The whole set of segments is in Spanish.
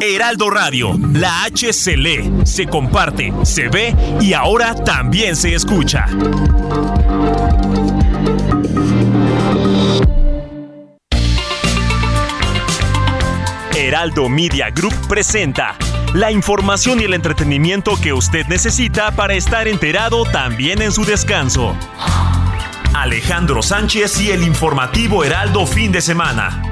Heraldo Radio, la H se lee, se comparte, se ve y ahora también se escucha. Heraldo Media Group presenta la información y el entretenimiento que usted necesita para estar enterado también en su descanso. Alejandro Sánchez y el informativo Heraldo fin de semana.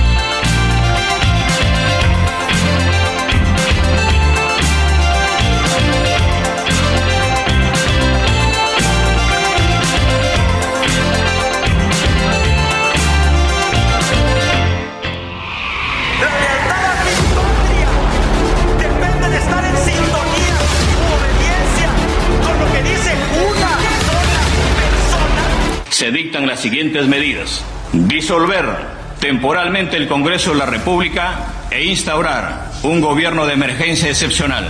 Se dictan las siguientes medidas. Disolver temporalmente el Congreso de la República e instaurar un gobierno de emergencia excepcional.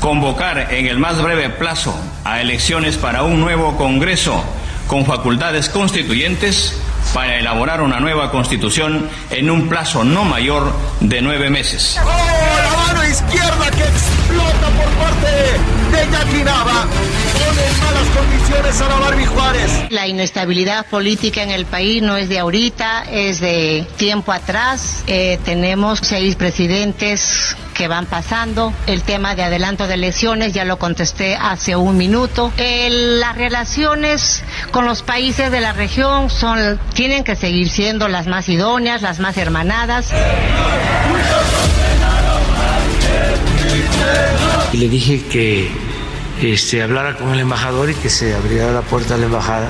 Convocar en el más breve plazo a elecciones para un nuevo Congreso con facultades constituyentes para elaborar una nueva constitución en un plazo no mayor de nueve meses. ¡Oh, izquierda que explota por parte de Jackie! Pone en malas condiciones a la Barbie Juárez. La inestabilidad política en el país no es de ahorita, es de tiempo atrás. Eh, tenemos seis presidentes que van pasando. El tema de adelanto de elecciones ya lo contesté hace un minuto. Eh, las relaciones con los países de la región son tienen que seguir siendo las más idóneas, las más hermanadas. Y le dije que este, hablara con el embajador y que se abriera la puerta a la embajada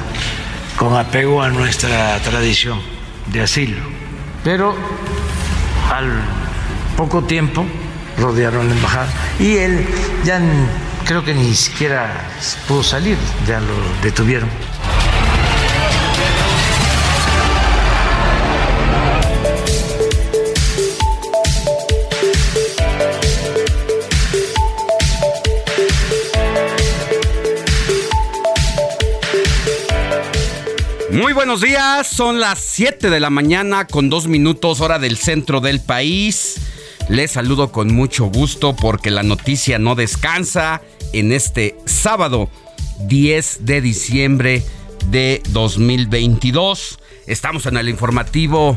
con apego a nuestra tradición de asilo. Pero al poco tiempo rodearon la embajada y él ya creo que ni siquiera pudo salir, ya lo detuvieron. Muy buenos días, son las 7 de la mañana con dos minutos hora del centro del país. Les saludo con mucho gusto porque la noticia no descansa en este sábado 10 de diciembre de 2022. Estamos en el informativo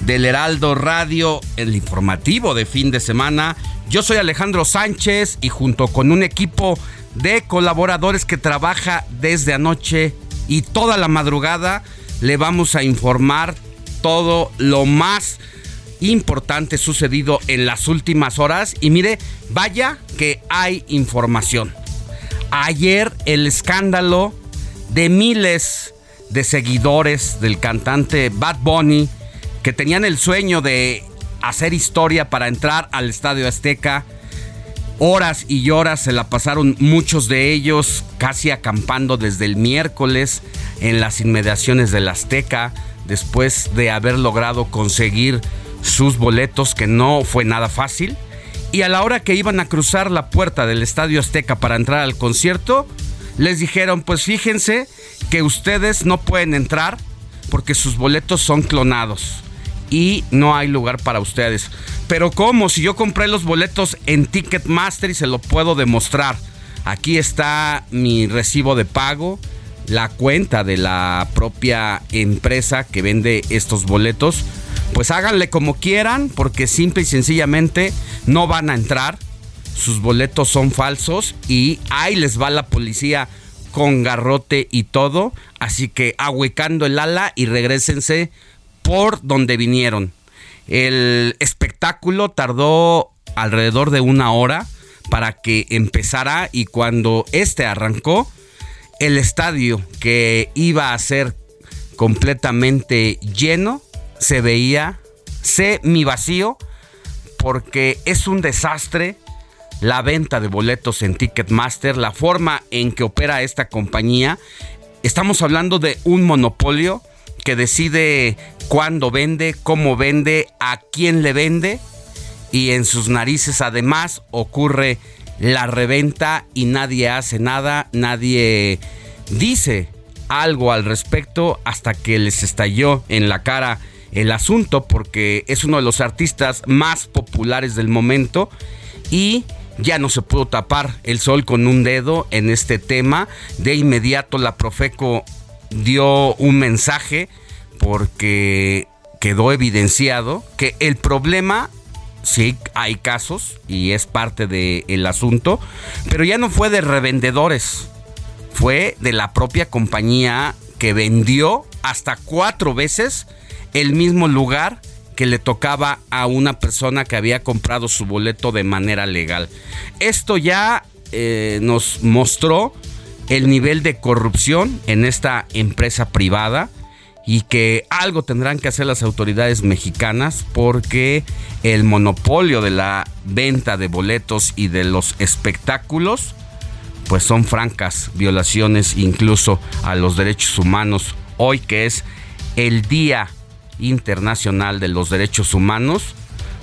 del Heraldo Radio, el informativo de fin de semana. Yo soy Alejandro Sánchez y junto con un equipo de colaboradores que trabaja desde anoche y toda la madrugada le vamos a informar todo lo más importante sucedido en las últimas horas. Y mire, vaya que hay información. Ayer el escándalo de miles de seguidores del cantante Bad Bunny que tenían el sueño de hacer historia para entrar al Estadio Azteca. Horas y horas se la pasaron muchos de ellos casi acampando desde el miércoles en las inmediaciones del Azteca después de haber logrado conseguir sus boletos que no fue nada fácil. Y a la hora que iban a cruzar la puerta del Estadio Azteca para entrar al concierto, les dijeron, pues fíjense que ustedes no pueden entrar porque sus boletos son clonados y no hay lugar para ustedes. Pero ¿cómo? Si yo compré los boletos en Ticketmaster y se lo puedo demostrar. Aquí está mi recibo de pago, la cuenta de la propia empresa que vende estos boletos. Pues háganle como quieran porque simple y sencillamente no van a entrar. Sus boletos son falsos y ahí les va la policía con garrote y todo. Así que ahuecando el ala y regresense por donde vinieron. El espectáculo tardó alrededor de una hora para que empezara y cuando este arrancó, el estadio que iba a ser completamente lleno se veía semi vacío porque es un desastre la venta de boletos en Ticketmaster, la forma en que opera esta compañía. Estamos hablando de un monopolio que decide cuándo vende, cómo vende, a quién le vende y en sus narices además ocurre la reventa y nadie hace nada, nadie dice algo al respecto hasta que les estalló en la cara el asunto porque es uno de los artistas más populares del momento y ya no se pudo tapar el sol con un dedo en este tema. De inmediato la Profeco dio un mensaje porque quedó evidenciado que el problema sí hay casos y es parte del asunto, pero ya no fue de revendedores, fue de la propia compañía que vendió hasta cuatro veces el mismo lugar que le tocaba a una persona que había comprado su boleto de manera legal. Esto ya eh, nos mostró el nivel de corrupción en esta empresa privada y que algo tendrán que hacer las autoridades mexicanas porque el monopolio de la venta de boletos y de los espectáculos pues son francas violaciones incluso a los derechos humanos. Hoy que es el día Internacional de los Derechos Humanos,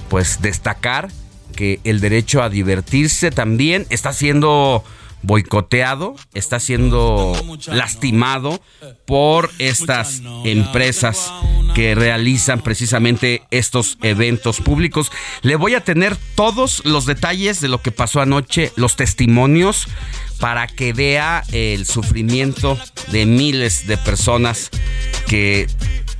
pues destacar que el derecho a divertirse también está siendo boicoteado, está siendo lastimado por estas empresas que realizan precisamente estos eventos públicos. Le voy a tener todos los detalles de lo que pasó anoche, los testimonios, para que vea el sufrimiento de miles de personas que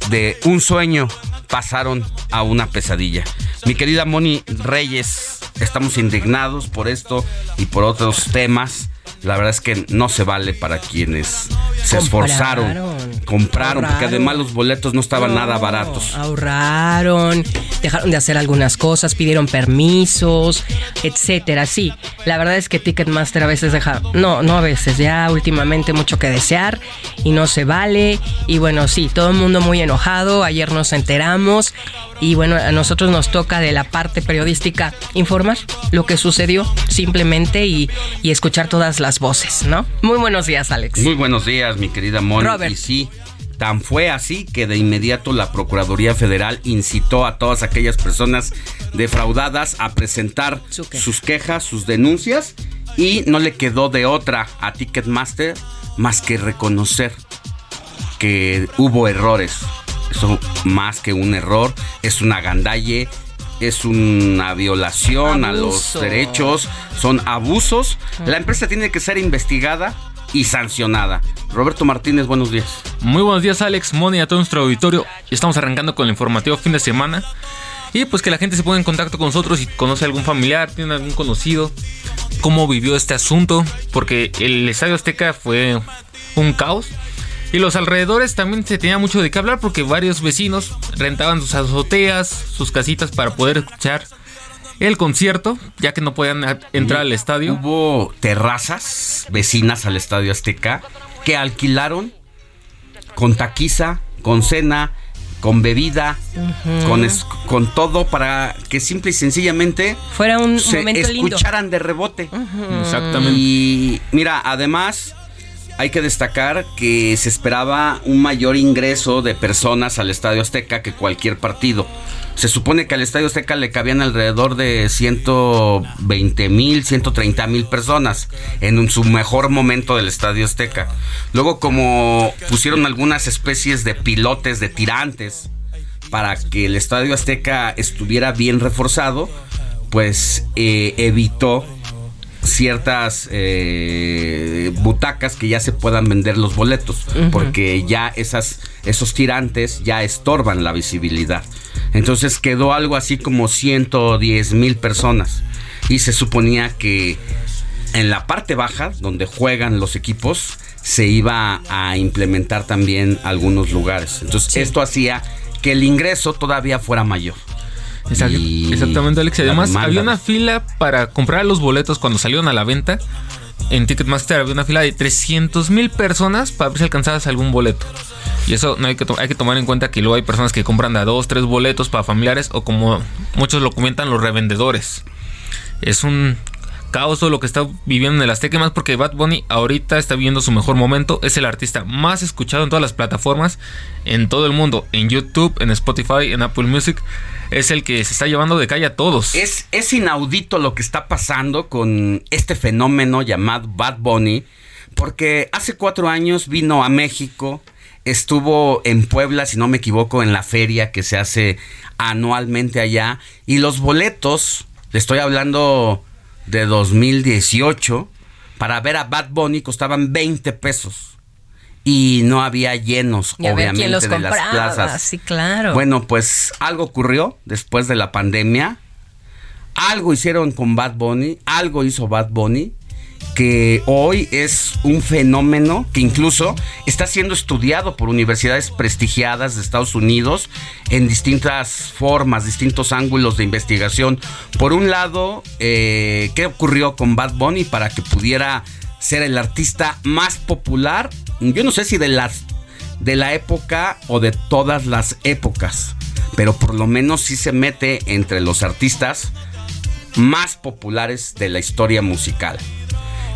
de un sueño pasaron a una pesadilla. Mi querida Moni Reyes, estamos indignados por esto y por otros temas. La verdad es que no se vale para quienes se esforzaron, compraron, porque además los boletos no estaban nada baratos. Ahorraron, dejaron de hacer algunas cosas, pidieron permisos, etcétera. Sí, la verdad es que Ticketmaster a veces deja, no, no a veces, ya últimamente mucho que desear y no se vale. Y bueno, sí, todo el mundo muy enojado. Ayer nos enteramos y bueno, a nosotros nos toca de la parte periodística informar lo que sucedió simplemente y, y escuchar todas las voces, ¿no? Muy buenos días, Alex. Muy buenos días, mi querida Moni. Robert. Y sí, tan fue así que de inmediato la Procuraduría Federal incitó a todas aquellas personas defraudadas a presentar Su queja. sus quejas, sus denuncias y no le quedó de otra a Ticketmaster más que reconocer que hubo errores. Eso más que un error, es una gandalle, es una violación a los derechos, son abusos. La empresa tiene que ser investigada y sancionada. Roberto Martínez, buenos días. Muy buenos días, Alex, Moni, a todo nuestro auditorio. Estamos arrancando con el informativo fin de semana. Y pues que la gente se ponga en contacto con nosotros si conoce a algún familiar, tiene algún conocido, cómo vivió este asunto, porque el Estadio Azteca fue un caos. Y los alrededores también se tenía mucho de qué hablar porque varios vecinos rentaban sus azoteas, sus casitas para poder escuchar el concierto, ya que no podían entrar al estadio. Hubo terrazas vecinas al Estadio Azteca que alquilaron con taquiza, con cena, con bebida, con, es- con todo para que simple y sencillamente Fuera un se momento lindo. escucharan de rebote. Exactamente. Y mira, además hay que destacar que se esperaba un mayor ingreso de personas al Estadio Azteca que cualquier partido. Se supone que al Estadio Azteca le cabían alrededor de 120 mil, 130 mil personas en su mejor momento del Estadio Azteca. Luego como pusieron algunas especies de pilotes, de tirantes, para que el Estadio Azteca estuviera bien reforzado, pues eh, evitó ciertas eh, butacas que ya se puedan vender los boletos, porque ya esas, esos tirantes ya estorban la visibilidad. Entonces quedó algo así como 110 mil personas y se suponía que en la parte baja, donde juegan los equipos, se iba a implementar también algunos lugares. Entonces esto hacía que el ingreso todavía fuera mayor. Exact- y Exactamente, Alex. Además, había una fila para comprar los boletos cuando salieron a la venta. En Ticketmaster había una fila de 300 mil personas para ver si alcanzabas algún boleto. Y eso no hay que, hay que tomar en cuenta que luego hay personas que compran de a dos, tres boletos para familiares o como muchos lo comentan los revendedores. Es un caos todo lo que está viviendo en el Azteca más porque Bad Bunny ahorita está viviendo su mejor momento. Es el artista más escuchado en todas las plataformas, en todo el mundo, en YouTube, en Spotify, en Apple Music. Es el que se está llevando de calle a todos. Es, es inaudito lo que está pasando con este fenómeno llamado Bad Bunny, porque hace cuatro años vino a México, estuvo en Puebla, si no me equivoco, en la feria que se hace anualmente allá, y los boletos, le estoy hablando de 2018, para ver a Bad Bunny costaban 20 pesos. Y no había llenos, Y obviamente, los de las plazas. Sí, claro. Bueno, pues algo ocurrió después de la pandemia. Algo hicieron con Bad Bunny, algo hizo Bad Bunny, que hoy es un fenómeno que incluso está siendo estudiado por universidades prestigiadas de Estados Unidos en distintas formas, distintos ángulos de investigación. Por un lado, eh, ¿qué ocurrió con Bad Bunny para que pudiera ser el artista más popular? Yo no sé si de las de la época o de todas las épocas, pero por lo menos sí se mete entre los artistas más populares de la historia musical.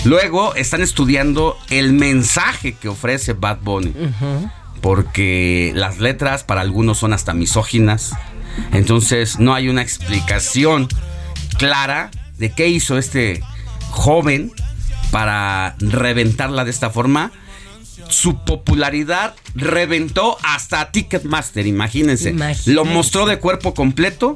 Luego están estudiando el mensaje que ofrece Bad Bunny, porque las letras para algunos son hasta misóginas, entonces no hay una explicación clara de qué hizo este joven para reventarla de esta forma su popularidad reventó hasta Ticketmaster, imagínense. Imagínense. Lo mostró de cuerpo completo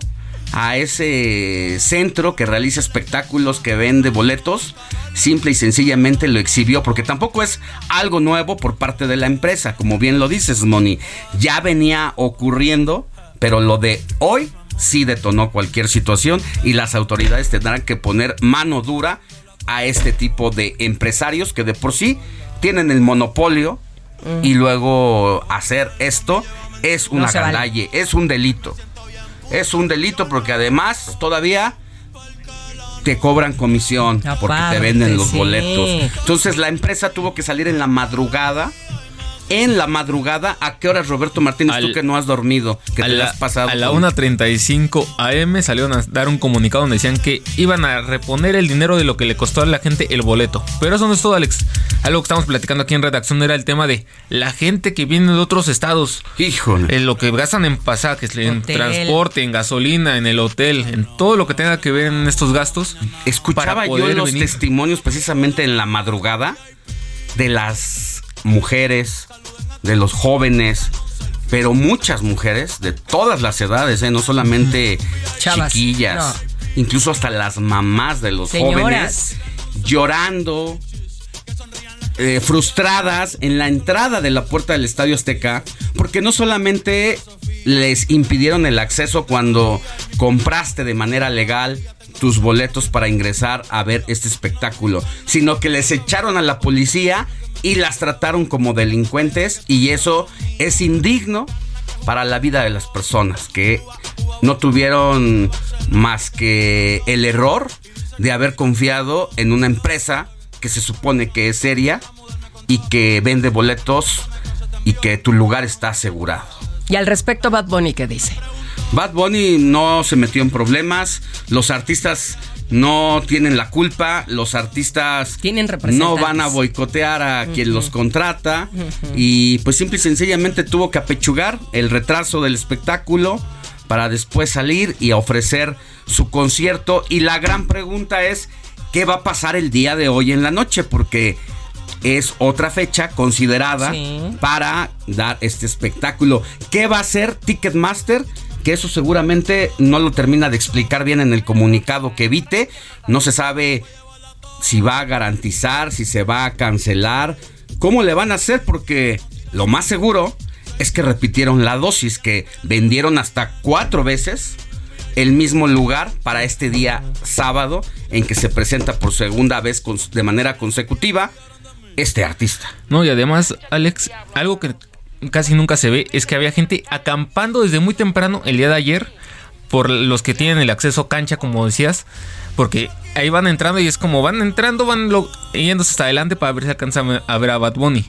a ese centro que realiza espectáculos, que vende boletos. Simple y sencillamente lo exhibió, porque tampoco es algo nuevo por parte de la empresa, como bien lo dices, Moni. Ya venía ocurriendo, pero lo de hoy sí detonó cualquier situación y las autoridades tendrán que poner mano dura a este tipo de empresarios que de por sí tienen el monopolio y luego hacer esto es una vale. gandalle, es un delito. Es un delito porque además todavía te cobran comisión porque te venden los sí. boletos. Entonces la empresa tuvo que salir en la madrugada. En la madrugada, ¿a qué horas, Roberto Martínez, tú Al- que no has dormido? Que a te la has pasado. a la con- 1.35 AM salieron a dar un comunicado donde decían que iban a reponer el dinero de lo que le costó a la gente el boleto. Pero eso no es todo, Alex. Algo que estamos platicando aquí en redacción era el tema de la gente que viene de otros estados. Híjole. En lo que gastan en pasajes, en Hotel. transporte, en gasolina, en el hotel, en todo lo que tenga que ver en estos gastos. Escuchaba yo los venir. testimonios precisamente en la madrugada de las mujeres, de los jóvenes, pero muchas mujeres de todas las edades, ¿eh? no solamente Chavas, chiquillas, no. incluso hasta las mamás de los Señoras. jóvenes llorando. eh, frustradas en la entrada de la puerta del Estadio Azteca, porque no solamente les impidieron el acceso cuando compraste de manera legal tus boletos para ingresar a ver este espectáculo, sino que les echaron a la policía y las trataron como delincuentes y eso es indigno para la vida de las personas que no tuvieron más que el error de haber confiado en una empresa que se supone que es seria y que vende boletos y que tu lugar está asegurado. Y al respecto, Bad Bunny, ¿qué dice? Bad Bunny no se metió en problemas, los artistas no tienen la culpa, los artistas Tienen no van a boicotear a quien los contrata y pues simple y sencillamente tuvo que apechugar el retraso del espectáculo para después salir y ofrecer su concierto y la gran pregunta es ¿qué va a pasar el día de hoy en la noche? Porque es otra fecha considerada Sí. para dar este espectáculo. ¿Qué va a hacer Ticketmaster? Que eso seguramente no lo termina de explicar bien en el comunicado que evite. No se sabe si va a garantizar, si se va a cancelar, cómo le van a hacer, porque lo más seguro es que repitieron la dosis, que vendieron hasta cuatro veces el mismo lugar para este día sábado en que se presenta por segunda vez de manera consecutiva este artista. No, y además, Alex, algo que casi nunca se ve es que había gente acampando desde muy temprano el día de ayer por los que tienen el acceso cancha, como decías, porque ahí van entrando y es como van entrando, van lo, yéndose hasta adelante para ver si alcanzan a ver a Bad Bunny.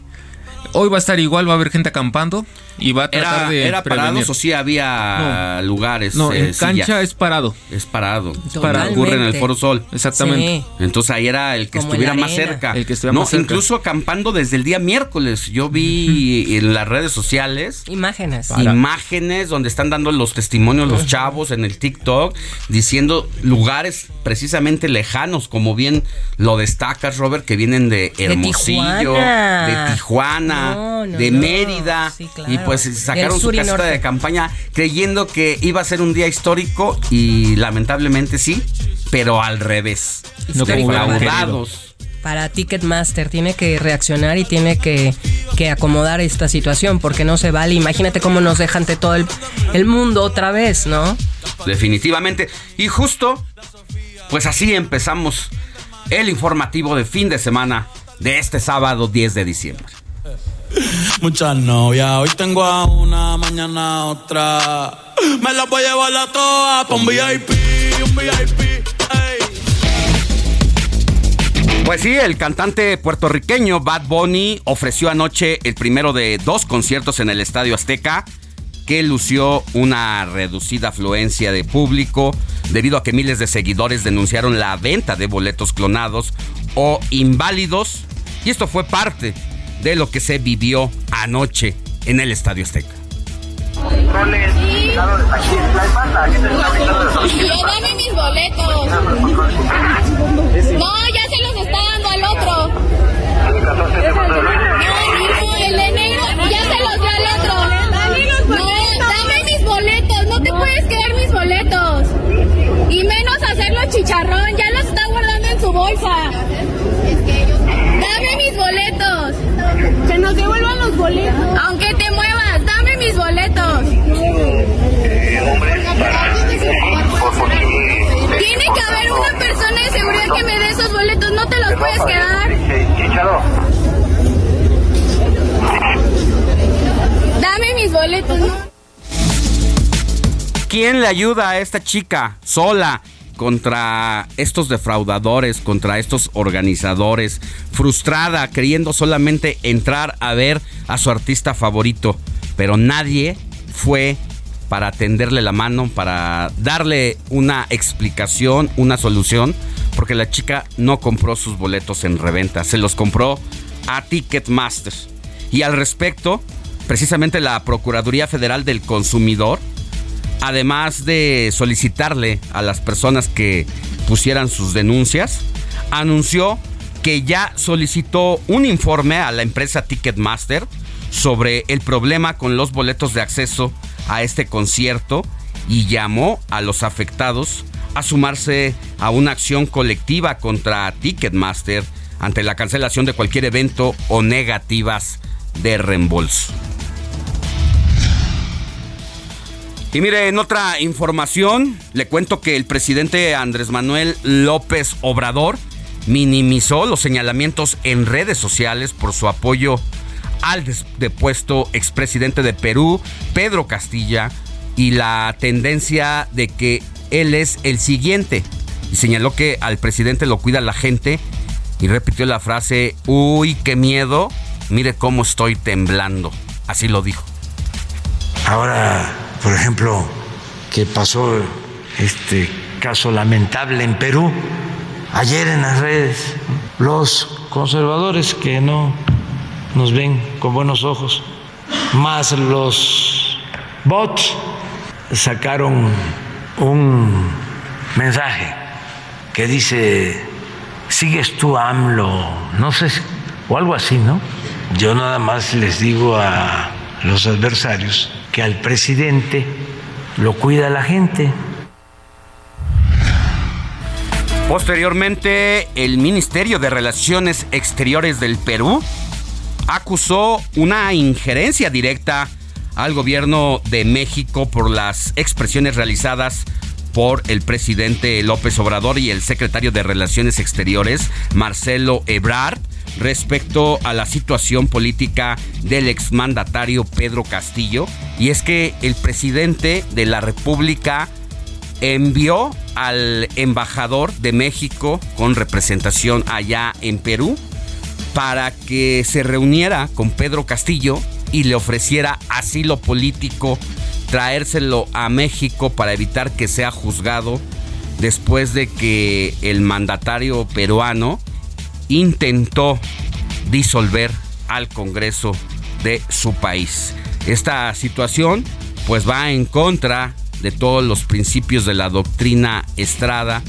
Hoy va a estar igual, va a haber gente acampando y va a tratar ¿Era, de ¿Era prevenir. parados o sí había lugares? No, eh, en cancha sillas? es parado. Es parado. parado. Ocurre en el Foro Sol. Exactamente. Entonces ahí era el que Como estuviera más cerca. El que estuviera no, más cerca. incluso acampando desde el día miércoles. Yo vi en las redes sociales Imágenes. imágenes donde están dando los testimonios los chavos en el TikTok diciendo lugares precisamente lejanos, como bien lo destacas, Robert, que vienen de Hermosillo, Tijuana. de Tijuana, No, no, de no. Mérida Sí, claro. y pues sacaron su caseta norte. de campaña creyendo que iba a ser un día histórico y lamentablemente sí, pero al revés. No. Para Ticketmaster tiene que reaccionar y tiene que, que acomodar esta situación porque no se vale. Imagínate cómo nos deja ante todo el, el mundo otra vez, ¿no? Definitivamente. Y justo, pues así empezamos el informativo de fin de semana de este sábado 10 de diciembre. Muchas novias, hoy tengo a una, mañana a otra. Me las voy a llevar a todas pa' un VIP, un VIP. Pues sí, el cantante puertorriqueño Bad Bunny ofreció anoche el primero de dos conciertos en el Estadio Azteca que lució una reducida afluencia de público debido a que miles de seguidores denunciaron la venta de boletos clonados o inválidos y esto fue parte de lo que se vivió anoche en el Estadio Azteca. Dame mis boletos. No, ya se los está dando al otro. No, el de negro ya se los dio al otro. No, dame mis boletos. No te puedes quedar mis boletos. Y menos hacerlo chicharrón. Ya los está guardando en su bolsa. Dame mis boletos. Que nos devuelvan los boletos. Aunque te muevas, dame mis boletos. Tiene que haber una persona de seguridad que me dé esos boletos, no te los puedes quedar. Dame mis boletos, ¿no? ¿Quién le ayuda a esta chica sola contra estos defraudadores, contra estos organizadores, frustrada, queriendo solamente entrar a ver a su artista favorito? Pero nadie fue para tenderle la mano, para darle una explicación, una solución, porque la chica no compró sus boletos en reventa, se los compró a Ticketmaster. Y al respecto, precisamente la Procuraduría Federal del Consumidor además de solicitarle a las personas que pusieran sus denuncias, anunció que ya solicitó un informe a la empresa Ticketmaster sobre el problema con los boletos de acceso a este concierto y llamó a los afectados a sumarse a una acción colectiva contra Ticketmaster ante la cancelación de cualquier evento o negativas de reembolso. Y mire, en otra información, le cuento que el presidente Andrés Manuel López Obrador minimizó los señalamientos en redes sociales por su apoyo al depuesto expresidente de Perú, Pedro Castilla, y la tendencia de que él es el siguiente. Y señaló que al presidente lo cuida la gente y repitió la frase, uy, qué miedo, mire cómo estoy temblando. Así lo dijo. Ahora, por ejemplo, que pasó este caso lamentable en Perú, ayer en las redes, los conservadores que no nos ven con buenos ojos, más los bots, sacaron un mensaje que dice, sigues tú AMLO, no sé, o algo así, ¿no? Yo nada más les digo a los adversarios que al presidente lo cuida la gente. Posteriormente, el Ministerio de Relaciones Exteriores del Perú acusó una injerencia directa al gobierno de México por las expresiones realizadas por el presidente López Obrador y el secretario de Relaciones Exteriores, Marcelo Ebrard, respecto a la situación política del exmandatario Pedro Castillo. Y es que el presidente de la República envió al embajador de México con representación allá en Perú para que se reuniera con Pedro Castillo y le ofreciera asilo político, traérselo a México para evitar que sea juzgado después de que el mandatario peruano intentó disolver al Congreso de su país. Esta situación pues va en contra de todos los principios de la doctrina Estrada,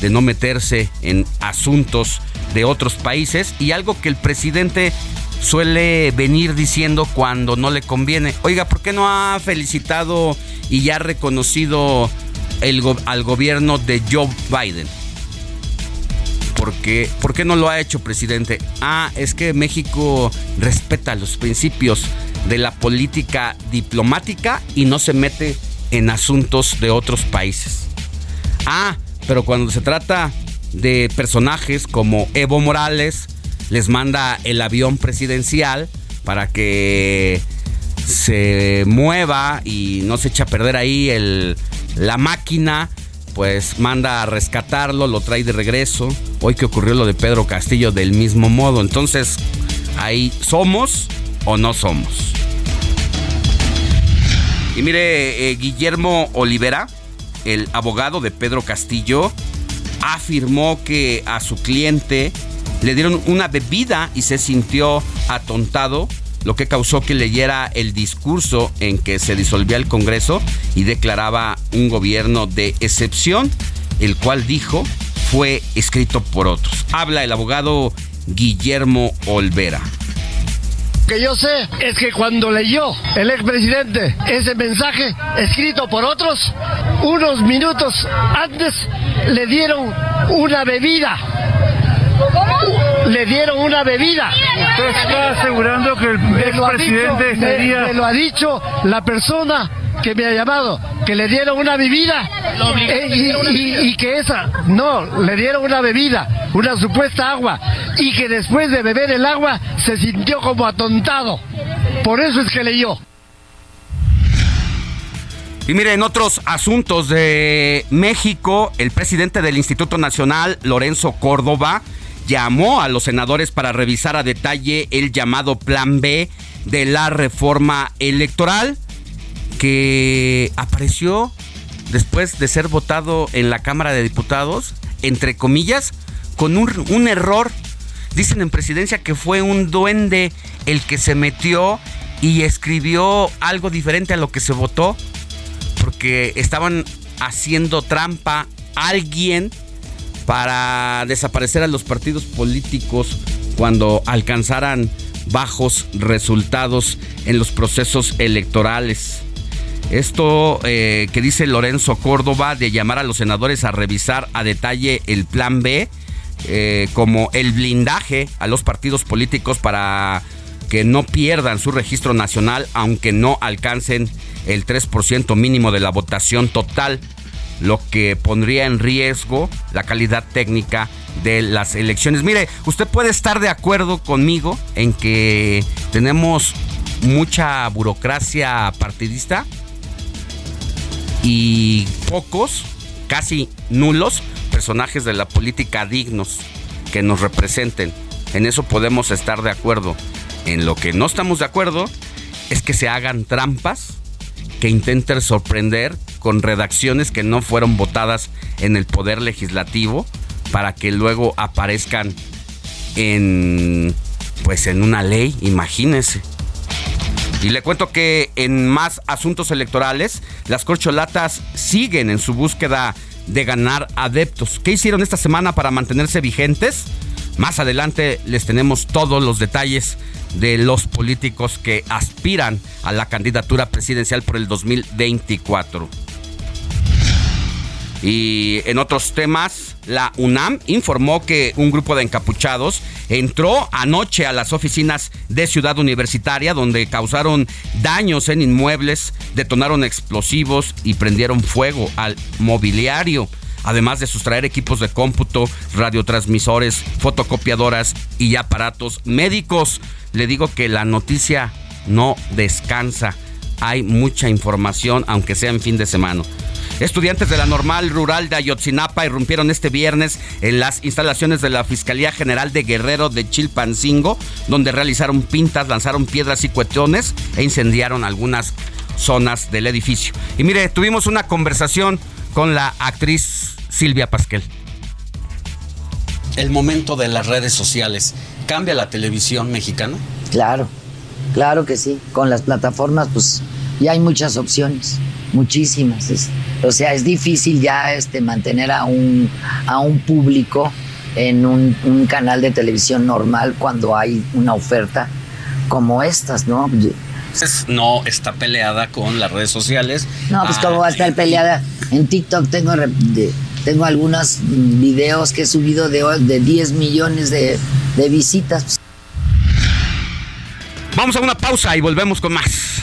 de no meterse en asuntos de otros países y algo que el presidente suele venir diciendo cuando no le conviene. Oiga, ¿por qué no ha felicitado y ya reconocido al gobierno de Joe Biden? Porque, ¿Por qué no lo ha hecho, presidente? Ah, es que México respeta los principios de la política diplomática y no se mete en asuntos de otros países. Ah, pero cuando se trata de personajes como Evo Morales, les manda el avión presidencial para que se mueva y no se eche a perder ahí el, la máquina, pues manda a rescatarlo, lo trae de regreso. Hoy que ocurrió lo de Pedro Castillo del mismo modo. Entonces, ahí somos o no somos. Y mire, eh, Guillermo Olivera, el abogado de Pedro Castillo, afirmó que a su cliente le dieron una bebida y se sintió atontado, lo que causó que leyera el discurso en que se disolvía el Congreso y declaraba un gobierno de excepción, el cual dijo fue escrito por otros. Habla el abogado Guillermo Olvera que yo sé es que cuando leyó el expresidente ese mensaje escrito por otros, unos minutos antes le dieron una bebida. Le dieron una bebida. Usted está asegurando que el expresidente sería... me lo ha dicho la persona que me ha llamado, que le dieron una bebida eh, y, que esa, no, le dieron una bebida, una supuesta agua, y que después de beber el agua se sintió como atontado. Por eso es que leyó. Y mire, en otros asuntos de México, el presidente del Instituto Nacional, Lorenzo Córdoba, llamó a los senadores para revisar a detalle el llamado Plan B de la reforma electoral que apareció después de ser votado en la Cámara de Diputados, entre comillas, con un, error. Dicen en presidencia que fue un duende el que se metió y escribió algo diferente a lo que se votó, porque estaban haciendo trampa alguien para desaparecer a los partidos políticos cuando alcanzaran bajos resultados en los procesos electorales. Esto eh, que dice Lorenzo Córdoba de llamar a los senadores a revisar a detalle el plan B eh, como el blindaje a los partidos políticos para que no pierdan su registro nacional aunque no alcancen el 3% mínimo de la votación total, lo que pondría en riesgo la calidad técnica de las elecciones. Mire, usted puede estar de acuerdo conmigo en que tenemos mucha burocracia partidista y pocos, casi nulos, personajes de la política dignos que nos representen. En eso podemos estar de acuerdo. En lo que no estamos de acuerdo es que se hagan trampas, que intenten sorprender con redacciones que no fueron votadas en el poder legislativo para que luego aparezcan en pues en una ley, imagínense. Y le cuento que en más asuntos electorales, las corcholatas siguen en su búsqueda de ganar adeptos. ¿Qué hicieron esta semana para mantenerse vigentes? Más adelante les tenemos todos los detalles de los políticos que aspiran a la candidatura presidencial por el 2024. Y en otros temas, la UNAM informó que un grupo de encapuchados entró anoche a las oficinas de Ciudad Universitaria donde causaron daños en inmuebles, detonaron explosivos y prendieron fuego al mobiliario además de sustraer equipos de cómputo, radiotransmisores, fotocopiadoras y aparatos médicos. Le digo que la noticia no descansa. Hay mucha información, aunque sea en fin de semana. Estudiantes de la normal rural de Ayotzinapa irrumpieron este viernes en las instalaciones de la Fiscalía General de Guerrero de Chilpancingo, donde realizaron pintas, lanzaron piedras y cuetones e incendiaron algunas zonas del edificio. Y mire, tuvimos una conversación con la actriz Silvia Pasquel. El momento de las redes sociales, ¿cambia la televisión mexicana? Claro, claro que sí. Con las plataformas, pues ya hay muchas opciones, muchísimas. Es- o sea, es difícil ya este, mantener a un, a un público en un, un canal de televisión normal cuando hay una oferta como estas, ¿no? No está peleada con las redes sociales. No, pues Ah, cómo va a estar peleada. En TikTok tengo, de- tengo algunos videos que he subido de, de 10 millones de, de visitas. Vamos a una pausa y volvemos con más.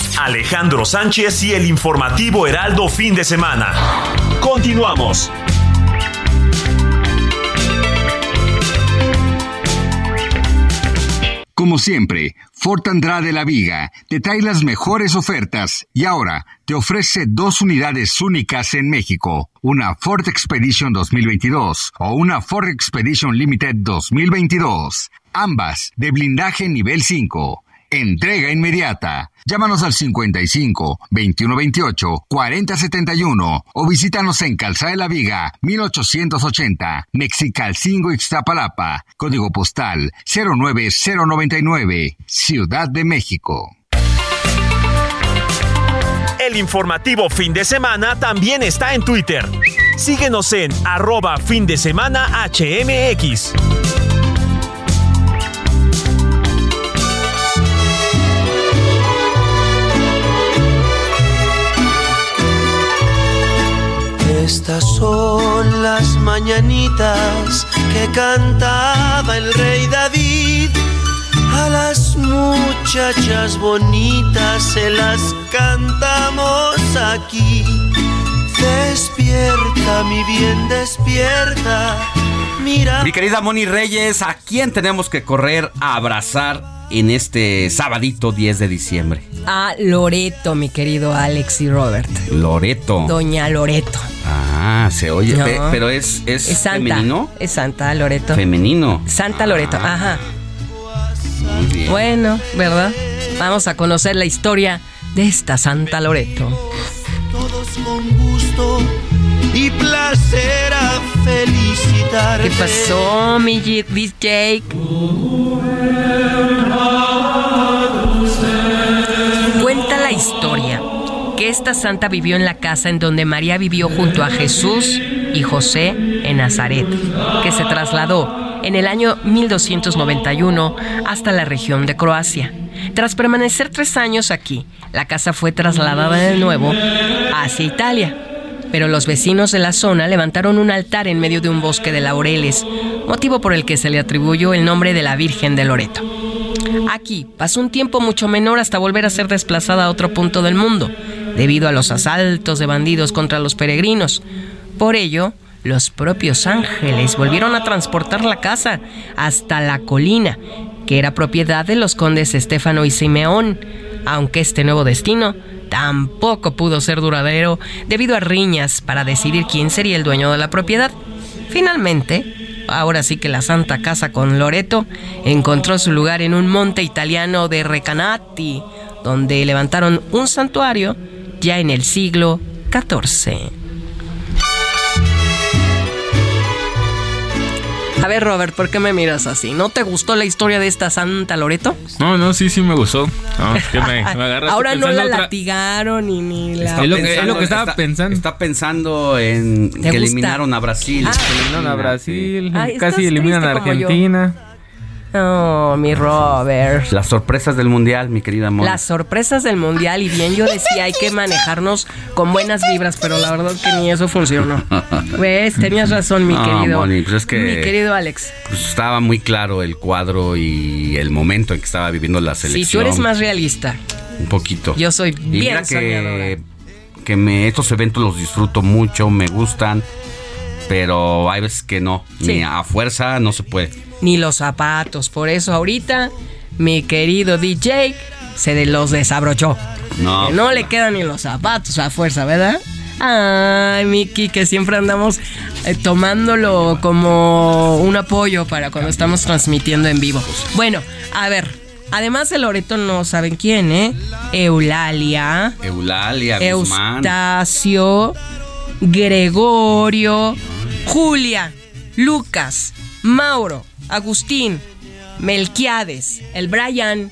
Alejandro Sánchez y el informativo Heraldo Fin de Semana. Continuamos. Como siempre, Fort Andrade La Viga te trae las mejores ofertas y ahora te ofrece dos unidades únicas en México, una Ford Expedition 2022 o una Ford Expedition Limited 2022, ambas de blindaje nivel 5. Entrega inmediata. Llámanos al 55 2128 4071 o visítanos en Calzada de la Viga 1880, Mexicalcingo Ixtapalapa, código postal 09099, Ciudad de México. El informativo fin de semana también está en Twitter. Síguenos en arroba fin de semana HMX. Estas son las mañanitas que cantaba el rey David. A las muchachas bonitas se las cantamos aquí. Despierta, mi bien, despierta. Mira. Mi querida Moni Reyes, ¿a quién tenemos que correr a abrazar en este sabadito 10 de diciembre? A Loreto, mi querido Alex y Robert. Loreto. Doña Loreto. Ah, se oye. No. pe- pero es, es, Es Santa. femenino. Es Santa Loreto. Femenino. Santa Loreto, Ah. ajá. Muy bien. Bueno, ¿verdad? Vamos a conocer la historia de esta Santa Loreto. Todos con gusto y placer a felicitarte. ¿Qué pasó, mi DJ? Cuenta la historia que esta santa vivió en la casa en donde María vivió junto a Jesús y José en Nazaret, que se trasladó en el año 1291 hasta la región de Croacia. Tras permanecer tres años aquí, la casa fue trasladada de nuevo hacia Italia. Pero los vecinos de la zona levantaron un altar en medio de un bosque de laureles, motivo por el que se le atribuyó el nombre de la Virgen de Loreto. Aquí pasó un tiempo mucho menor hasta volver a ser desplazada a otro punto del mundo, debido a los asaltos de bandidos contra los peregrinos. Por ello, los propios ángeles volvieron a transportar la casa hasta la colina, que era propiedad de los condes Estéfano y Simeón, aunque este nuevo destino tampoco pudo ser duradero debido a riñas para decidir quién sería el dueño de la propiedad. Finalmente, ahora sí que la Santa Casa con Loreto encontró su lugar en un monte italiano de Recanati, donde levantaron un santuario ya en el siglo XIV. A ver, Robert, ¿por qué me miras así? ¿No te gustó la historia de esta Santa Loreto? No, no, sí, sí me gustó. No, es que me, me Ahora no la otra- latigaron y ni la... Es lo que- es lo que estaba está- pensando. Está pensando en ¿Te que gusta? eliminaron a Brasil. Ah. Eliminan a Brasil, Ay, estás casi eliminan a. Argentina. No, mi Robert. Las sorpresas del mundial, mi querida Moni. Las sorpresas del mundial y bien yo decía hay que manejarnos con buenas vibras, pero la verdad que ni eso funcionó. ¿Ves? Tenías razón, mi No, querido. Moni, pues es que- Mi querido Alex. Pues estaba muy claro el cuadro y el momento en que estaba viviendo la selección. Si tú eres más realista, Un poquito. yo soy Y bien mira soñadora. que, que me, estos eventos los disfruto mucho, me gustan, pero hay veces que no. Sí. Ni a fuerza no se puede. Ni los zapatos. Por eso ahorita, mi querido DJ se de los desabrochó. No. Que no le quedan ni los zapatos a fuerza, ¿verdad? Ay, Miki, que siempre andamos eh, tomándolo como un apoyo para cuando estamos transmitiendo en vivo. Bueno, a ver, además de Loreto no saben quién, ¿eh? Eulalia, Eulalia, Guzmán. Eustacio, Gregorio, Julia, Lucas, Mauro, Agustín, Melquiades, el Brian.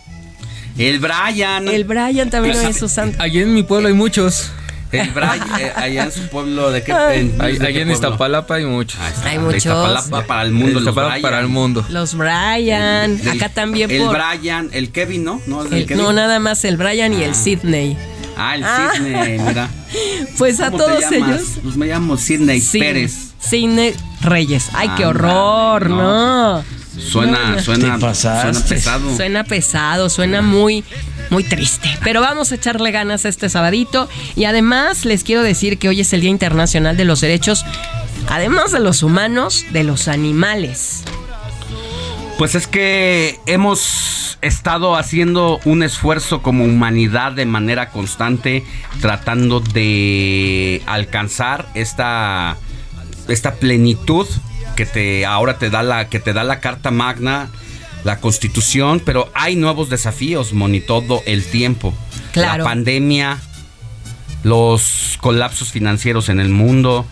El Brian. El Brian también es su santo. Allí en mi pueblo hay muchos. El Brian, eh, allá en su pueblo, ¿de qué? En- Ahí- de Allí qué en pueblo? Iztapalapa hay muchos. Hay De muchos. Iztapalapa para el mundo, los Iztapalapa Brian. para el mundo. Los Brian. Del- Acá también El por. Brian, el Kevin, ¿no? No, el el- Kevin. no, nada más el Brian y el Sidney. Ah, el Ah. Sidney, mira. Pues a ¿Cómo te todos ellos. Pues me llamo Sidney Sid- Pérez. Sidney Reyes. Ay, qué horror, no. no. Suena, suena, suena pesado. Suena pesado, suena muy, muy triste. Pero vamos a echarle ganas este sabadito. Y además les quiero decir que hoy es el Día Internacional de los Derechos, además de los humanos, de los animales. Pues es que hemos estado haciendo un esfuerzo como humanidad de manera constante, tratando de alcanzar esta, esta plenitud que te ahora te da la que te da la Carta Magna, la Constitución, pero hay nuevos desafíos, Moni, todo el tiempo. Claro. La pandemia, los colapsos financieros en el mundo,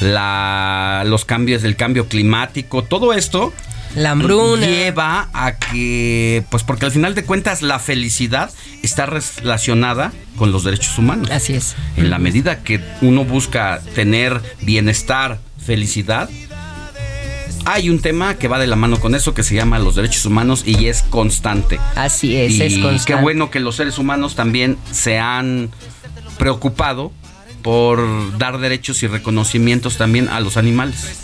la, los cambios del cambio climático, todo esto La hambruna. lleva a que, pues porque al final de cuentas la felicidad está relacionada con los derechos humanos. Así es. En la medida que uno busca tener bienestar, felicidad, hay un tema que va de la mano con eso que se llama los derechos humanos y es constante. Así es, y es constante. qué bueno que los seres humanos también se han preocupado por dar derechos y reconocimientos también a los animales.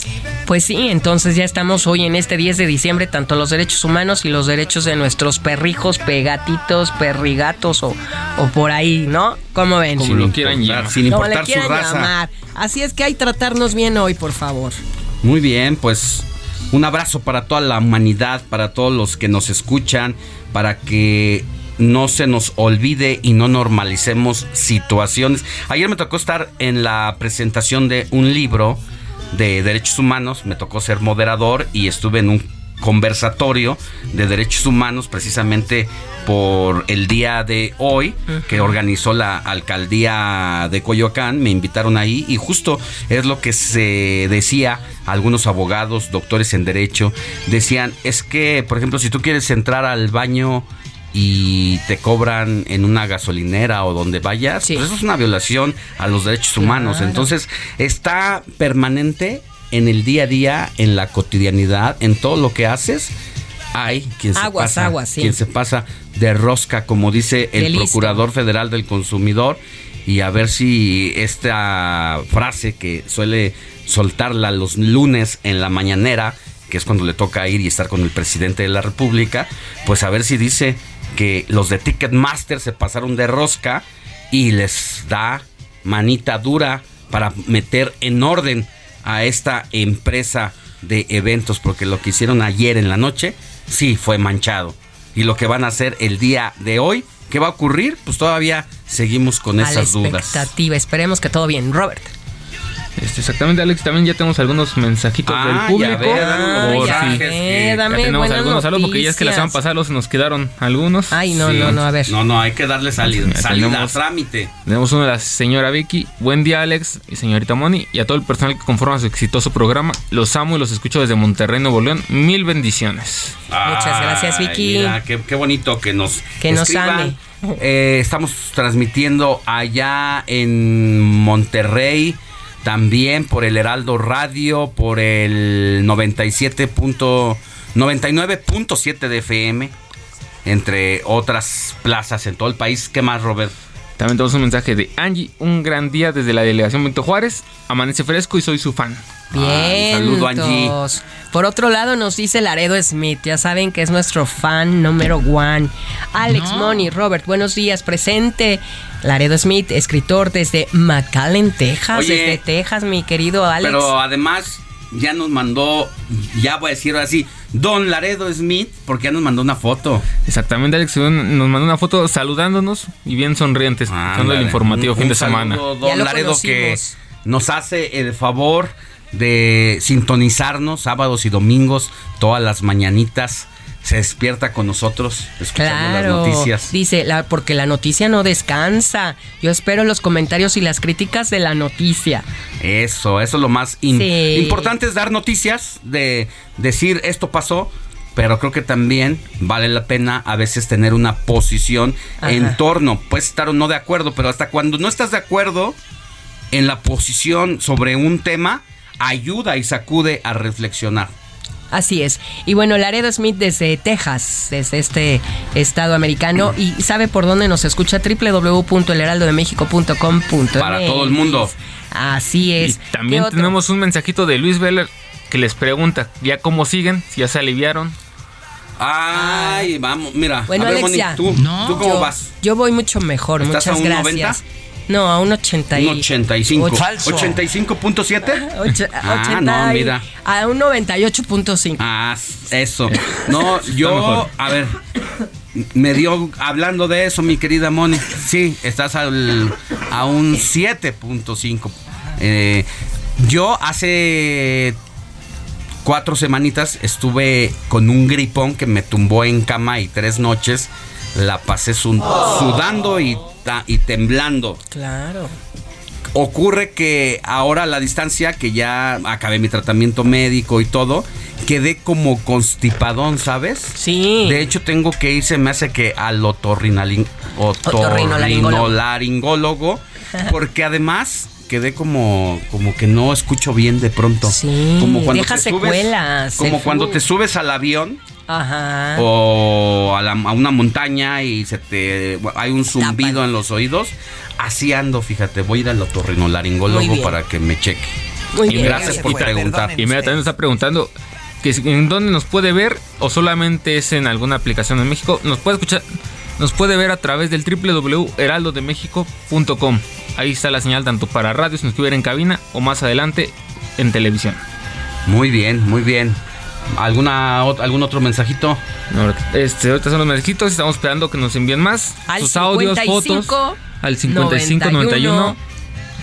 Pues sí, entonces ya estamos hoy en este 10 de diciembre, tanto los derechos humanos y los derechos de nuestros perrijos, pegatitos, perrigatos o, o por ahí, ¿no? ¿Cómo ven? Como lo quieran llamar. Sin Como le importar su quieran raza. llamar. Así es que hay que tratarnos bien hoy, por favor. Muy bien, pues un abrazo para toda la humanidad, para todos los que nos escuchan, para que no se nos olvide y no normalicemos situaciones. Ayer me tocó estar en la presentación de un libro de derechos humanos, me tocó ser moderador y estuve en un conversatorio de derechos humanos precisamente por el día de hoy que organizó la alcaldía de Coyoacán, me invitaron ahí y justo es lo que se decía. Algunos abogados, doctores en derecho, decían, es que por ejemplo si tú quieres entrar al baño y te cobran en una gasolinera o donde vayas, pues eso es una violación a los derechos humanos. Claro. Entonces, está permanente en el día a día, en la cotidianidad, en todo lo que haces. Hay quien se pasa, aguas, sí. quien se pasa de rosca, como dice el. Procurador Federal del Consumidor, y a ver si esta frase que suele soltarla los lunes en la mañanera, que es cuando le toca ir y estar con el presidente de la República, pues a ver si dice que los de Ticketmaster se pasaron de rosca y les da manita dura para meter en orden a esta empresa de eventos, porque lo que hicieron ayer en la noche sí fue manchado. Y lo que van a hacer el día de hoy, ¿qué va a ocurrir? Pues todavía seguimos con A la esas dudas. expectativa, esperemos que todo bien. Robert. Este, exactamente, Alex. También ya tenemos algunos mensajitos Ah, del ya público. ve, dame Por mensajes si- que- ya dame tenemos buenas algunos saludos porque ya es que la semana noticias. pasada se nos quedaron algunos. Ay, no, Sí. no, no, a ver. No, no, hay que darle salida. Ya Salida, tenemos- trámite. Tenemos uno de la señora Vicky. Buen día, Alex y señorita Moni. Y a todo el personal que conforma su exitoso programa. Los amo y los escucho desde Monterrey, Nuevo León. Mil bendiciones. Muchas gracias, Vicky. Mira, qué, qué bonito que nos Que nos ame. Eh, estamos transmitiendo allá en Monterrey, también por el Heraldo Radio, por el 97. punto- 99.7 de FM, entre otras plazas en todo el país. ¿Qué más, Robert? También tenemos un mensaje de Angie. Un gran día desde la delegación Benito Juárez. Amanece fresco y soy su fan. Bien. Ah, saludo, Angie. Por otro lado, nos dice Laredo Smith. Ya saben que es nuestro fan número one. Alex Money, Robert, buenos días. Presente. Laredo Smith, escritor desde McAllen, Texas. Oye. desde Texas, mi querido Alex. Pero además ya nos mandó, ya voy a decirlo así, Don Laredo Smith, porque ya nos mandó una foto. Exactamente, Alex nos mandó una foto saludándonos y bien sonrientes. escuchando el Ándale. informativo Un- fin un de semana. Ya Don lo Laredo que nos hace el favor de sintonizarnos sábados y domingos, todas las mañanitas. Se despierta con nosotros escuchando Claro, las noticias. dice, la, porque la noticia no descansa. Yo espero los comentarios y las críticas de la noticia. Eso, eso es lo más in- Sí. importante es dar noticias, de decir esto pasó, pero creo que también vale la pena a veces tener una posición Ajá. en torno, puedes estar o no de acuerdo, pero hasta cuando no estás de acuerdo en la posición sobre un tema, ayuda y sacude a reflexionar. Así es. Y bueno, Laredo Smith desde Texas, desde este estado americano. Y sabe por dónde nos escucha www.elheraldodemexico.com.mx. Para todo el mundo. Así Y es. también ¿Qué otro? tenemos un mensajito de Luis Veller que les pregunta ya cómo siguen, si ya se aliviaron. Ay, vamos, mira. Bueno, a ver, Alex, Moni, ya. ¿tú, ¿tú cómo yo, vas? Yo voy mucho mejor, ¿Estás muchas a un gracias. 90? No, a un 80 y... Un 85. Ocho- ¿85.7? ocho- Ah, 80 no, y- mira. A un 98.5. Ah, eso. No, yo, a ver, me dio, hablando de eso, mi querida Moni, sí, estás al, a un 7.5. Eh, yo hace cuatro semanitas estuve con un gripón que me tumbó en cama y tres noches la pasé su- sudando y, temblando. Claro. Ocurre que ahora a la distancia, que ya acabé mi tratamiento médico y todo, quedé como constipadón, ¿sabes? Sí. De hecho, tengo que ir, se me hace que al Otorrinolaringólogo. otorrinolaringólogo, porque además quedé como, como que no escucho bien de pronto. Sí, como cuando deja te subes- secuelas, como cuando te subes al avión Ajá. o a, la- a una montaña y se te hay un zumbido en los oídos. Así ando, fíjate, voy a ir al otorrinolaringólogo para que me cheque. Muy Y bien. gracias por preguntar. Y mira, también nos está preguntando que en dónde nos puede ver o solamente es en alguna aplicación en México. Nos puede escuchar, nos puede ver a través del www.heraldodemexico.com. Ahí está la señal tanto para radio si nos quiere ver en cabina o más adelante en televisión. Muy bien, muy bien. ¿Alguna, ot- ¿Algún otro mensajito? Este, ahorita son los mensajitos, estamos esperando que nos envíen más Al sus audios, 55, fotos al 55 91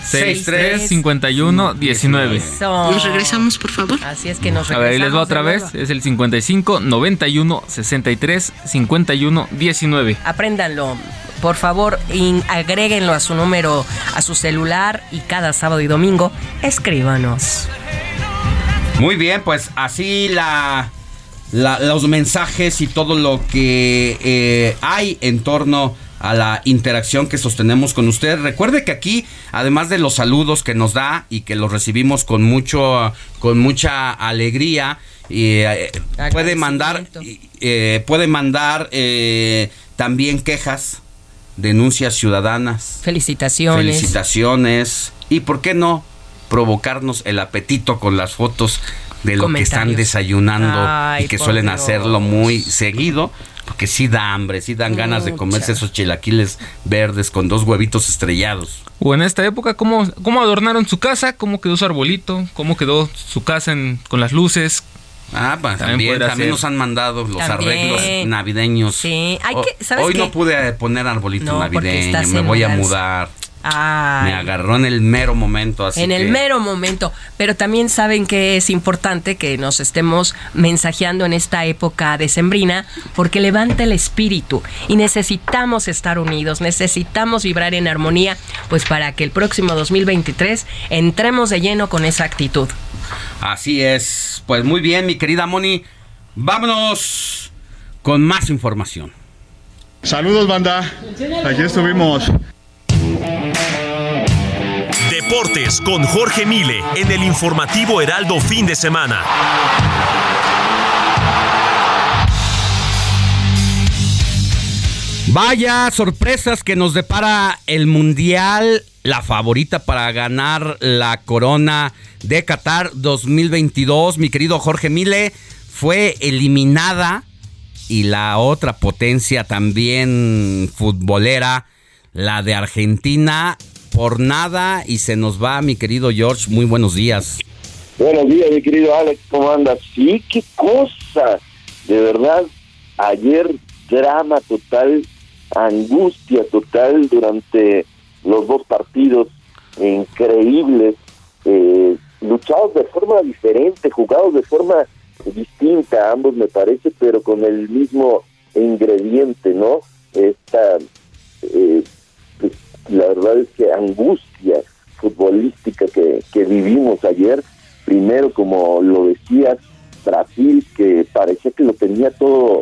63 51 19. Eso. Nos regresamos, por favor. Así es que nos A ver, ahí les va regresamos otra de vez. Es el 55 91 63 51 19. Apréndanlo. Por favor, in- agréguenlo a su número, a su celular y cada sábado y domingo escríbanos. Muy bien, pues así la, la- los mensajes y todo lo que eh, hay en torno a la interacción que sostenemos con usted. Recuerde que aquí, además de los saludos que nos da y que los recibimos con mucho, con mucha alegría, y, eh, puede mandar, eh, puede mandar eh, también quejas, denuncias ciudadanas. Felicitaciones. Felicitaciones. Y por qué no provocarnos el apetito con las fotos de lo que están desayunando Ay, y que suelen Dios. hacerlo muy seguido. Porque sí da hambre, sí dan ganas de comerse esos chilaquiles verdes con dos huevitos estrellados. O en esta época, ¿cómo, cómo adornaron su casa? ¿Cómo quedó su arbolito? ¿Cómo quedó su casa en- con las luces? Ah, pues, también, también nos han mandado los También. arreglos navideños. Sí, hay O- que- ¿sabes Hoy qué? no pude poner arbolito No, navideño, me voy a mudanza. Me agarró en el mero momento. Así en el mero momento. Pero también saben que es importante que nos estemos mensajeando en esta época decembrina porque levanta el espíritu y necesitamos estar unidos, necesitamos vibrar en armonía, pues para que el próximo 2023 entremos de lleno con esa actitud. Así es. Pues muy bien, mi querida Moni. Vámonos con más información. Saludos, banda. Aquí estuvimos. Deportes con Jorge Mile en el informativo Heraldo fin de semana. Vaya sorpresas que nos depara el Mundial, la favorita para ganar la corona de Qatar 2022. Mi querido Jorge Mile fue eliminada y la otra potencia también futbolera, la de Argentina, por nada y se nos va, mi querido George. Muy buenos días. Buenos días, mi querido Alex, ¿cómo andas? Sí, qué cosa. De verdad, ayer drama total, angustia total durante los dos partidos increíbles, eh, luchados de forma diferente, jugados de forma distinta, ambos me parece, pero con el mismo ingrediente, ¿no? Esta, eh, la verdad es que angustia futbolística que, que vivimos ayer, primero como lo decías, Brasil, que parecía que lo tenía todo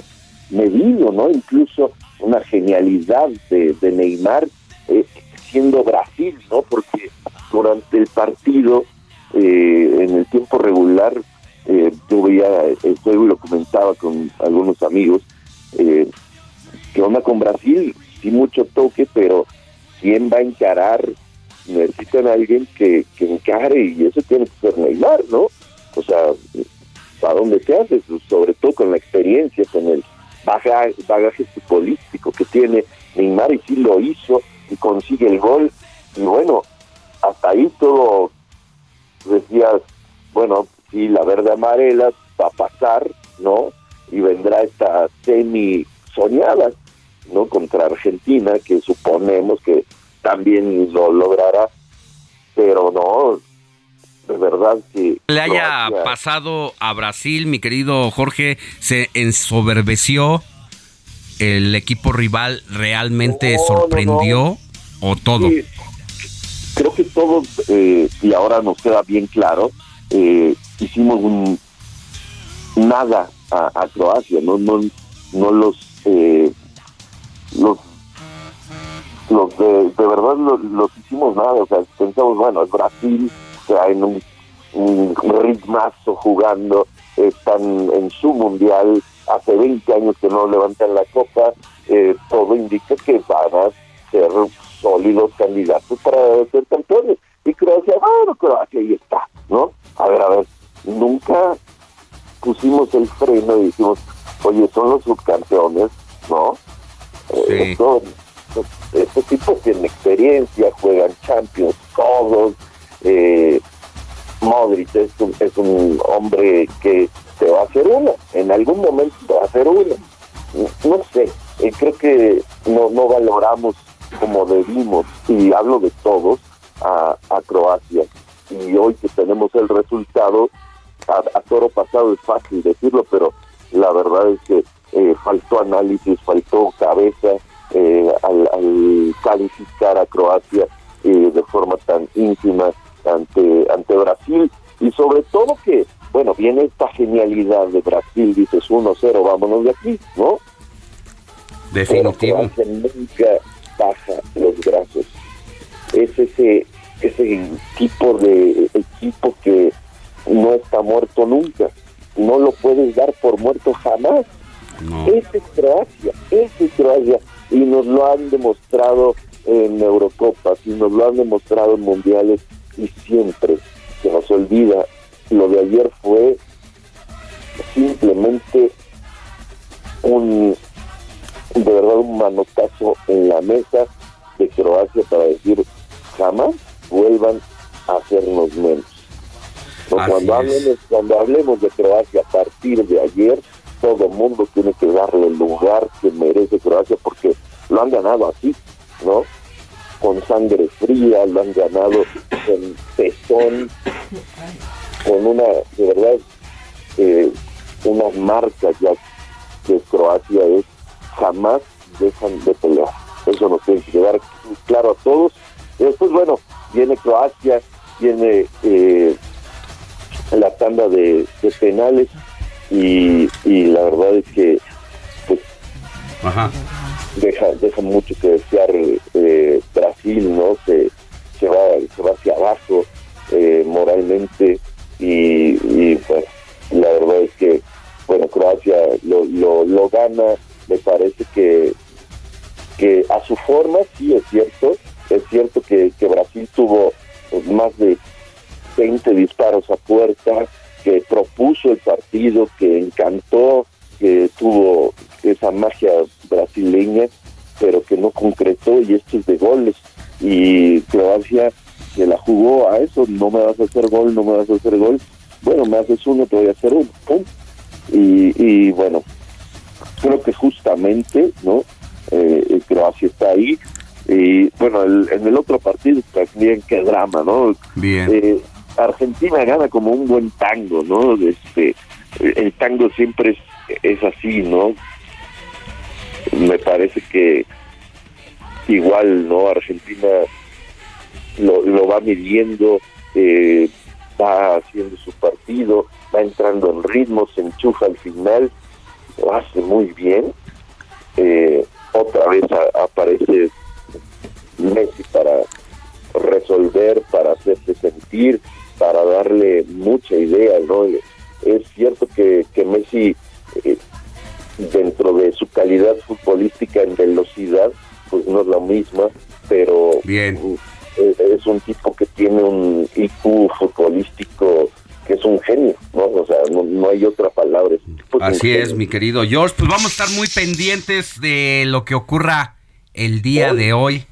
medido, ¿no? Incluso una genialidad de, de Neymar eh, siendo Brasil, ¿no? Porque durante el partido, eh, en el tiempo regular, eh, yo veía, esto lo comentaba con algunos amigos, eh, que onda con Brasil, sí mucho toque, pero ¿quién va a encarar? Necesitan a alguien que, que encare y eso tiene que ser Neymar, ¿no? O sea, ¿para dónde se hace? Sobre todo con la experiencia, con el bagaje, bagaje futbolístico que tiene Neymar y sí lo hizo y consigue el gol. Y bueno, hasta ahí todo decías, bueno, sí, la verde amarela va a pasar, ¿no? Y vendrá esta semi soñada, ¿no? Contra Argentina, que suponemos que también lo logrará, pero no, de verdad que... Le haya Croacia- pasado a Brasil, mi querido Jorge, se ensoberbeció. ¿El equipo rival realmente No, no, sorprendió o todo? Sí, creo que todos, eh, y ahora nos queda bien claro, eh, hicimos un nada a, a Croacia, no no no los eh, los los de, de verdad los, hicimos nada, o sea, pensamos, bueno, es Brasil, traen un, un ritmazo jugando, están en su mundial, hace 20 años que no levantan la copa, eh, todo indica que van a ser sólidos candidatos para ser campeones. Y Croacia, bueno, Croacia ahí está, ¿no? A ver, a ver, nunca pusimos el freno y dijimos, oye, son los subcampeones, ¿no? Eh, esto- estos tipos tienen experiencia, juegan Champions todos. Eh, Modric es un, es un hombre que te va a hacer una, en algún momento te va a hacer una. No sé, eh, creo que no, no valoramos como debimos, y hablo de todos, a, a Croacia. Y hoy que tenemos el resultado, a, a toro pasado es fácil decirlo, pero la verdad es que faltó análisis, faltó cabeza eh, al, al calificar a Croacia eh, de forma tan íntima ante, ante Brasil y sobre todo que, bueno, viene esta genialidad de Brasil, dices 1-0, vámonos de aquí, ¿no? Definitivo. Croacia nunca baja los brazos. Es ese, ese tipo de equipo que no está muerto nunca. No lo puedes dar por muerto jamás. Ese es Croacia, ese es Croacia. Y nos lo han demostrado en Eurocopas y nos lo han demostrado en Mundiales y siempre se nos olvida. Lo de ayer fue simplemente un, de verdad, un manotazo en la mesa de Croacia para decir jamás vuelvan a hacernos menos. Cuando, hablemos, cuando hablemos de Croacia a partir de ayer, todo mundo tiene que darle el lugar que merece Croacia porque lo han ganado así, ¿no? con sangre fría, lo han ganado con pezón, con una, de verdad, eh, unas marcas ya que Croacia es, jamás dejan de pelear. Eso nos tiene que quedar claro a todos. Después, bueno, viene Croacia, viene eh, la tanda de penales y, y la verdad es que pues, deja deja mucho que desear eh, Brasil no se, se va se va hacia abajo eh, moralmente y, y pues la verdad es que bueno Croacia lo, lo, lo gana. Me parece que que a su forma sí es cierto. Es cierto que, que Brasil tuvo pues, más de 20 disparos a puerta que propuso el partido que encantó que tuvo esa magia brasileña pero que no concretó y esto es de goles. Y Croacia se la jugó a eso no me vas a hacer gol no me vas a hacer gol bueno me haces uno te voy a hacer uno ¡pum! Y, y bueno creo que justamente no eh, Croacia está ahí. Y bueno el- en el otro partido también qué drama no Bien. Eh, Argentina gana como un buen tango no este el tango siempre es, así no me parece que igual no Argentina lo, va midiendo eh, va haciendo su partido va entrando en ritmo se enchufa al final lo hace muy bien. Eh, otra vez aparece Messi para resolver para hacerse sentir para darle mucha idea no es cierto que, que Messi eh, dentro de su calidad futbolística en velocidad, pues no es la misma, pero Bien. eh, es un tipo que tiene un IQ futbolístico que es un genio, ¿no? O sea, no, no hay otra palabra. Así es, mi querido George. Pues vamos a estar muy pendientes de lo que ocurra el día de hoy.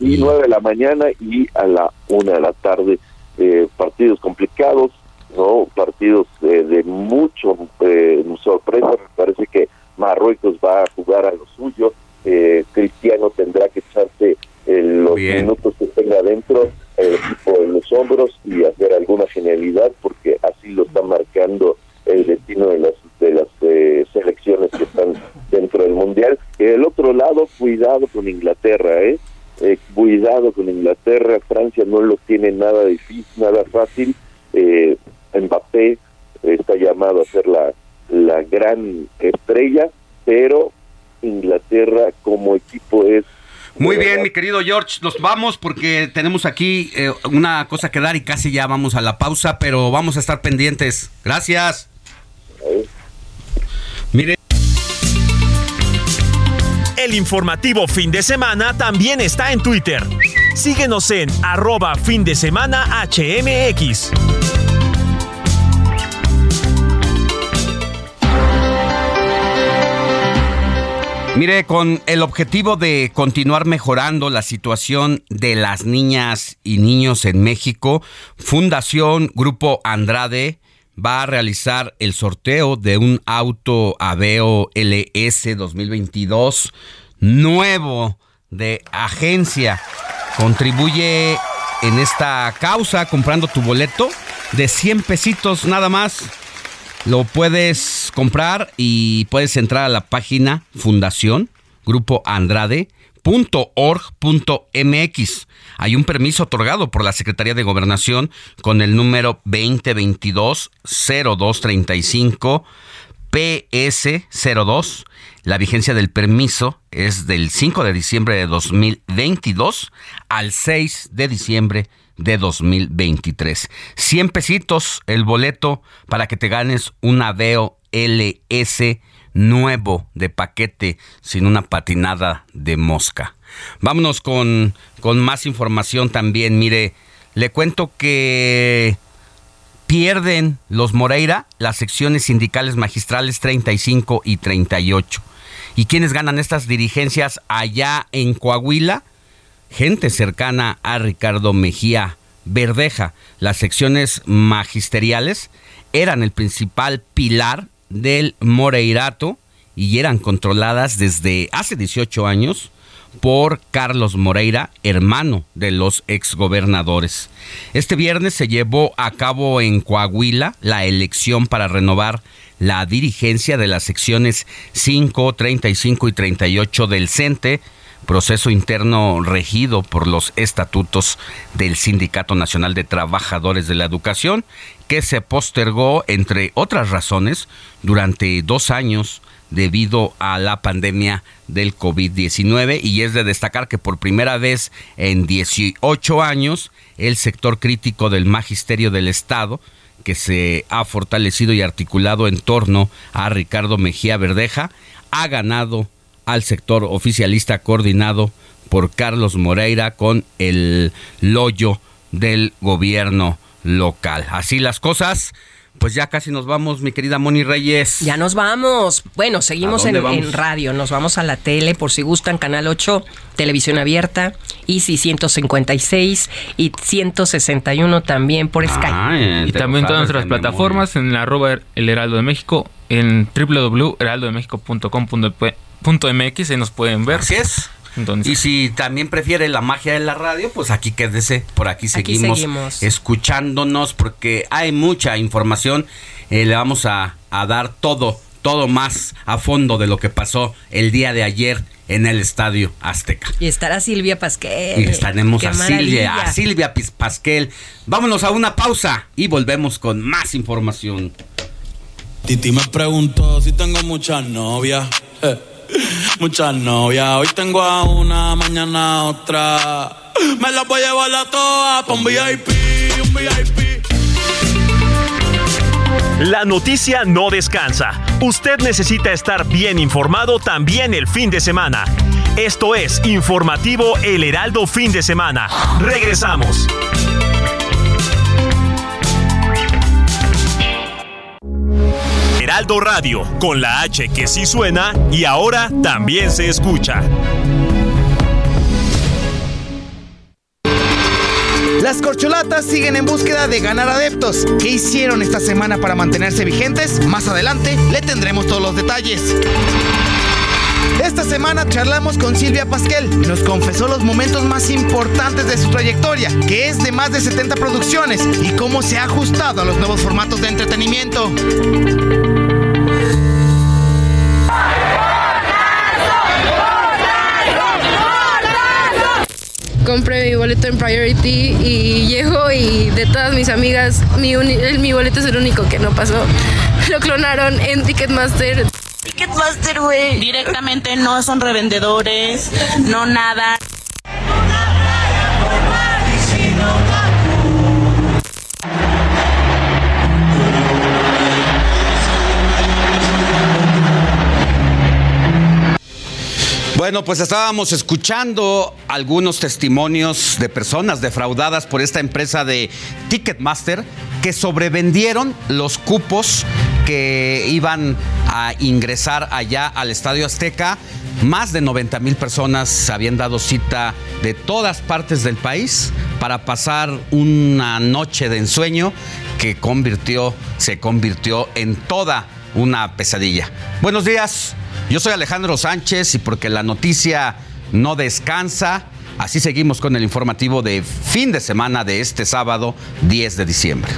y 9 de la mañana y a la 1 de la tarde. Eh, partidos complicados, no partidos eh, de mucho eh, sorpresa. Me parece que Marruecos va a jugar a lo suyo. Eh, Cristiano tendrá que echarse los minutos que tenga dentro el equipo en los hombros y hacer alguna genialidad porque así lo está marcando el destino de las de las eh, selecciones que están dentro del mundial. El otro lado, cuidado con Inglaterra, ¿eh? Eh, cuidado con Inglaterra, Francia no lo tiene nada difícil, nada fácil. Eh, Mbappé está llamado a ser la, la gran estrella, pero Inglaterra como equipo es Muy bien, mi querido George, nos vamos porque tenemos aquí eh, una cosa que dar y casi ya vamos a la pausa, pero vamos a estar pendientes. Gracias. El informativo fin de semana también está en Twitter. Síguenos en arroba fin de semana HMX. Mire, con el objetivo de continuar mejorando la situación de las niñas y niños en México, Fundación Grupo Andrade va a realizar el sorteo de un auto Aveo LS 2022 nuevo de agencia. Contribuye en esta causa comprando tu boleto de 100 pesitos nada más. Lo puedes comprar y puedes entrar a la página Fundación Grupo Andrade.org.mx. Hay un permiso otorgado por la Secretaría de Gobernación con el número 2022-0235 PS02. La vigencia del permiso es del 5 de diciembre de 2022 al 6 de diciembre de 2023. 100 pesitos el boleto para que te ganes un Aveo LS nuevo de paquete sin una patinada de mosca. Vámonos con, con más información también. Mire, le cuento que pierden los Moreira las secciones sindicales magistrales 35 y 38. ¿Y quiénes ganan estas dirigencias allá en Coahuila? Gente cercana a Ricardo Mejía Verdeja. Las secciones magisteriales eran el principal pilar del Moreirato y eran controladas desde hace 18 años por Carlos Moreira, hermano de los exgobernadores. Este viernes se llevó a cabo en Coahuila la elección para renovar la dirigencia de las secciones 5, 35 y 38 del CENTE, proceso interno regido por los estatutos del Sindicato Nacional de Trabajadores de la Educación, que se postergó, entre otras razones, durante dos años debido a la pandemia del COVID-19 y es de destacar que por primera vez en 18 años el sector crítico del magisterio del Estado que se ha fortalecido y articulado en torno a Ricardo Mejía Verdeja ha ganado al sector oficialista coordinado por Carlos Moreira con el loyo del gobierno local. Así las cosas pues ya casi nos vamos, mi querida Moni Reyes. Ya nos vamos. Bueno, seguimos en, en, radio. Nos vamos a la tele, por si gustan, Canal 8, Televisión Abierta, Easy 156 y 161 también por Sky. Ah, y también todas nuestras plataformas en la arroba El Heraldo de México, en www.heraldodemexico.com.mx, ahí nos pueden ver. Así es. Y si también prefiere la magia de la radio, pues aquí quédese, por aquí seguimos, aquí seguimos. escuchándonos porque hay mucha información. Eh, le vamos a, a, dar todo, todo más a fondo de lo que pasó el día de ayer en el Estadio Azteca. Y estará Silvia Pasquel. Y estaremos Qué a maravilla. Silvia, a Silvia Pasquel. Vámonos a una pausa y volvemos con más información. Titi me preguntó si tengo muchas novias. Eh. Muchas novias, hoy tengo a una, mañana a otra. Me las voy a llevar a todas pa' un VIP, un VIP. La noticia no descansa. Usted necesita estar bien informado también el fin de semana. Esto es Informativo El Heraldo Fin de Semana. Regresamos. Heraldo Radio, con la H que sí suena y ahora también se escucha. Las corcholatas siguen en búsqueda de ganar adeptos. ¿Qué hicieron esta semana para mantenerse vigentes? Más adelante le tendremos todos los detalles. Esta semana charlamos con Silvia Pasquel. Nos confesó los momentos más importantes de su trayectoria, que es de más de 70 producciones, y cómo se ha ajustado a los nuevos formatos de entretenimiento. Compré mi boleto en Priority y llego y de todas mis amigas, mi, mi boleto es el único que no pasó. Lo clonaron en Ticketmaster. Ticketmaster, güey. Directamente no son revendedores, no nada. Bueno, pues estábamos escuchando algunos testimonios de personas defraudadas por esta empresa de Ticketmaster que sobrevendieron los cupos que iban a ingresar allá al Estadio Azteca. Más de 90 mil personas habían dado cita de todas partes del país para pasar una noche de ensueño que convirtió, se convirtió en toda una pesadilla. Buenos días. Yo soy Alejandro Sánchez y porque la noticia no descansa, así seguimos con el informativo de fin de semana de este sábado 10 de diciembre.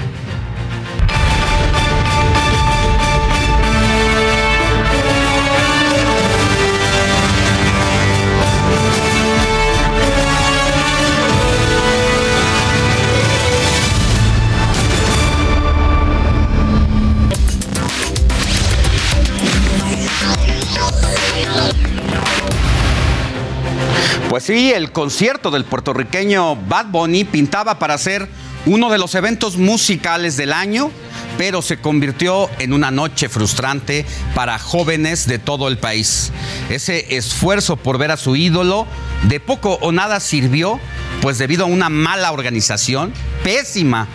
Pues sí, el concierto del puertorriqueño Bad Bunny pintaba para ser uno de los eventos musicales del año, pero se convirtió en una noche frustrante para jóvenes de todo el país. Ese esfuerzo por ver a su ídolo de poco o nada sirvió, pues debido a una mala organización, pésima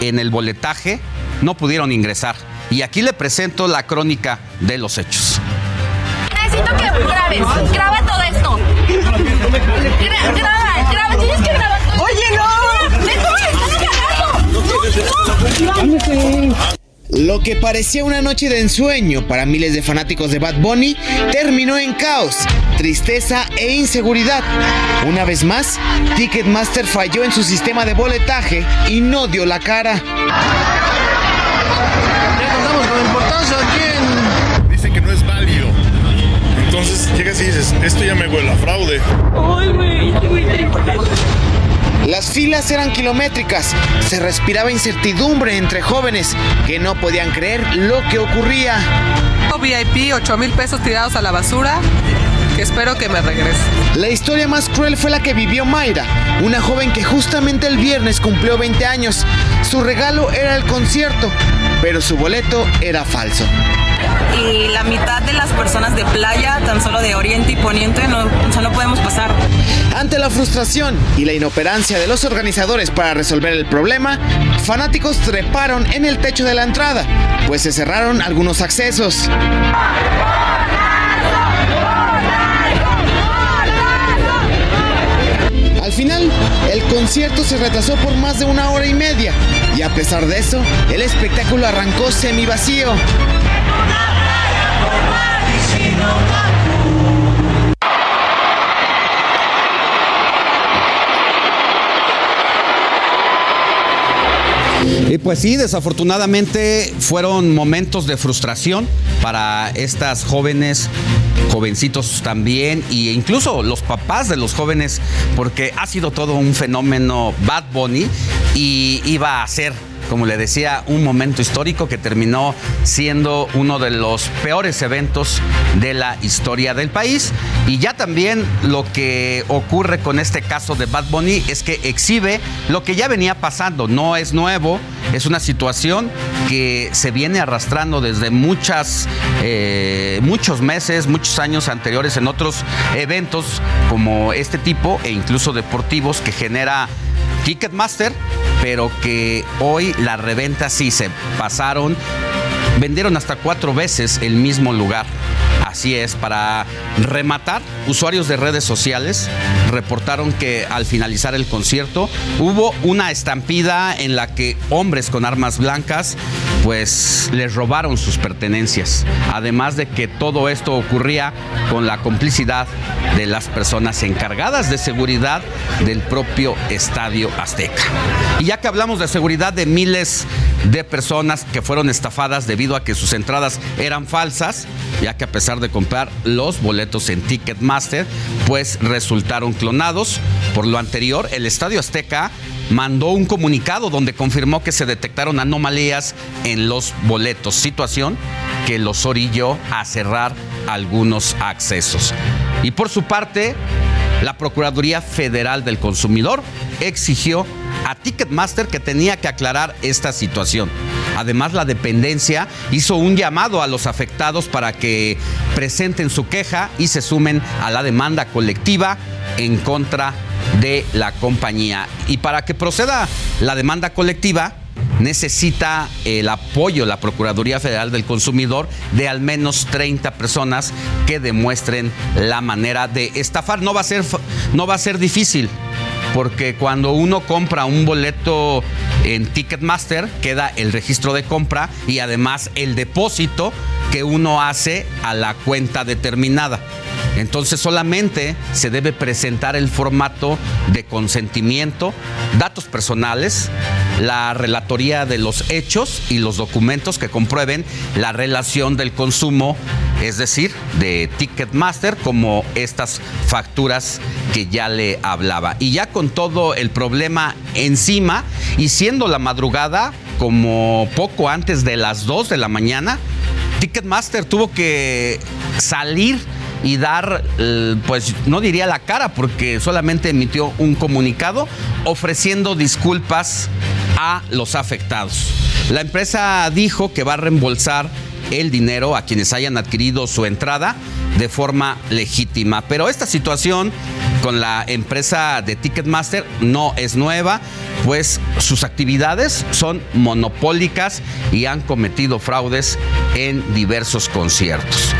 en el boletaje, no pudieron ingresar. Y aquí le presento la crónica de los hechos. Necesito que grabes, graba todo esto. Gra graba, graba, tienes que grabar. Oye, no. Me están agarrando. No, no. Lo que parecía una noche de ensueño para miles de fanáticos de Bad Bunny terminó en caos, tristeza e inseguridad. Una vez más, Ticketmaster falló en su sistema de boletaje y no dio la cara. Entonces llegas y dices, esto ya me huele a fraude. Las filas eran kilométricas, se respiraba incertidumbre entre jóvenes que no podían creer lo que ocurría. VIP, 8 mil pesos tirados a la basura, espero que me regrese. La historia más cruel fue la que vivió Mayra, una joven que justamente el viernes cumplió 20 años. Su regalo era el concierto, pero su boleto era falso. Y la mitad de las personas de playa, tan solo de oriente y poniente, no, o sea, no podemos pasar. Ante la frustración y la inoperancia de los organizadores para resolver el problema, fanáticos treparon en el techo de la entrada, pues se cerraron algunos accesos. Final, el concierto se retrasó por más de una hora y media, y a pesar de eso, el espectáculo arrancó semi vacío. Y pues sí, desafortunadamente fueron momentos de frustración para estas jóvenes, jovencitos también, e incluso los papás de los jóvenes, porque ha sido todo un fenómeno Bad Bunny y iba a ser como le decía, un momento histórico que terminó siendo uno de los peores eventos de la historia del país. Y ya también lo que ocurre con este caso de Bad Bunny es que exhibe lo que ya venía pasando, no es nuevo, es una situación que se viene arrastrando desde muchas, eh, muchos meses, muchos años anteriores en otros eventos como este tipo e incluso deportivos que genera Ticketmaster, pero que hoy la reventa sí se pasaron. Vendieron hasta cuatro veces el mismo lugar. Así es, para rematar, usuarios de redes sociales reportaron que al finalizar el concierto hubo una estampida en la que hombres con armas blancas pues les robaron sus pertenencias. Además de que todo esto ocurría con la complicidad de las personas encargadas de seguridad del propio Estadio Azteca. Y ya que hablamos de seguridad de miles de personas que fueron estafadas debido a que sus entradas eran falsas, ya que a pesar de comprar los boletos en Ticketmaster, pues resultaron clonados. Por lo anterior, el Estadio Azteca mandó un comunicado donde confirmó que se detectaron anomalías en los boletos, situación que los orilló a cerrar algunos accesos. Y por su parte, la Procuraduría Federal del Consumidor exigió a Ticketmaster que tenía que aclarar esta situación. Además, la dependencia hizo un llamado a los afectados para que presenten su queja y se sumen a la demanda colectiva en contra de la compañía. Y para que proceda la demanda colectiva, necesita el apoyo la Procuraduría Federal del Consumidor de al menos 30 personas que demuestren la manera de estafar. No va a ser, no va a ser difícil porque cuando uno compra un boleto en Ticketmaster queda el registro de compra y además el depósito que uno hace a la cuenta determinada. Entonces solamente se debe presentar el formato de consentimiento, datos personales, la relatoría de los hechos y los documentos que comprueben la relación del consumo, es decir, de Ticketmaster como estas facturas que ya le hablaba. Y ya con todo el problema encima y siendo la madrugada como poco antes de las 2 de la mañana, Ticketmaster tuvo que salir y dar, eh, pues no diría la cara, porque solamente emitió un comunicado ofreciendo disculpas a los afectados. La empresa dijo que va a reembolsar el dinero a quienes hayan adquirido su entrada de forma legítima. Pero esta situación con la empresa de Ticketmaster no es nueva, pues sus actividades son monopólicas y han cometido fraudes en diversos conciertos.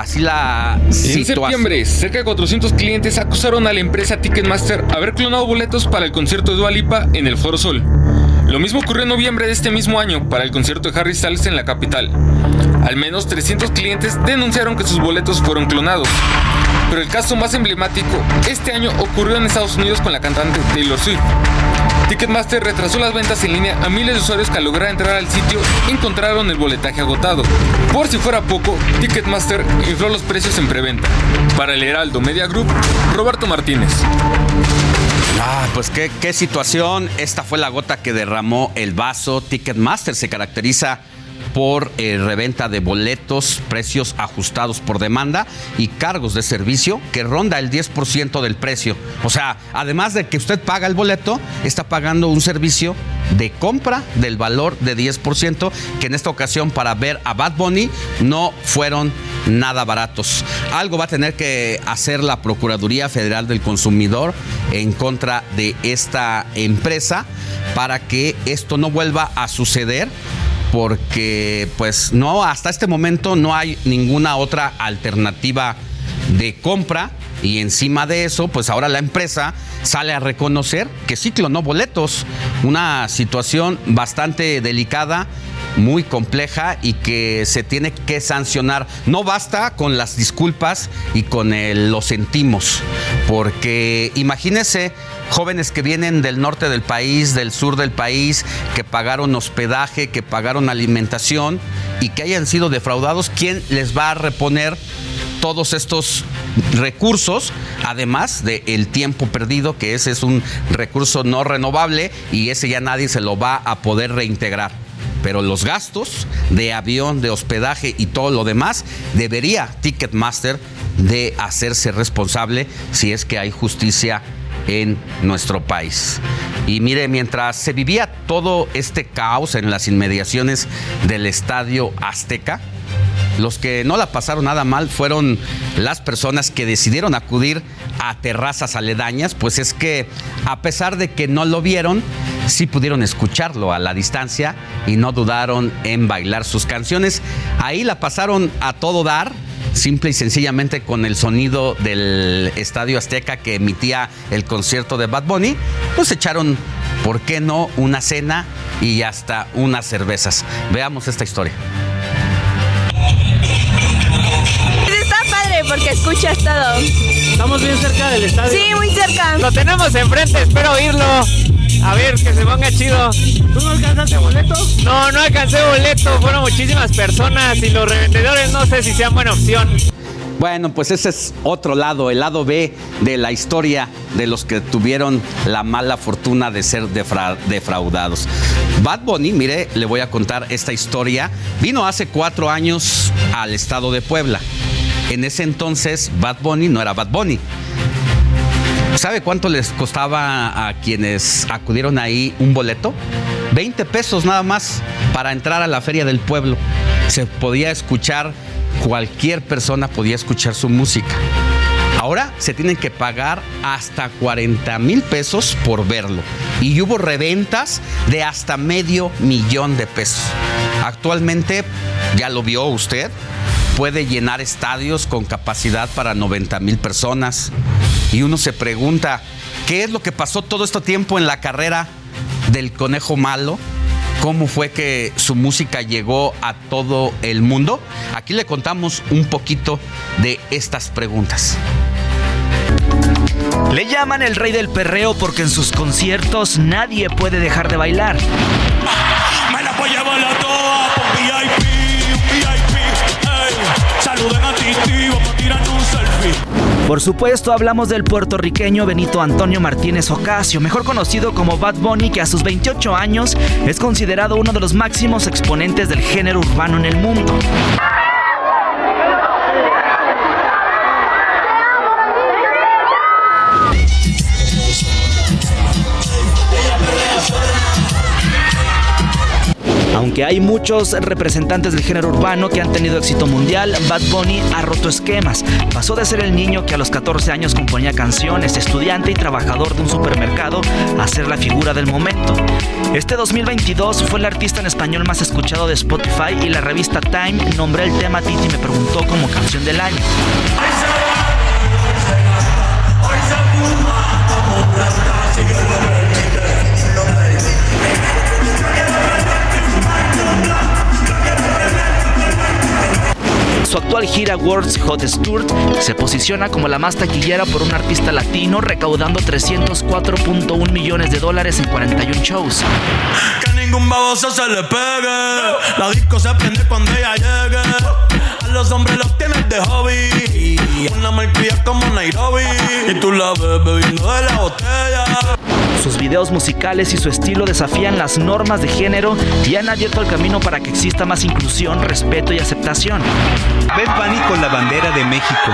Así la En situación. septiembre, cerca de 400 clientes acusaron a la empresa Ticketmaster haber clonado boletos para el concierto de Dua Lipa en el Foro Sol. Lo mismo ocurrió en noviembre de este mismo año para el concierto de Harry Styles en la capital. Al menos 300 clientes denunciaron que sus boletos fueron clonados. Pero el caso más emblemático este año ocurrió en Estados Unidos con la cantante Taylor Swift. Ticketmaster retrasó las ventas en línea a miles de usuarios que al lograr entrar al sitio encontraron el boletaje agotado. Por si fuera poco, Ticketmaster infló los precios en preventa. Para el Heraldo Media Group, Roberto Martínez. Ah, pues qué, qué situación. Esta fue la gota que derramó el vaso. Ticketmaster se caracteriza por eh, reventa de boletos, precios ajustados por demanda y cargos de servicio que ronda el 10% del precio. O sea, además de que usted paga el boleto, está pagando un servicio de compra del valor de 10%, que en esta ocasión para ver a Bad Bunny no fueron nada baratos. Algo va a tener que hacer la Procuraduría Federal del Consumidor en contra de esta empresa para que esto no vuelva a suceder porque pues no, hasta este momento no hay ninguna otra alternativa de compra. Y encima de eso, pues ahora la empresa sale a reconocer que sí clonó boletos, una situación bastante delicada muy compleja y que se tiene que sancionar. No basta con las disculpas y con el lo sentimos, porque imagínense jóvenes que vienen del norte del país, del sur del país, que pagaron hospedaje, que pagaron alimentación y que hayan sido defraudados, ¿quién les va a reponer todos estos recursos, además del tiempo perdido, que ese es un recurso no renovable y ese ya nadie se lo va a poder reintegrar? Pero los gastos de avión, de hospedaje y todo lo demás, debería Ticketmaster de hacerse responsable si es que hay justicia en nuestro país. Y mire, mientras se vivía todo este caos en las inmediaciones del Estadio Azteca, los que no la pasaron nada mal fueron las personas que decidieron acudir a terrazas aledañas, pues es que a pesar de que no lo vieron, sí pudieron escucharlo a la distancia y no dudaron en bailar sus canciones. Ahí la pasaron a todo dar, simple y sencillamente con el sonido del Estadio Azteca que emitía el concierto de Bad Bunny, pues echaron, ¿por qué no?, una cena y hasta unas cervezas. Veamos esta historia. Está padre porque escuchas todo. Estamos bien cerca del estadio. Sí, muy cerca. Lo tenemos enfrente, espero oírlo. A ver, que se ponga chido. ¿Tú no alcanzaste boleto? No, no alcancé boleto. Fueron muchísimas personas y los revendedores no sé si sean buena opción. Bueno, pues ese es otro lado, el lado B de la historia de los que tuvieron la mala fortuna de ser defra defraudados. Bad Bunny, mire, le voy a contar esta historia. Vino hace cuatro años al estado de Puebla. En ese entonces, Bad Bunny no era Bad Bunny. ¿Sabe cuánto les costaba a quienes acudieron ahí un boleto? 20 pesos nada más para entrar a la feria del pueblo. Se podía escuchar, cualquier persona podía escuchar su música. Ahora se tienen que pagar hasta 40 mil pesos por verlo. Y hubo reventas de hasta medio millón de pesos. Actualmente, ya lo vio usted, puede llenar estadios con capacidad para 90 mil personas. Y uno se pregunta, ¿qué es lo que pasó todo este tiempo en la carrera del conejo malo? ¿Cómo fue que su música llegó a todo el mundo? Aquí le contamos un poquito de estas preguntas. Le llaman el rey del perreo porque en sus conciertos nadie puede dejar de bailar. Me la voy a Por supuesto, hablamos del puertorriqueño Benito Antonio Martínez Ocasio, mejor conocido como Bad Bunny, que a sus 28 años es considerado uno de los máximos exponentes del género urbano en el mundo. Aunque hay muchos representantes del género urbano que han tenido éxito mundial, Bad Bunny ha roto esquemas. Pasó de ser el niño que a los 14 años componía canciones, estudiante y trabajador de un supermercado, a ser la figura del momento. Este 2022 fue el artista en español más escuchado de Spotify y la revista Time nombró el tema Titi me preguntó como canción del año. Actual gira World's Hottest Tour se posiciona como la más taquillera por un artista latino, recaudando 304.1 millones de dólares en 41 shows. Que ningún baboso se le pegue. La disco se prende cuando ella llegue. Los hombres los tienes de hobby. Una malcria como Nairobi. Y tú la ves bebiendo de la botella. Sus videos musicales y su estilo desafían las normas de género y han abierto el camino para que exista más inclusión, respeto y aceptación. Bad Bunny con la bandera de México.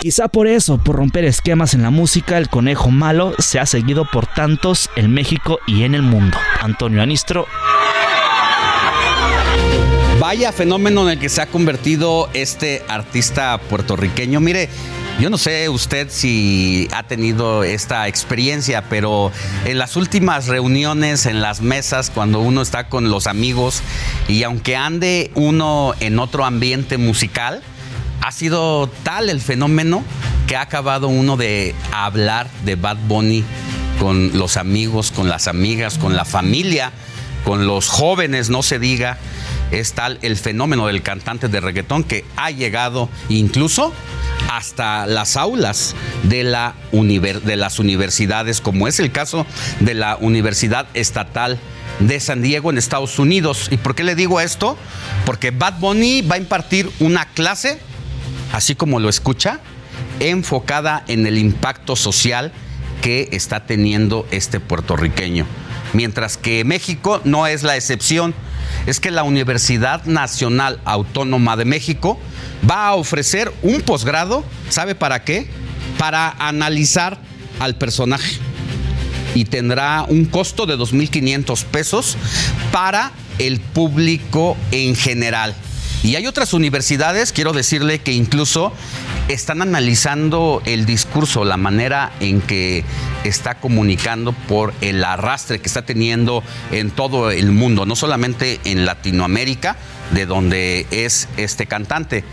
Quizá por eso, por romper esquemas en la música, el conejo malo se ha seguido por tantos en México y en el mundo. Antonio Anistro. Vaya fenómeno en el que se ha convertido este artista puertorriqueño. Mire, yo no sé usted si ha tenido esta experiencia, pero en las últimas reuniones, en las mesas, cuando uno está con los amigos y aunque ande uno en otro ambiente musical, ha sido tal el fenómeno que ha acabado uno de hablar de Bad Bunny con los amigos, con las amigas, con la familia, con los jóvenes, no se diga. Es tal el fenómeno del cantante de reggaetón que ha llegado incluso hasta las aulas de, la de las universidades, como es el caso de la Universidad Estatal de San Diego en Estados Unidos. ¿Y por qué le digo esto? Porque Bad Bunny va a impartir una clase así como lo escucha, enfocada en el impacto social que está teniendo este puertorriqueño. Mientras que México no es la excepción, es que la Universidad Nacional Autónoma de México va a ofrecer un posgrado, ¿sabe para qué? Para analizar al personaje. Y tendrá un costo de 2.500 pesos para el público en general. Y hay otras universidades, quiero decirle, que incluso están analizando el discurso, la manera en que está comunicando por el arrastre que está teniendo en todo el mundo, no solamente en Latinoamérica, de donde es este cantante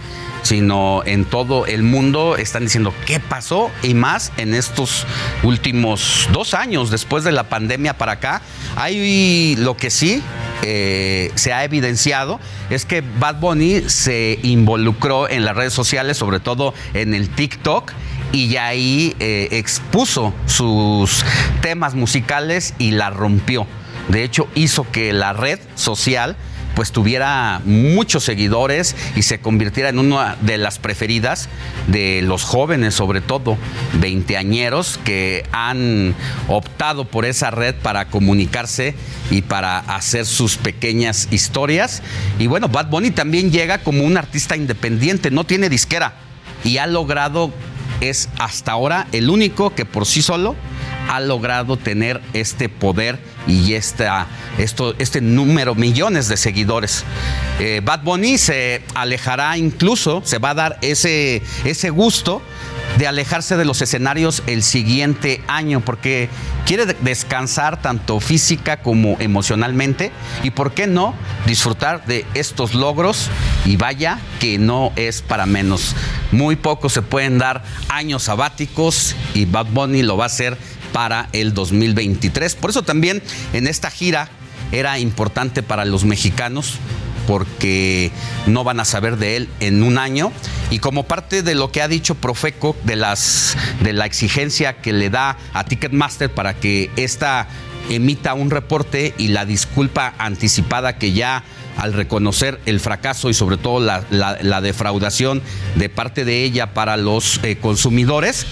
sino en todo el mundo están diciendo qué pasó y más en estos últimos dos años después de la pandemia para acá. Hay lo que sí eh, se ha evidenciado es que Bad Bunny se involucró en las redes sociales, sobre todo en el TikTok, y ahí eh, expuso sus temas musicales y la rompió. De hecho, hizo que la red social pues tuviera muchos seguidores y se convirtiera en una de las preferidas de los jóvenes, sobre todo veinteañeros, que han optado por esa red para comunicarse y para hacer sus pequeñas historias. Y bueno, Bad Bunny también llega como un artista independiente, no tiene disquera y ha logrado, es hasta ahora el único que por sí solo ha logrado tener este poder y esta, esto, este número, millones de seguidores. Eh, Bad Bunny se alejará incluso, se va a dar ese, ese gusto de alejarse de los escenarios el siguiente año, porque quiere descansar tanto física como emocionalmente y, ¿por qué no?, disfrutar de estos logros y vaya que no es para menos. Muy pocos se pueden dar años sabáticos y Bad Bunny lo va a hacer para el 2023. Por eso también en esta gira era importante para los mexicanos porque no van a saber de él en un año y como parte de lo que ha dicho Profeco de las de la exigencia que le da a Ticketmaster para que esta emita un reporte y la disculpa anticipada que ya al reconocer el fracaso y sobre todo la, defraudación de parte de ella para los eh, consumidores,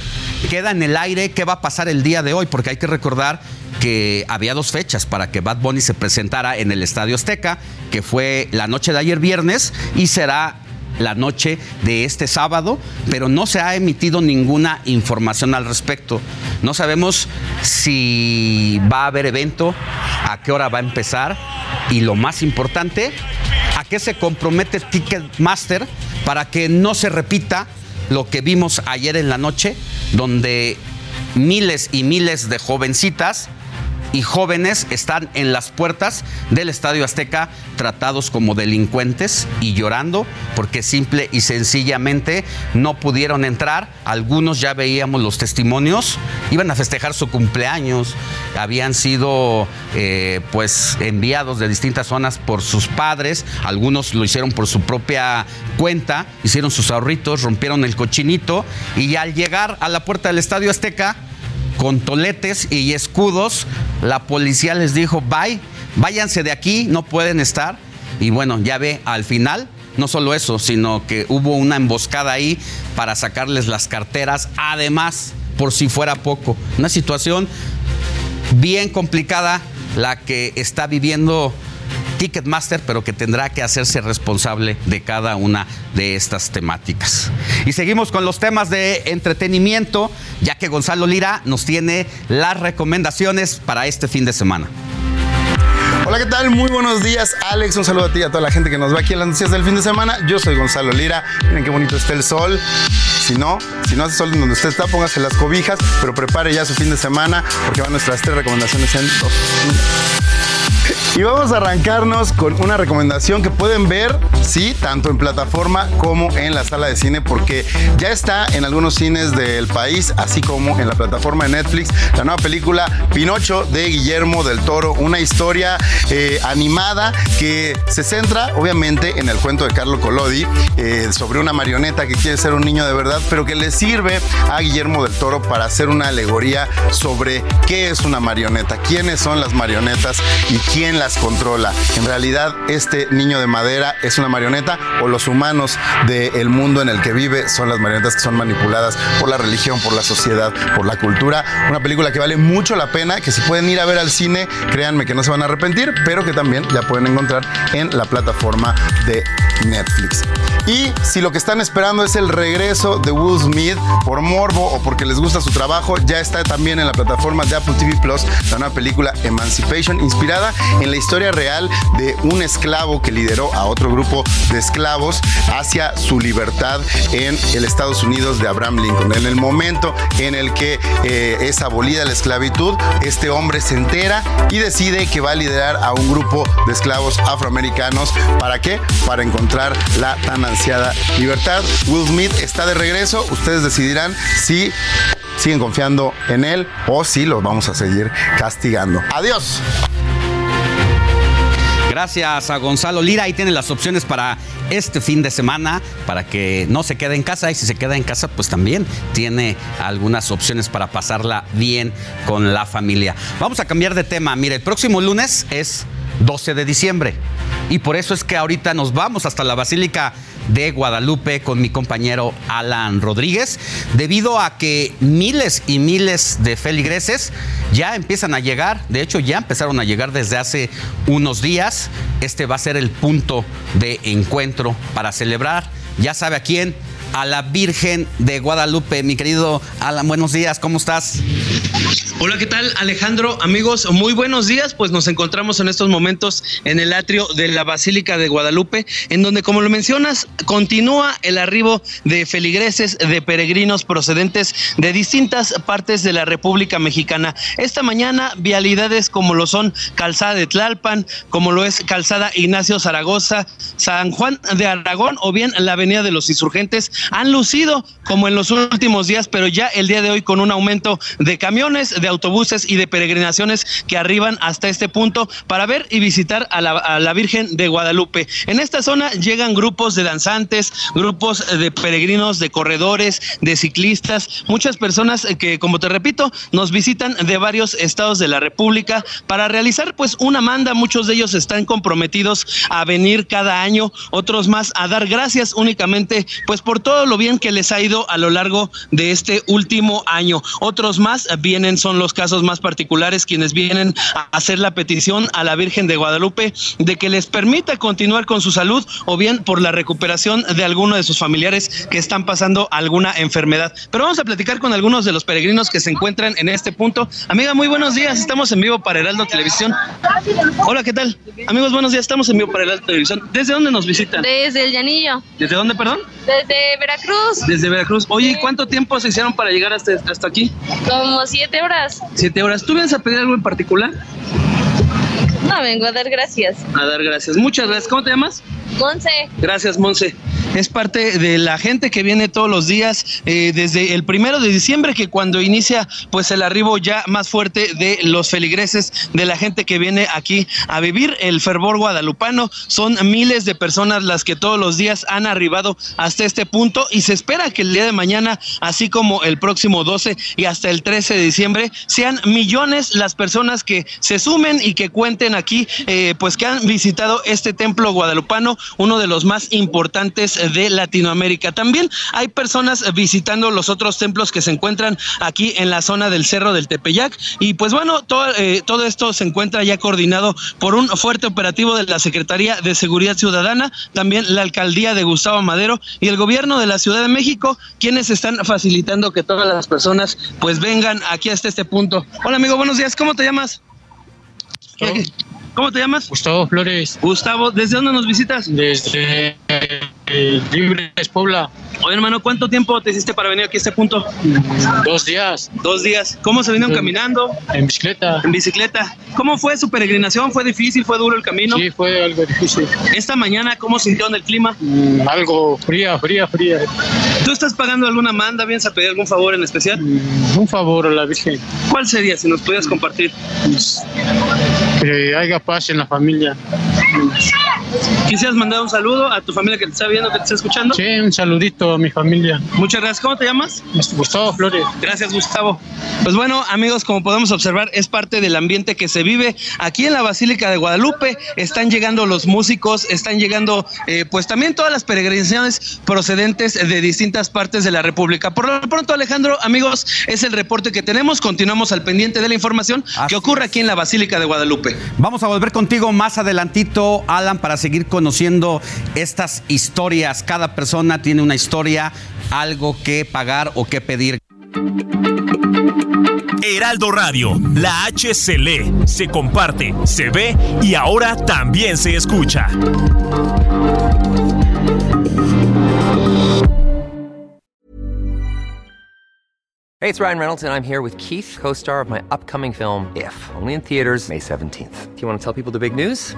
queda en el aire qué va a pasar el día de hoy, porque hay que recordar que había dos fechas para que Bad Bunny se presentara en el Estadio Azteca, que fue la noche de ayer viernes y será la noche de este sábado, pero no se ha emitido ninguna información al respecto. No sabemos si va a haber evento, a qué hora va a empezar y lo más importante, a qué se compromete Ticketmaster para que no se repita lo que vimos ayer en la noche, donde miles y miles de jovencitas y jóvenes están en las puertas del Estadio Azteca tratados como delincuentes y llorando porque simple y sencillamente no pudieron entrar. Algunos ya veíamos los testimonios, iban a festejar su cumpleaños, habían sido eh, pues enviados de distintas zonas por sus padres, algunos lo hicieron por su propia cuenta, hicieron sus ahorritos, rompieron el cochinito y al llegar a la puerta del Estadio Azteca, con toletes y escudos, la policía les dijo, bye, váyanse de aquí, no pueden estar. Y bueno, ya ve, al final, no solo eso, sino que hubo una emboscada ahí para sacarles las carteras, además, por si fuera poco. Una situación bien complicada la que está viviendo Ticketmaster, pero que tendrá que hacerse responsable de cada una de estas temáticas. Y seguimos con los temas de entretenimiento, ya que Gonzalo Lira nos tiene las recomendaciones para este fin de semana. Hola, ¿qué tal? Muy buenos días, Alex. Un saludo a ti y a toda la gente que nos ve aquí en las noticias del fin de semana. Yo soy Gonzalo Lira. Miren qué bonito está el sol. Si no, si no hace sol donde usted está, póngase las cobijas, pero prepare ya su fin de semana porque van nuestras tres recomendaciones en dos. Y vamos a arrancarnos con una recomendación que pueden ver, sí, tanto en plataforma como en la sala de cine, porque ya está en algunos cines del país, así como en la plataforma de Netflix, la nueva película Pinocho de Guillermo del Toro, una historia eh, animada que se centra obviamente en el cuento de Carlo Collodi eh, sobre una marioneta que quiere ser un niño de verdad, pero que le sirve a Guillermo del Toro para hacer una alegoría sobre qué es una marioneta, quiénes son las marionetas y quién las controla. En realidad, este niño de madera es una marioneta o los humanos del mundo en el que vive son las marionetas que son manipuladas por la religión, por la sociedad, por la cultura. Una película que vale mucho la pena, que si pueden ir a ver al cine, créanme que no se van a arrepentir, pero que también ya pueden encontrar en la plataforma de Netflix. Y si lo que están esperando es el regreso de Will Smith por morbo o porque les gusta su trabajo, ya está también en la plataforma de Apple TV Plus la nueva película Emancipation, inspirada en la historia real de un esclavo que lideró a otro grupo de esclavos hacia su libertad en el Estados Unidos de Abraham Lincoln. En el momento en el que eh, es abolida la esclavitud, este hombre se entera y decide que va a liderar a un grupo de esclavos afroamericanos. ¿Para qué? Para encontrar la tan ansiada libertad. Will Smith está de regreso. Ustedes decidirán si siguen confiando en él o si los vamos a seguir castigando. Adiós. Gracias a Gonzalo Lira. Ahí tiene las opciones para este fin de semana, para que no se quede en casa. Y si se queda en casa, pues también tiene algunas opciones para pasarla bien con la familia. Vamos a cambiar de tema. Mire, el próximo lunes es 12 de diciembre. Y por eso es que ahorita nos vamos hasta la Basílica de Guadalupe con mi compañero Alan Rodríguez, debido a que miles y miles de feligreses ya empiezan a llegar, de hecho ya empezaron a llegar desde hace unos días. Este va a ser el punto de encuentro para celebrar, ya sabe a quién, a la Virgen de Guadalupe. Mi querido Alan, buenos días, ¿cómo estás? Hola, ¿qué tal Alejandro? Amigos, muy buenos días. Pues nos encontramos en estos momentos en el atrio de la Basílica de Guadalupe, en donde, como lo mencionas, continúa el arribo de feligreses, de peregrinos procedentes de distintas partes de la República Mexicana. Esta mañana, vialidades como lo son Calzada de Tlalpan, como lo es Calzada Ignacio Zaragoza, San Juan de Aragón o bien la Avenida de los Insurgentes han lucido como en los últimos días, pero ya el día de hoy con un aumento de camiones, de autobuses y de peregrinaciones que arriban hasta este punto para ver y visitar a la, Virgen de Guadalupe. En esta zona llegan grupos de danzantes, grupos de peregrinos, de corredores, de ciclistas, muchas personas que, como te repito, nos visitan de varios estados de la República para realizar pues una manda. Muchos de ellos están comprometidos a venir cada año, otros más a dar gracias únicamente pues por todo lo bien que les ha ido a lo largo de este último año. Otros más vienen, son los casos más particulares, quienes vienen a hacer la petición a la Virgen de Guadalupe de que les permita continuar con su salud o bien por la recuperación de alguno de sus familiares que están pasando alguna enfermedad. Pero vamos a platicar con algunos de los peregrinos que se encuentran en este punto. Amiga, muy buenos días. Estamos en vivo para Heraldo Televisión. Hola, ¿qué tal? Amigos, buenos días. Estamos en vivo para Heraldo Televisión. ¿Desde dónde nos visitan? Desde el Llanillo, ¿Desde dónde, perdón? desde Veracruz, Desde Veracruz. Oye, ¿y cuánto tiempo se hicieron para llegar hasta, hasta aquí? como Como siete horas. Siete horas. ¿Tú vienes a pedir algo en particular? No, vengo a dar gracias. A dar gracias. Muchas gracias. ¿Cómo te llamas? Monse. Gracias, Monse. Es parte de la gente que viene todos los días eh, desde el primero de diciembre, que cuando inicia pues el arribo ya más fuerte de los feligreses, de la gente que viene aquí a vivir el fervor guadalupano. Son miles de personas las que todos los días han arribado hasta este punto y se espera que el día de mañana, así como el próximo 12 y hasta el 13 de diciembre, sean millones las personas que se sumen y que cuenten aquí, eh, pues que han visitado este templo guadalupano, uno de los más importantes de Latinoamérica. También hay personas visitando los otros templos que se encuentran aquí en la zona del Cerro del Tepeyac. Y pues bueno, todo, eh, todo esto se encuentra ya coordinado por un fuerte operativo de la Secretaría de Seguridad Ciudadana, también la alcaldía de Gustavo Madero y el gobierno de la Ciudad de México, quienes están facilitando que todas las personas pues vengan aquí hasta este punto. Hola amigo, buenos días, ¿cómo te llamas? ¿Cómo te llamas? Gustavo Flores. Gustavo, ¿desde dónde nos visitas? Desde eh, Libres Puebla. Oye, hermano, ¿cuánto tiempo te hiciste para venir aquí a este punto? Dos días. Dos días. ¿Cómo se vinieron En- caminando? En bicicleta. En bicicleta. ¿Cómo fue su peregrinación? ¿Fue difícil? ¿Fue duro el camino? Sí, fue algo difícil. Esta mañana, ¿cómo sintieron el clima? Mm, algo fría, fría, fría. ¿Tú estás pagando alguna manda? ¿Vienes a pedir algún favor en especial? Un favor a la Virgen. ¿Cuál sería si nos pudieras compartir? Que haya paz en la familia. ¿Quisieras mandar un saludo a tu familia que te está viendo, que te está escuchando? Sí, un saludito a mi familia. Muchas gracias. ¿Cómo te llamas? Gustavo Flores. Gracias, Gustavo. Pues bueno, amigos, como podemos observar, es parte del ambiente que se vive aquí en la Basílica de Guadalupe. Están llegando los músicos, están llegando, eh, pues también todas las peregrinaciones procedentes de distintas partes de la República. Por lo pronto, Alejandro, amigos, es el reporte que tenemos. Continuamos al pendiente de la información que ocurre aquí en la Basílica de Guadalupe. Vamos a volver contigo más adelantito, Alan, para seguir conociendo estas historias. Cada persona tiene una historia, algo que pagar o que pedir. Heraldo Radio, la H se lee, se comparte, se ve y ahora también se escucha. Hey, it's Ryan Reynolds, and I'm here with Keith, co star of my upcoming film, If, only in theaters, May 17th. Do you want to tell people the big news?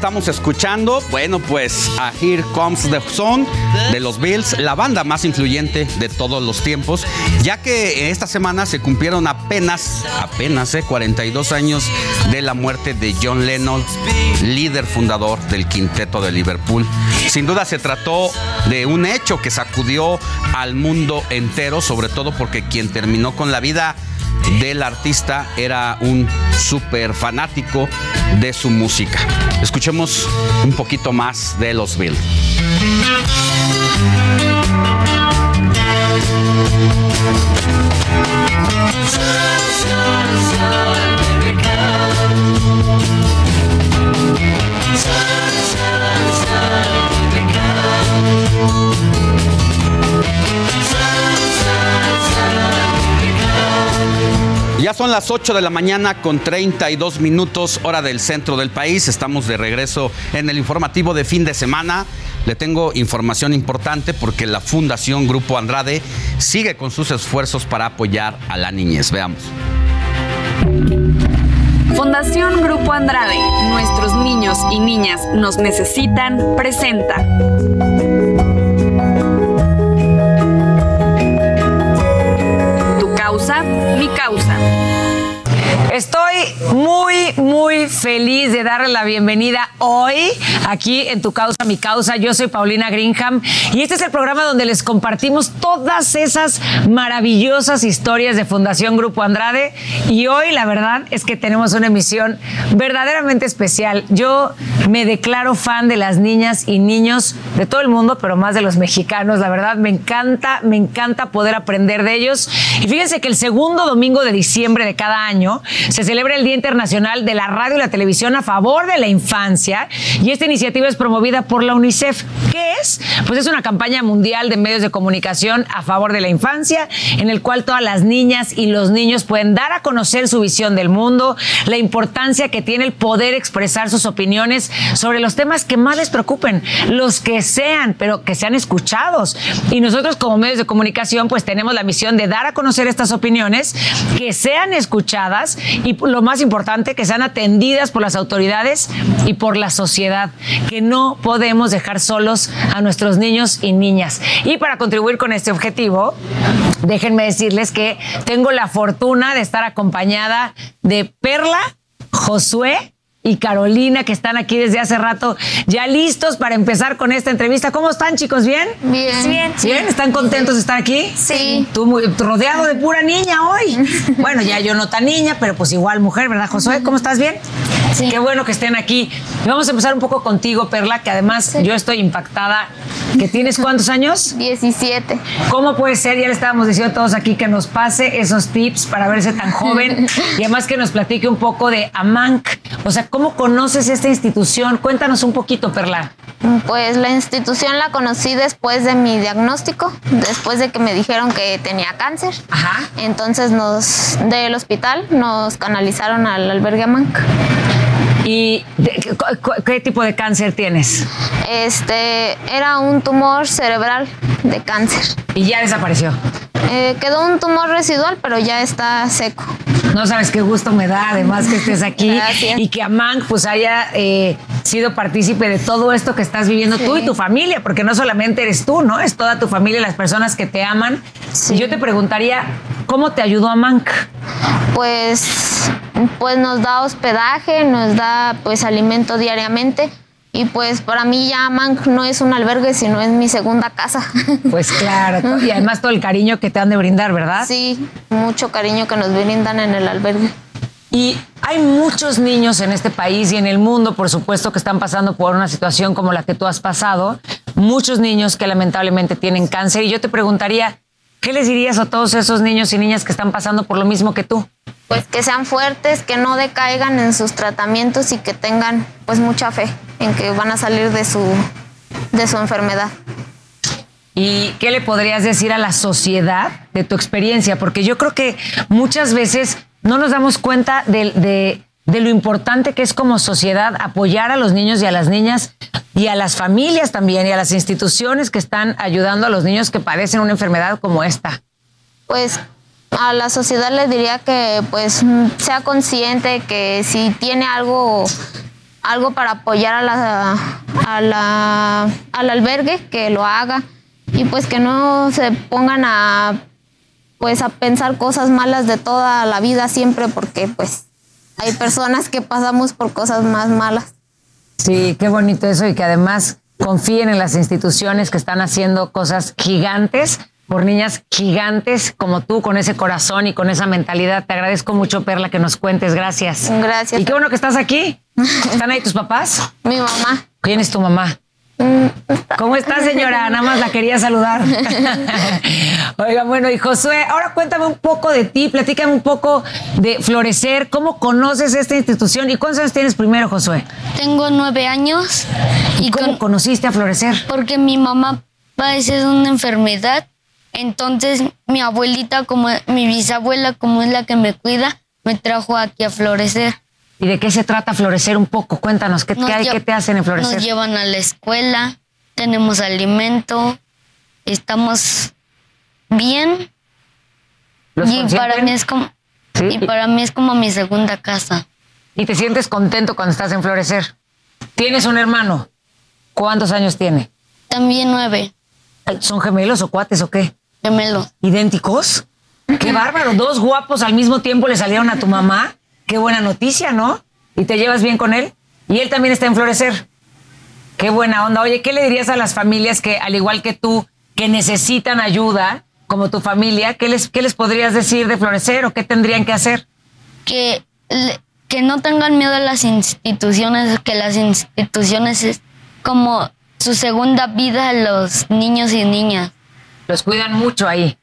Estamos escuchando? Bueno, pues a Here Comes the Sun de los Bills, la banda más influyente de todos los tiempos, ya que esta semana se cumplieron apenas, apenas, eh, 42 años de la muerte de John Lennon, líder fundador del quinteto de Liverpool. Sin duda se trató de un hecho que sacudió al mundo entero, sobre todo porque quien terminó con la vida del artista era un súper fanático de su música. Escuchemos un poquito más de los Son las 8 de la mañana con 32 minutos hora del centro del país. Estamos de regreso en el informativo de fin de semana. Le tengo información importante porque la Fundación Grupo Andrade sigue con sus esfuerzos para apoyar a la niñez. Veamos. Fundación Grupo Andrade, nuestros niños y niñas nos necesitan, presenta. Causa, mi causa. Estoy muy, muy feliz de darle la bienvenida hoy aquí en Tu Causa, Mi Causa. Yo soy Paulina Greenham y este es el programa donde les compartimos todas esas maravillosas historias de Fundación Grupo Andrade. Y hoy la verdad es que tenemos una emisión verdaderamente especial. Yo me declaro fan de las niñas y niños de todo el mundo, pero más de los mexicanos. La verdad, me encanta, me encanta poder aprender de ellos. Y fíjense que el segundo domingo de diciembre de cada año se celebra el Día Internacional de la Radio y la Televisión a favor de la infancia y esta iniciativa es promovida por la UNICEF. ¿Qué es? Pues es una campaña mundial de medios de comunicación a favor de la infancia en el cual todas las niñas y los niños pueden dar a conocer su visión del mundo, la importancia que tiene el poder expresar sus opiniones sobre los temas que más les preocupen, los que sean, pero que sean escuchados. Y nosotros como medios de comunicación pues tenemos la misión de dar a conocer estas opiniones, que sean escuchadas y lo más importante, que sean atendidas por las autoridades y por la sociedad, que no podemos dejar solos a nuestros niños y niñas. Y para contribuir con este objetivo, déjenme decirles que tengo la fortuna de estar acompañada de Perla, Josué, y Carolina, que están aquí desde hace rato, ya listos para empezar con esta entrevista. ¿Cómo están, chicos? ¿Bien? Bien. Bien, sí. ¿Bien? ¿Están contentos de estar aquí? Sí. Tú muy rodeado de pura niña hoy. Bueno, ya yo no tan niña, pero pues igual mujer, ¿verdad, Josué? ¿Cómo estás? ¿Bien? Sí. Qué bueno que estén aquí. Y vamos a empezar un poco contigo, Perla, que además yo estoy impactada. ¿Que tienes cuántos años? 17. ¿Cómo puede ser? Ya le estábamos diciendo a todos aquí que nos pase esos tips para verse tan joven y además que nos platique un poco de AMANC. O sea, ¿cómo conoces esta institución? Cuéntanos un poquito, Perla. Pues la institución la conocí después de mi diagnóstico, después de que me dijeron que tenía cáncer. Ajá. Entonces nos del hospital nos canalizaron al albergue AMANC. ¿Y de- qué tipo de cáncer tienes? Este era un tumor cerebral de cáncer. Y ya desapareció. Eh, quedó un tumor residual, pero ya está seco. No sabes qué gusto me da, además que estés aquí Gracias. y que Amang pues haya eh, sido partícipe de todo esto que estás viviendo tú y tu familia, porque no solamente eres tú, ¿no? Es toda tu familia, las personas que te aman. Y yo te preguntaría, ¿cómo te ayudó Amang? Pues, pues nos da hospedaje, nos da pues alimento diariamente. Y pues para mí ya Manc no es un albergue, sino es mi segunda casa. Pues claro, y además todo el cariño que te han de brindar, ¿verdad? Sí, mucho cariño que nos brindan en el albergue. Y hay muchos niños en este país y en el mundo, por supuesto, que están pasando por una situación como la que tú has pasado. Muchos niños que lamentablemente tienen cáncer. Y yo te preguntaría, ¿qué les dirías a todos esos niños y niñas que están pasando por lo mismo que tú? Pues que sean fuertes, que no decaigan en sus tratamientos y que tengan pues mucha fe en que van a salir de su, de su enfermedad. ¿Y qué le podrías decir a la sociedad de tu experiencia? Porque yo creo que muchas veces no nos damos cuenta de, de- de lo importante que es como sociedad apoyar a los niños y a las niñas y a las familias también y a las instituciones que están ayudando a los niños que padecen una enfermedad como esta. Pues a la sociedad le diría que pues sea consciente que si tiene algo algo para apoyar a la, a la- al albergue que lo haga y pues que no se pongan a pues a pensar cosas malas de toda la vida siempre porque pues hay personas que pasamos por cosas más malas. Sí, qué bonito eso y que además confíen en las instituciones que están haciendo cosas gigantes por niñas gigantes como tú, con ese corazón y con esa mentalidad. Te agradezco mucho, Perla, que nos cuentes. Gracias. Gracias. Y qué bueno que estás aquí. ¿Están ahí tus papás? Mi mamá. ¿Quién es tu mamá? ¿Cómo está, señora? Nada más la quería saludar. Oiga, bueno, y Josué, ahora cuéntame un poco de ti, platícame un poco de Florecer, cómo conoces esta institución y cuántos años tienes primero, Josué. Tengo nueve años. ¿Y cómo conociste a Florecer? Porque mi mamá padece de una enfermedad. Entonces mi abuelita, como mi bisabuela, como es la que me cuida, me trajo aquí a Florecer. ¿Y de qué se trata Florecer un poco? Cuéntanos, ¿qué, qué qué te hacen en Florecer? Nos llevan a la escuela, tenemos alimento, estamos bien. ¿Los Y para mí es como Sí. y para mí es como mi segunda casa. ¿Y te sientes contento cuando estás en Florecer? ¿Tienes un hermano? ¿Cuántos años tiene? También nueve. ¿Son gemelos o cuates o qué? Gemelos. ¿Idénticos? Qué bárbaro. Dos guapos al mismo tiempo le salieron a tu mamá. Qué buena noticia, ¿no? ¿Y te llevas bien con él? Y él también está en Florecer. Qué buena onda. Oye, ¿qué le dirías a las familias que, al igual que tú, que necesitan ayuda, como tu familia, ¿qué les, qué les podrías decir de Florecer o qué tendrían que hacer? Que que no tengan miedo a las instituciones, que las instituciones es como su segunda vida a los niños y niñas. Los cuidan mucho ahí.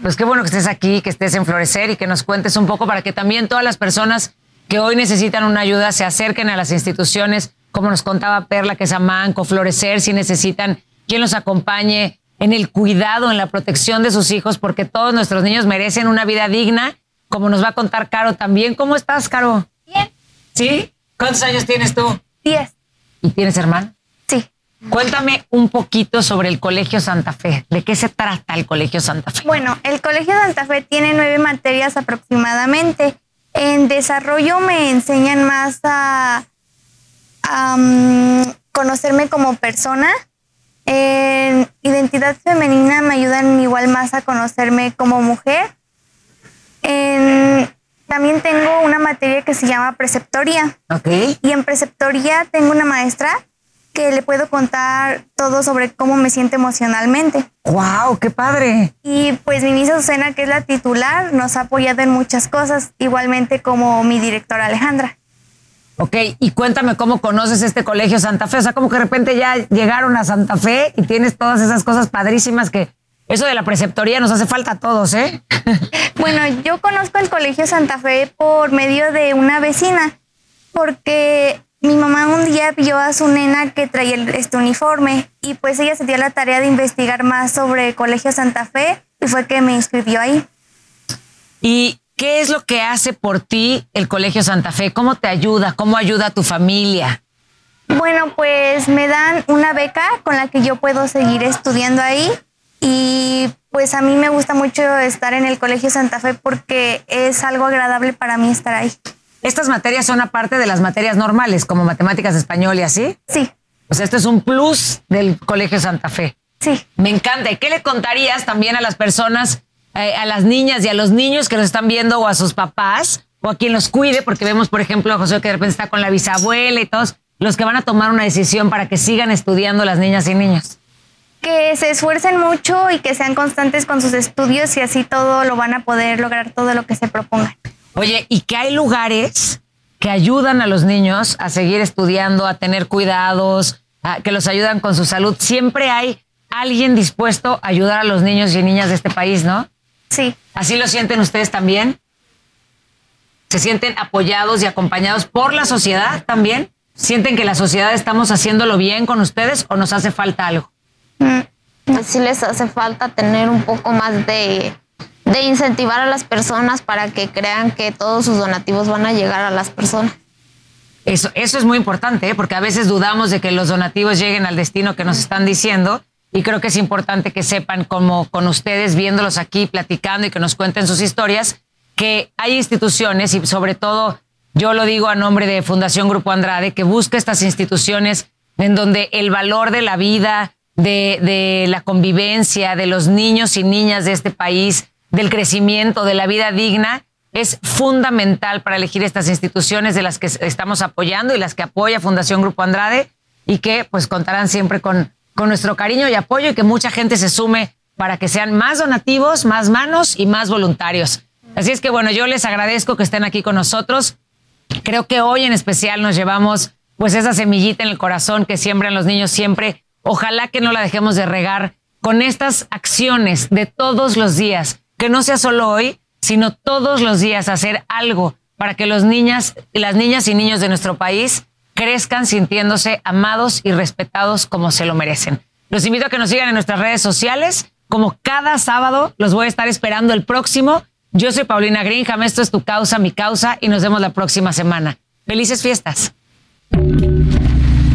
Pues qué bueno que estés aquí, que estés en Florecer y que nos cuentes un poco para que también todas las personas que hoy necesitan una ayuda se acerquen a las instituciones, como nos contaba Perla, que es Amanco, Florecer, si necesitan quien los acompañe en el cuidado, en la protección de sus hijos, porque todos nuestros niños merecen una vida digna, como nos va a contar Caro también. ¿Cómo estás, Caro? Bien. ¿Sí? ¿Cuántos años tienes tú? Diez. ¿Y tienes hermano? Cuéntame un poquito sobre el Colegio Santa Fe. ¿De qué se trata el Colegio Santa Fe? Bueno, el Colegio Santa Fe tiene nueve materias aproximadamente. En desarrollo me enseñan más a, a, conocerme como persona. En identidad femenina me ayudan igual más a conocerme como mujer. En- también tengo una materia que se llama preceptoría. Ok. Y en preceptoría tengo una maestra que le puedo contar todo sobre cómo me siento emocionalmente. ¡Wow! ¡Qué padre! Y pues mi Miss Azucena, que es la titular, nos ha apoyado en muchas cosas, igualmente como mi directora Alejandra. Ok, y cuéntame cómo conoces este colegio Santa Fe. O sea, como que de repente ya llegaron a Santa Fe y tienes todas esas cosas padrísimas que eso de la preceptoría nos hace falta a todos, ¿eh? Bueno, yo conozco el Colegio Santa Fe por medio de una vecina, porque mi mamá un día vio a su nena que traía este uniforme y pues ella se dio la tarea de investigar más sobre el Colegio Santa Fe y fue que me inscribió ahí. ¿Y qué es lo que hace por ti el colegio Santa Fe? ¿Cómo te ayuda? ¿Cómo ayuda a tu familia? Bueno, pues me dan una beca con la que yo puedo seguir estudiando ahí y pues a mí me gusta mucho estar en el Colegio Santa Fe porque es algo agradable para mí estar ahí. Estas materias son aparte de las materias normales, como matemáticas, español y así. Sí. O sea, esto es un plus del Colegio Santa Fe. Sí. Me encanta. ¿Y qué le contarías también a las personas, eh, a las niñas y a los niños que los están viendo o a sus papás o a quien los cuide? Porque vemos, por ejemplo, a José que de repente está con la bisabuela y todos los que van a tomar una decisión para que sigan estudiando las niñas y niños. Que se esfuercen mucho y que sean constantes con sus estudios y así todo lo van a poder lograr todo lo que se propongan. Oye, y que hay lugares que ayudan a los niños a seguir estudiando, a tener cuidados, a- que los ayudan con su salud. Siempre hay alguien dispuesto a ayudar a los niños y niñas de este país, ¿no? Sí. ¿Así lo sienten ustedes también? ¿Se sienten apoyados y acompañados por la sociedad también? ¿Sienten que la sociedad estamos haciéndolo bien con ustedes o nos hace falta algo? Sí les hace falta tener un poco más de, de incentivar a las personas para que crean que todos sus donativos van a llegar a las personas. Eso, eso es muy importante, ¿eh? porque a veces dudamos de que los donativos lleguen al destino que nos están diciendo. Y creo que es importante que sepan, como con ustedes, viéndolos aquí, platicando y que nos cuenten sus historias, que hay instituciones y sobre todo, yo lo digo a nombre de Fundación Grupo Andrade, que busca estas instituciones en donde el valor de la vida, de, de la convivencia, de los niños y niñas de este país, del crecimiento, de la vida digna, es fundamental para elegir estas instituciones de las que estamos apoyando y las que apoya Fundación Grupo Andrade y que pues contarán siempre con, con nuestro cariño y apoyo y que mucha gente se sume para que sean más donativos, más manos y más voluntarios. Así es que bueno, yo les agradezco que estén aquí con nosotros. Creo que hoy en especial nos llevamos pues esa semillita en el corazón que siembran los niños siempre. Ojalá que no la dejemos de regar con estas acciones de todos los días, que no sea solo hoy, sino todos los días hacer algo para que los niñas, las niñas y niños de nuestro país crezcan sintiéndose amados y respetados como se lo merecen. Los invito a que nos sigan en nuestras redes sociales. Como cada sábado, los voy a estar esperando el próximo Yo soy Paulina Greenham, esto es Tu Causa, Mi Causa y nos vemos la próxima semana. Felices fiestas.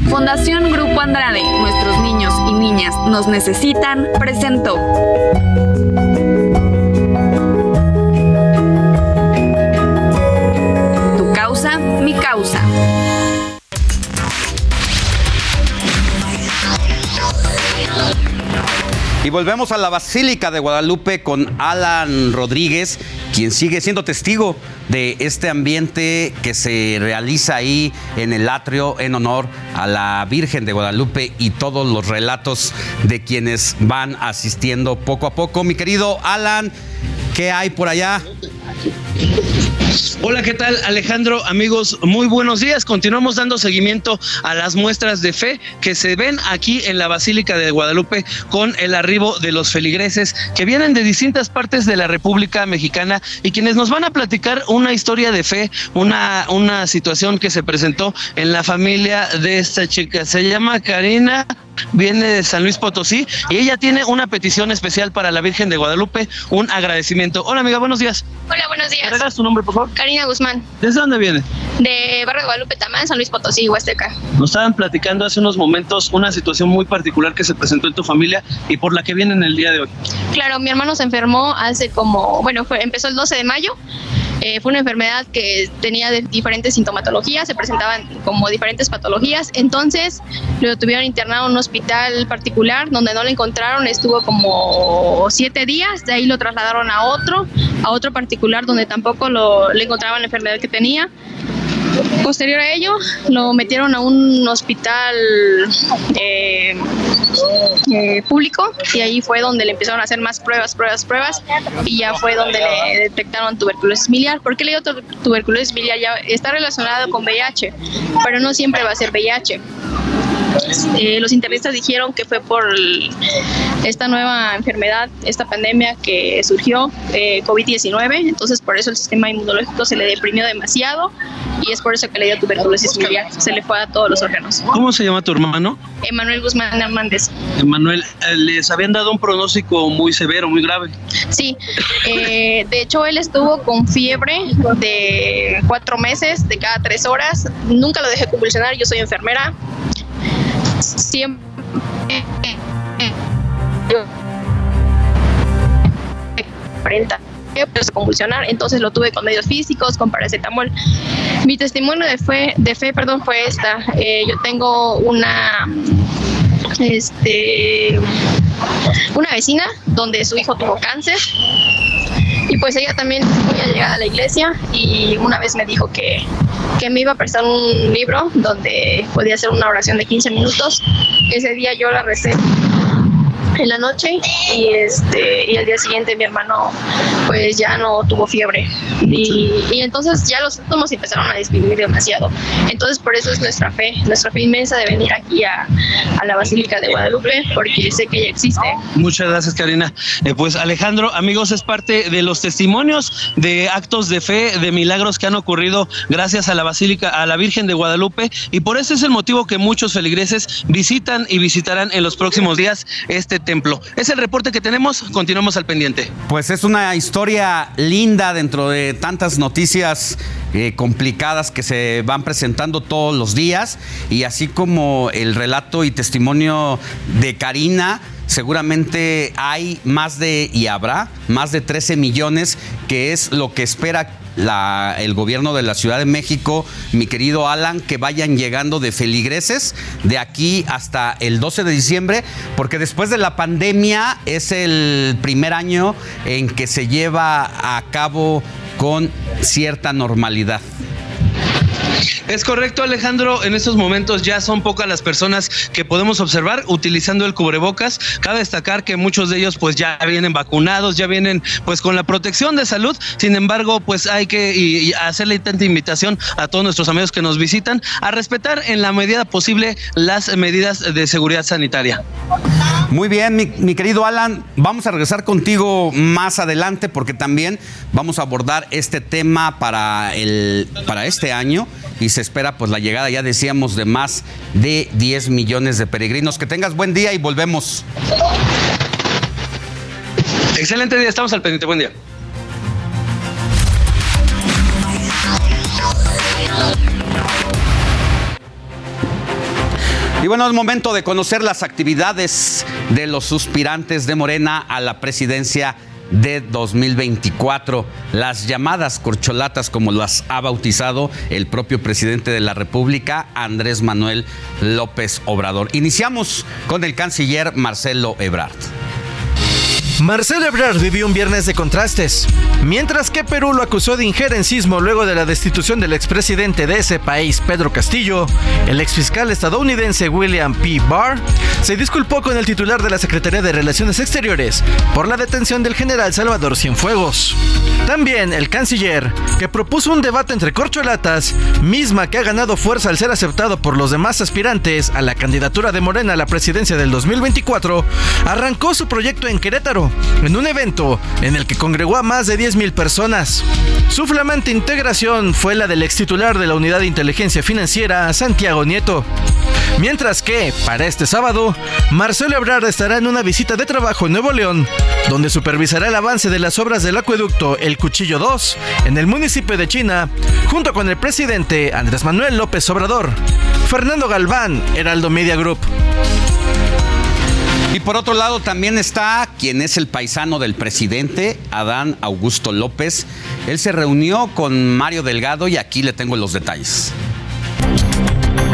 Fundación Grupo Andrade, nuestros niños y niñas nos necesitan, presentó. Mi causa. Y volvemos a la Basílica de Guadalupe con Alan Rodríguez, quien sigue siendo testigo de este ambiente que se realiza ahí en el atrio en honor a la Virgen de Guadalupe y todos los relatos de quienes van asistiendo poco a poco. Mi querido Alan, ¿qué hay por allá? Hola, ¿qué tal Alejandro? Amigos, muy buenos días. Continuamos dando seguimiento a las muestras de fe que se ven aquí en la Basílica de Guadalupe con el arribo de los feligreses que vienen de distintas partes de la República Mexicana y quienes nos van a platicar una historia de fe, una, una situación que se presentó en la familia de esta chica. Se llama Karina viene de San Luis Potosí y ella tiene una petición especial para la Virgen de Guadalupe, un agradecimiento. Hola amiga, buenos días. Hola, buenos días. ¿Me regalas tu nombre, por favor? Karina Guzmán, ¿Desde dónde viene? de Barrio de Guadalupe Tamán, San Luis Potosí, Huasteca. Nos estaban platicando hace unos momentos una situación muy particular que se presentó en tu familia y por la que vienen el día de hoy. Claro, mi hermano se enfermó hace como, bueno, fue, empezó el 12 de mayo. Eh, fue una enfermedad que tenía de diferentes sintomatologías, se presentaban como diferentes patologías. Entonces lo tuvieron internado en un hospital particular donde no lo encontraron. Estuvo como siete días. De ahí lo trasladaron a otro, a otro particular donde tampoco lo, le encontraban la enfermedad que tenía. Posterior a ello, lo metieron a un hospital eh, eh, público y ahí fue donde le empezaron a hacer más pruebas, pruebas, pruebas y ya fue donde le detectaron tuberculosis miliar. ¿Por qué le digo tu- tuberculosis miliar? Ya está relacionado con VIH, pero no siempre va a ser VIH. Eh, los internistas dijeron que fue por esta nueva enfermedad, esta pandemia que surgió, eh, COVID-19, entonces por eso el sistema inmunológico se le deprimió demasiado y es por eso que le dio tuberculosis miliar, se le fue a todos los órganos. ¿Cómo se llama tu hermano? Emanuel Guzmán Hernández. Emanuel, eh, les habían dado un pronóstico muy severo, muy grave. Sí, eh, de hecho él estuvo con fiebre de cuatro meses, de cada tres horas. Nunca lo dejé convulsionar, yo soy enfermera. Siempre. Aparenta pues, convulsionar, entonces lo tuve con medios físicos, con paracetamol. Mi testimonio de fe, de fe perdón, fue esta. Eh, yo tengo una este una vecina donde su hijo tuvo cáncer y pues ella también muy allegada a la iglesia y una vez me dijo que, que me iba a prestar un libro donde podía hacer una oración de 15 minutos. Ese día yo la recé en la noche y este y al día siguiente mi hermano pues ya no tuvo fiebre. Y, y entonces ya los síntomas empezaron a disminuir demasiado. Entonces por eso es nuestra fe nuestra fe inmensa de venir aquí a, a la Basílica de Guadalupe porque sé que ella existe. Muchas gracias, Karina. Eh, pues Alejandro, amigos, es parte de los testimonios de actos de fe, de milagros que han ocurrido gracias a la Basílica, a la Virgen de Guadalupe, y por eso es el motivo que muchos feligreses visitan y visitarán en los próximos días este templo. Es el reporte que tenemos, continuamos al pendiente. Pues es una historia linda dentro de tantas noticias eh, complicadas que se van presentando todos los días y así como el relato y testimonio de Karina. Seguramente hay más de, y habrá, más de 13 millones, que es lo que espera la- el gobierno de la Ciudad de México, mi querido Alan, que vayan llegando de feligreses de aquí hasta el 12 de diciembre, porque después de la pandemia es el primer año en que se lleva a cabo con cierta normalidad. Es correcto, Alejandro. En estos momentos ya son pocas las personas que podemos observar utilizando el cubrebocas. Cabe destacar que muchos de ellos pues ya vienen vacunados, ya vienen pues con la protección de salud. Sin embargo, pues hay que hacerle tanta invitación a todos nuestros amigos que nos visitan a respetar en la medida posible las medidas de seguridad sanitaria. Muy bien, mi, mi querido Alan, vamos a regresar contigo más adelante porque también vamos a abordar este tema para, el, para este año y se espera pues la llegada, ya decíamos, de más de 10 millones de peregrinos. Que tengas buen día y volvemos. Excelente día, estamos al pendiente, buen día. Y bueno, es momento de conocer las actividades de los suspirantes de Morena a la presidencia de 2024. Las llamadas corcholatas, como las ha bautizado el propio presidente de la República, Andrés Manuel López Obrador. Iniciamos con el canciller Marcelo Ebrard. Marcelo Ebrard vivió un viernes de contrastes. Mientras que Perú lo acusó de injerencismo luego de la destitución del expresidente de ese país, Pedro Castillo, el exfiscal estadounidense William P. Barr se disculpó con el titular de la Secretaría de Relaciones Exteriores por la detención del general Salvador Cienfuegos. También el canciller, que propuso un debate entre corcholatas, misma que ha ganado fuerza al ser aceptado por los demás aspirantes a la candidatura de Morena a la presidencia del 2024, arrancó su proyecto en Querétaro, en un evento en el que congregó a más de 10.000 personas. Su flamante integración fue la del ex titular de la Unidad de Inteligencia Financiera, Santiago Nieto. Mientras que, para este sábado, Marcelo Ebrard estará en una visita de trabajo en Nuevo León, donde supervisará el avance de las obras del acueducto El Cuchillo 2 en el municipio de China, junto con el presidente Andrés Manuel López Obrador. Fernando Galván, Heraldo Media Group. Y por otro lado también está quien es el paisano del presidente, Adán Augusto López. Él se reunió con Mario Delgado y aquí le tengo los detalles.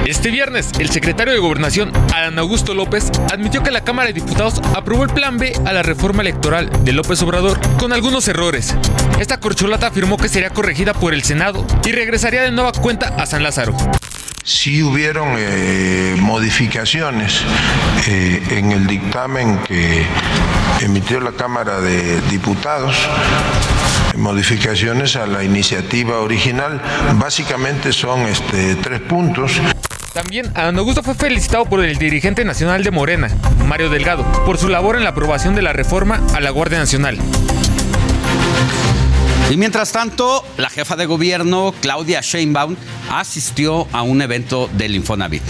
Este viernes, el secretario de Gobernación, Adán Augusto López, admitió que la Cámara de Diputados aprobó el plan B a la reforma electoral de López Obrador con algunos errores. Esta corcholata afirmó que sería corregida por el Senado y regresaría de nueva cuenta a San Lázaro. Sí hubieron eh, modificaciones eh, en el dictamen que emitió la Cámara de Diputados, modificaciones a la iniciativa original. Básicamente son este, tres puntos. También Adán Augusto fue felicitado por el dirigente nacional de Morena, Mario Delgado, por su labor en la aprobación de la reforma a la Guardia Nacional. Y mientras tanto, la jefa de gobierno, Claudia Sheinbaum, asistió a un evento del Infonavit.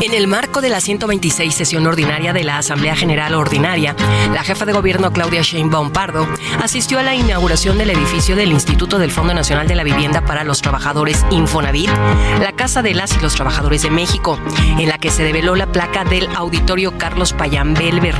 En el marco de la 126 sesión ordinaria de la Asamblea General Ordinaria, la jefa de gobierno Claudia Sheinbaum Pardo asistió a la inauguración del edificio del Instituto del Fondo Nacional de la Vivienda para los Trabajadores Infonavit, la Casa de las y los Trabajadores de México, en la que se develó la placa del Auditorio Carlos Payán Belver.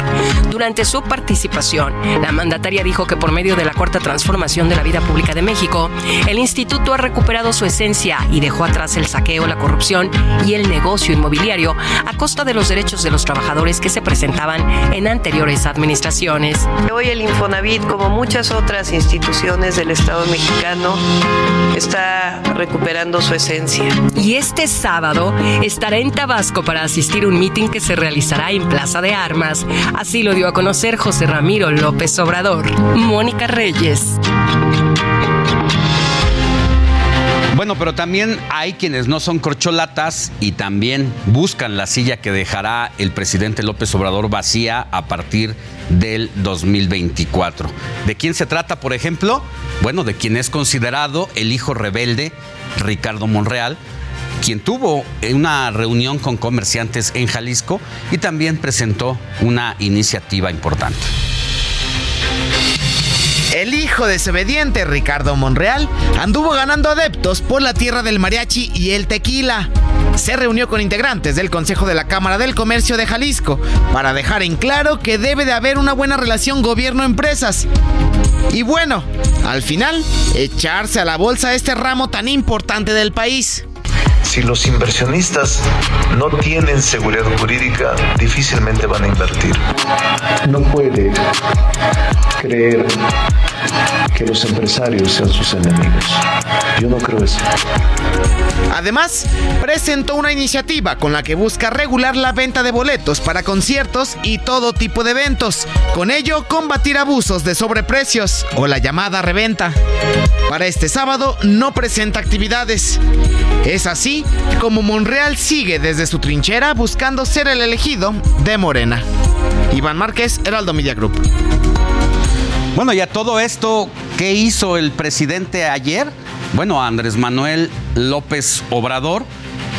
Durante su participación, la mandataria dijo que por medio de la cuarta transformación de la vida pública de México, el instituto ha recuperado su esencia y dejó atrás el saqueo, la corrupción y el negocio inmobiliario a costa de los derechos de los trabajadores que se presentaban en anteriores administraciones. Hoy el Infonavit, como muchas otras instituciones del Estado mexicano, está recuperando su esencia. Y este sábado estará en Tabasco para asistir a un mitin que se realizará en Plaza de Armas. Así lo dio a conocer José Ramiro López Obrador. Mónica Reyes. Bueno, pero también hay quienes no son corcholatas y también buscan la silla que dejará el presidente López Obrador vacía a partir del 2024. ¿De quién se trata, por ejemplo? Bueno, de quien es considerado el hijo rebelde, Ricardo Monreal, quien tuvo una reunión con comerciantes en Jalisco y también presentó una iniciativa importante. El hijo desobediente Ricardo Monreal anduvo ganando adeptos por la tierra del mariachi y el tequila. Se reunió con integrantes del Consejo de la Cámara del Comercio de Jalisco para dejar en claro que debe de haber una buena relación gobierno-empresas. Y bueno, al final, echarse a la bolsa este ramo tan importante del país. Si los inversionistas no tienen seguridad jurídica, difícilmente van a invertir. No puede creer que los empresarios sean sus enemigos. Yo no creo eso. Además, presentó una iniciativa con la que busca regular la venta de boletos para conciertos y todo tipo de eventos. Con ello, combatir abusos de sobreprecios o la llamada reventa. Para este sábado no presenta actividades. Es así como Monreal sigue desde su trinchera buscando ser el elegido de Morena. Iván Márquez, Heraldo Media Group. Bueno, y a todo esto, ¿qué hizo el presidente ayer? Bueno, Andrés Manuel López Obrador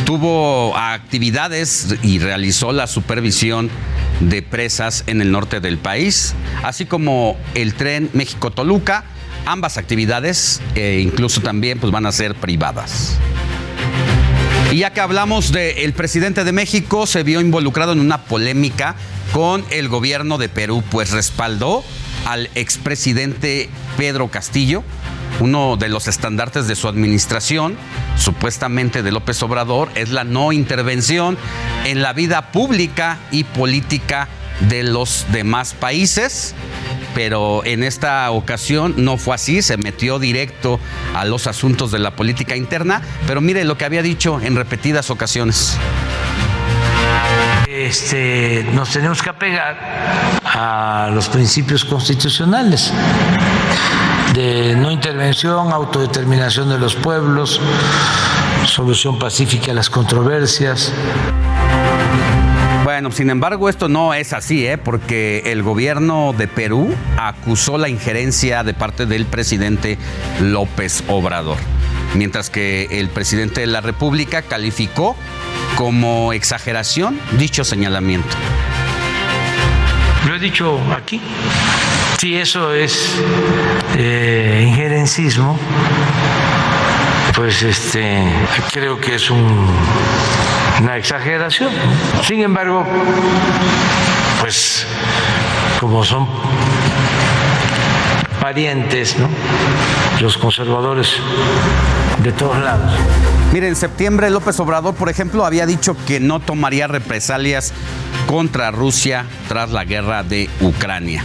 tuvo actividades y realizó la supervisión de presas en el norte del país, así como el tren México-Toluca, Ambas actividades e incluso también pues, van a ser privadas. Y ya que hablamos del presidente de México, se vio involucrado en una polémica con el gobierno de Perú, pues respaldó al expresidente Pedro Castillo, uno de los estandartes de su administración, supuestamente de López Obrador, es la no intervención en la vida pública y política de los demás países pero en esta ocasión no fue así, se metió directo a los asuntos de la política interna, pero mire lo que había dicho en repetidas ocasiones. Este, nos tenemos que apegar a los principios constitucionales de no intervención, autodeterminación de los pueblos, solución pacífica de las controversias. Bueno, sin embargo, esto no es así, ¿eh? porque el gobierno de Perú acusó la injerencia de parte del presidente López Obrador, mientras que el presidente de la República calificó como exageración dicho señalamiento. Lo he dicho aquí. Si eso es eh, injerencismo, pues este creo que es un una exageración. Sin embargo, pues como son parientes, ¿no? los conservadores de todos lados. Mire, en septiembre López Obrador, por ejemplo, había dicho que no tomaría represalias contra Rusia tras la guerra de Ucrania.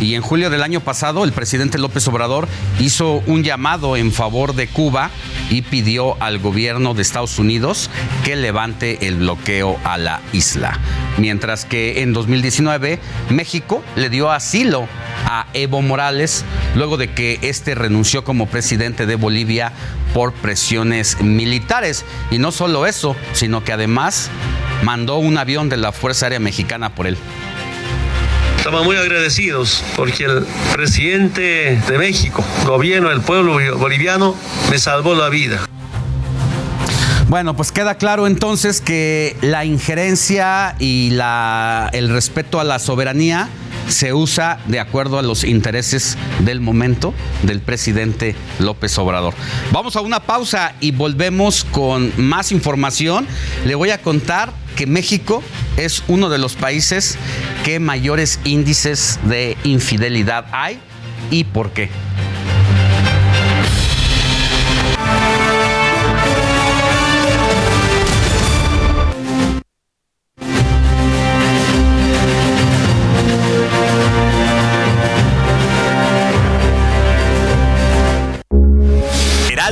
Y en julio del año pasado, el presidente López Obrador hizo un llamado en favor de Cuba y pidió al gobierno de Estados Unidos que levante el bloqueo a la isla. Mientras que en 2019 México le dio asilo a Evo Morales luego de que este renunció como presidente de Bolivia por presiones militares. Y no solo eso, sino que además mandó un avión de la Fuerza Aérea Mexicana por él. Estamos muy agradecidos porque el presidente de México, gobierno del pueblo boliviano, me salvó la vida. Bueno, pues queda claro entonces que la injerencia y el respeto a la soberanía se usa de acuerdo a los intereses del momento del presidente López Obrador. Vamos a una pausa y volvemos con más información. Le voy a contar que México es uno de los países que mayores índices de infidelidad hay y por qué.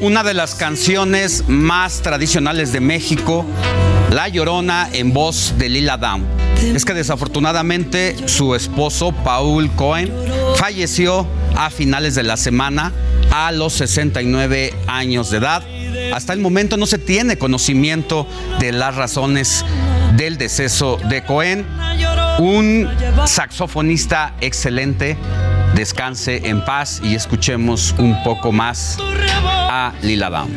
Una de las canciones más tradicionales de México, La Llorona en voz de Lila Down. Es que desafortunadamente su esposo, Paul Cohen, falleció a finales de la semana a los 69 años de edad. Hasta el momento no se tiene conocimiento de las razones del deceso de Cohen, un saxofonista excelente. Descanse en paz y escuchemos un poco más a Lila Down.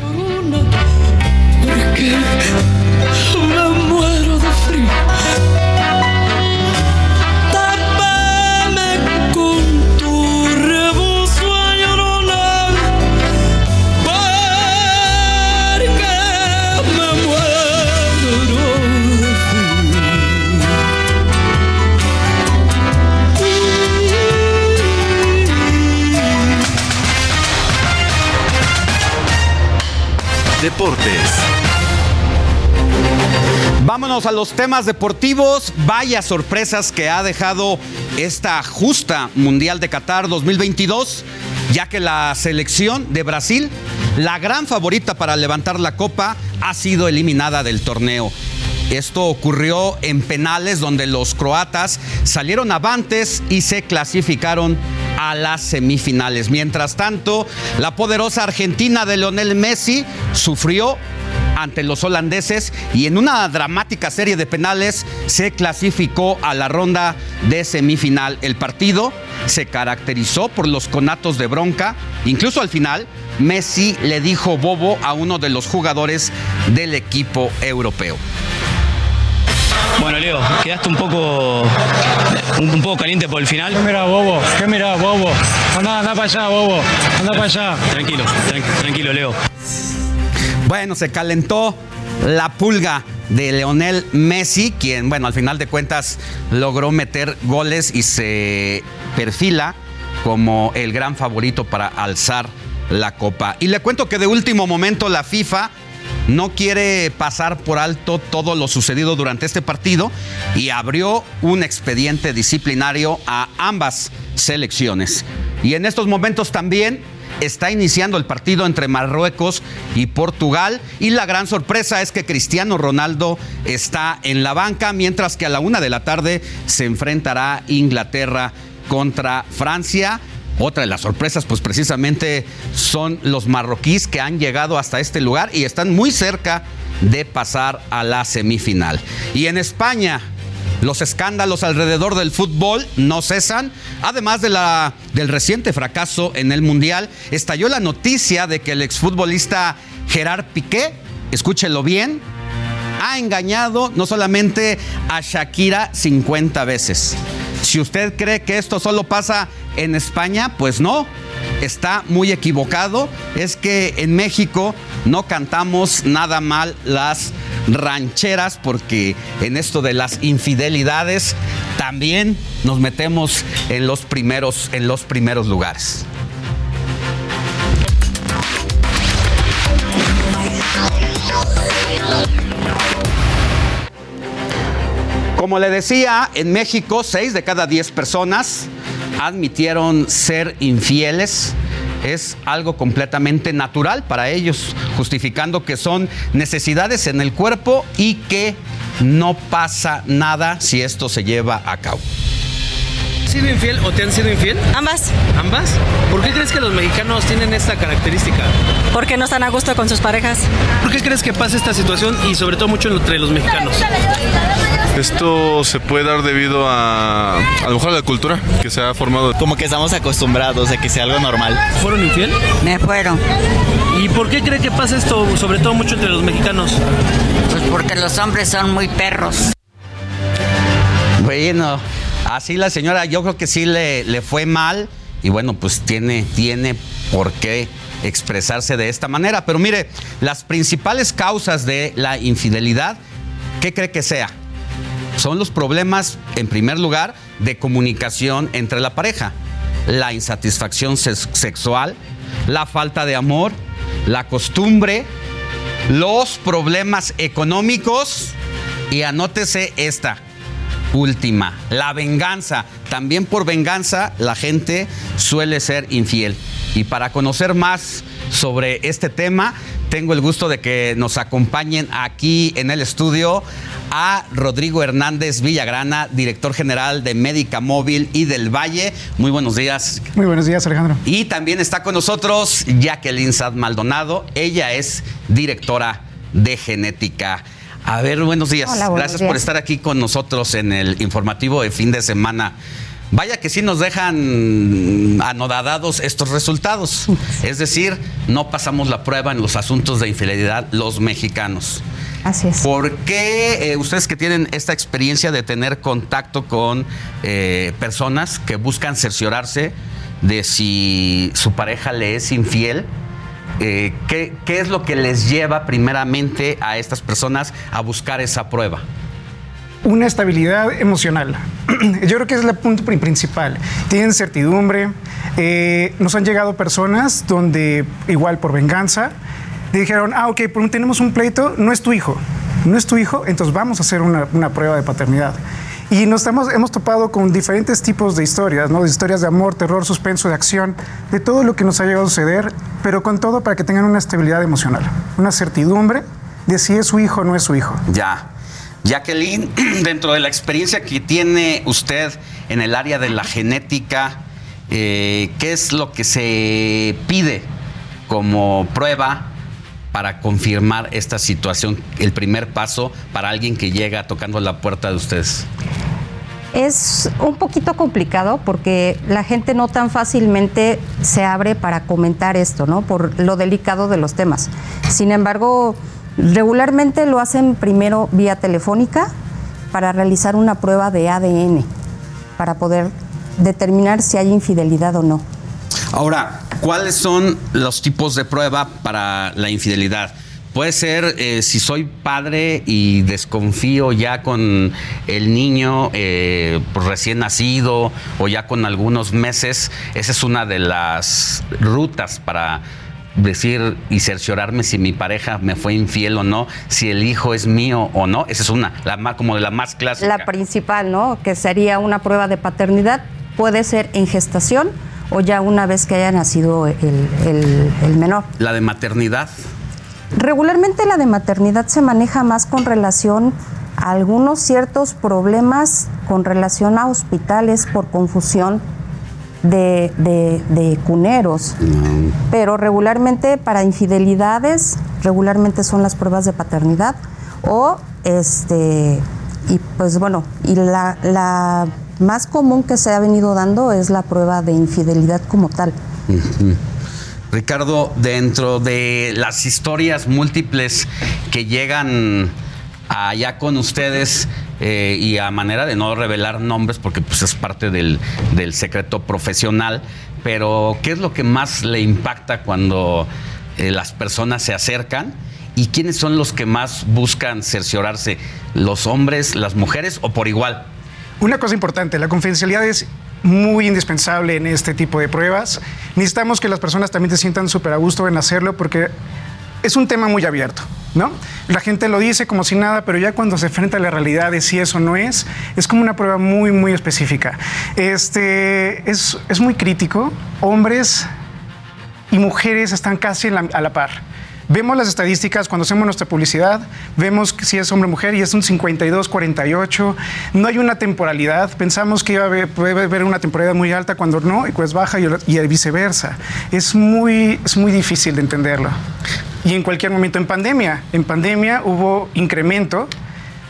Vámonos a los temas deportivos. Vaya sorpresas que ha dejado esta justa Mundial de Qatar 2022, ya que la selección de Brasil, la gran favorita para levantar la copa, ha sido eliminada del torneo. Esto ocurrió en penales donde los croatas salieron avantes y se clasificaron a las semifinales. Mientras tanto, la poderosa Argentina de Lionel Messi sufrió ante los holandeses y en una dramática serie de penales se clasificó a la ronda de semifinal. El partido se caracterizó por los conatos de bronca, incluso al final Messi le dijo bobo a uno de los jugadores del equipo europeo. Bueno, Leo, quedaste un poco un, un poco caliente por el final. ¿Qué mira, bobo? ¿Qué mira, bobo? Anda, anda para allá, bobo. Anda para allá. Tranquilo, tran- tranquilo, Leo. Bueno, se calentó la pulga de Leonel Messi, quien, bueno, al final de cuentas logró meter goles y se perfila como el gran favorito para alzar la copa. Y le cuento que de último momento la FIFA no quiere pasar por alto todo lo sucedido durante este partido y abrió un expediente disciplinario a ambas selecciones. Y en estos momentos también está iniciando el partido entre Marruecos y Portugal y la gran sorpresa es que Cristiano Ronaldo está en la banca mientras que a la una de la tarde se enfrentará Inglaterra contra Francia. Otra de las sorpresas, pues precisamente son los marroquíes que han llegado hasta este lugar y están muy cerca de pasar a la semifinal. Y en España, los escándalos alrededor del fútbol no cesan. Además de la, del reciente fracaso en el Mundial, estalló la noticia de que el exfutbolista Gerard Piqué, escúchelo bien, ha engañado no solamente a Shakira 50 veces. Si usted cree que esto solo pasa en España, pues no, está muy equivocado. Es que en México no cantamos nada mal las rancheras porque en esto de las infidelidades también nos metemos en los primeros en los primeros lugares. Como le decía, en México 6 de cada 10 personas admitieron ser infieles. Es algo completamente natural para ellos, justificando que son necesidades en el cuerpo y que no pasa nada si esto se lleva a cabo. ¿Has sido infiel o te han sido infiel? Ambas, ¿Ambas? ¿Por qué crees que los mexicanos tienen esta característica? porque no están a gusto con sus parejas. ¿Por qué crees que pasa esta situación y sobre todo mucho entre los mexicanos? Esto se puede dar debido a a lo mejor a la cultura que se ha formado. Como que estamos acostumbrados a que sea algo normal. ¿Fueron infiel? Me fueron. ¿Y por qué cree que pasa esto sobre todo mucho entre los mexicanos? Pues porque los hombres son muy perros. Bueno, así la señora, yo creo que sí le, le fue mal y bueno, pues tiene, tiene por qué expresarse de esta manera. Pero mire, las principales causas de la infidelidad, ¿qué cree que sea? Son los problemas, en primer lugar, de comunicación entre la pareja, la insatisfacción sex- sexual, la falta de amor, la costumbre, los problemas económicos y anótese esta última, la venganza. También por venganza la gente suele ser infiel. Y para conocer más sobre este tema, tengo el gusto de que nos acompañen aquí en el estudio a Rodrigo Hernández Villagrana, director general de Médica Móvil y del Valle. Muy buenos días. Muy buenos días, Alejandro. Y también está con nosotros Jacqueline Sad Maldonado. Ella es directora de genética. A ver, buenos días. Hola, buenos Gracias días. por estar aquí con nosotros en el informativo de fin de semana. Vaya que sí nos dejan anodadados estos resultados. Es decir, no pasamos la prueba en los asuntos de infidelidad los mexicanos. Así es. ¿Por qué eh, ustedes que tienen esta experiencia de tener contacto con eh, personas que buscan cerciorarse de si su pareja le es infiel? Eh, ¿qué, qué es lo que les lleva primeramente a estas personas a buscar esa prueba? Una estabilidad emocional. Yo creo que es el punto pri- principal. Tienen certidumbre. eh, nos han llegado personas donde, igual por venganza, dijeron, ah, ok, tenemos un pleito, no es tu hijo. No es tu hijo, entonces vamos a hacer una, una prueba de paternidad. Y nos estamos, hemos topado con diferentes tipos de historias, ¿no? De historias de amor, terror, suspenso, de acción, de todo lo que nos ha llegado a suceder, pero con todo para que tengan una estabilidad emocional, una certidumbre de si es su hijo o no es su hijo. Ya. Jacqueline, dentro de la experiencia que tiene usted en el área de la genética, eh, ¿qué es lo que se pide como prueba para confirmar esta situación? El primer paso para alguien que llega tocando la puerta de ustedes. Es un poquito complicado porque la gente no tan fácilmente se abre para comentar esto, ¿no? Por lo delicado de los temas. Sin embargo, regularmente lo hacen primero vía telefónica para realizar una prueba de ADN, para poder determinar si hay infidelidad o no. Ahora, ¿cuáles son los tipos de prueba para la infidelidad? Puede ser eh, si soy padre y desconfío ya con el niño eh, pues, recién nacido o ya con algunos meses. Esa es una de las rutas para decir y cerciorarme si mi pareja me fue infiel o no, si el hijo es mío o no. Esa es una, la más, como de la más clásica. La principal, ¿no? Que sería una prueba de paternidad, puede ser en gestación o ya una vez que haya nacido el, el- el menor. La de maternidad. Regularmente la de maternidad se maneja más con relación a algunos ciertos problemas con relación a hospitales por confusión de, de- de cuneros. Pero regularmente para infidelidades, regularmente son las pruebas de paternidad o este y pues bueno, y la, la más común que se ha venido dando es la prueba de infidelidad como tal. Ricardo, dentro de las historias múltiples que llegan allá con ustedes eh, y a manera de no revelar nombres porque pues es parte del, del secreto profesional, pero ¿qué es lo que más le impacta cuando eh, las personas se acercan? ¿Y quiénes son los que más buscan cerciorarse? ¿Los hombres, las mujeres o por igual? Una cosa importante, la confidencialidad es muy indispensable en este tipo de pruebas. Necesitamos que las personas también se sientan súper a gusto en hacerlo porque es un tema muy abierto, ¿no? La gente lo dice como si nada, pero ya cuando se enfrenta a la realidad de si eso no es, es como una prueba muy, muy específica. Este, es, es muy crítico. Hombres y mujeres están casi a la par. Vemos las estadísticas cuando hacemos nuestra publicidad, vemos si es hombre o mujer y es un 52-48. No hay una temporalidad. Pensamos que iba a haber, puede haber una temporalidad muy alta cuando no, y pues baja y, y viceversa. Es muy, es muy difícil de entenderlo. Y en cualquier momento, en pandemia, en pandemia hubo incremento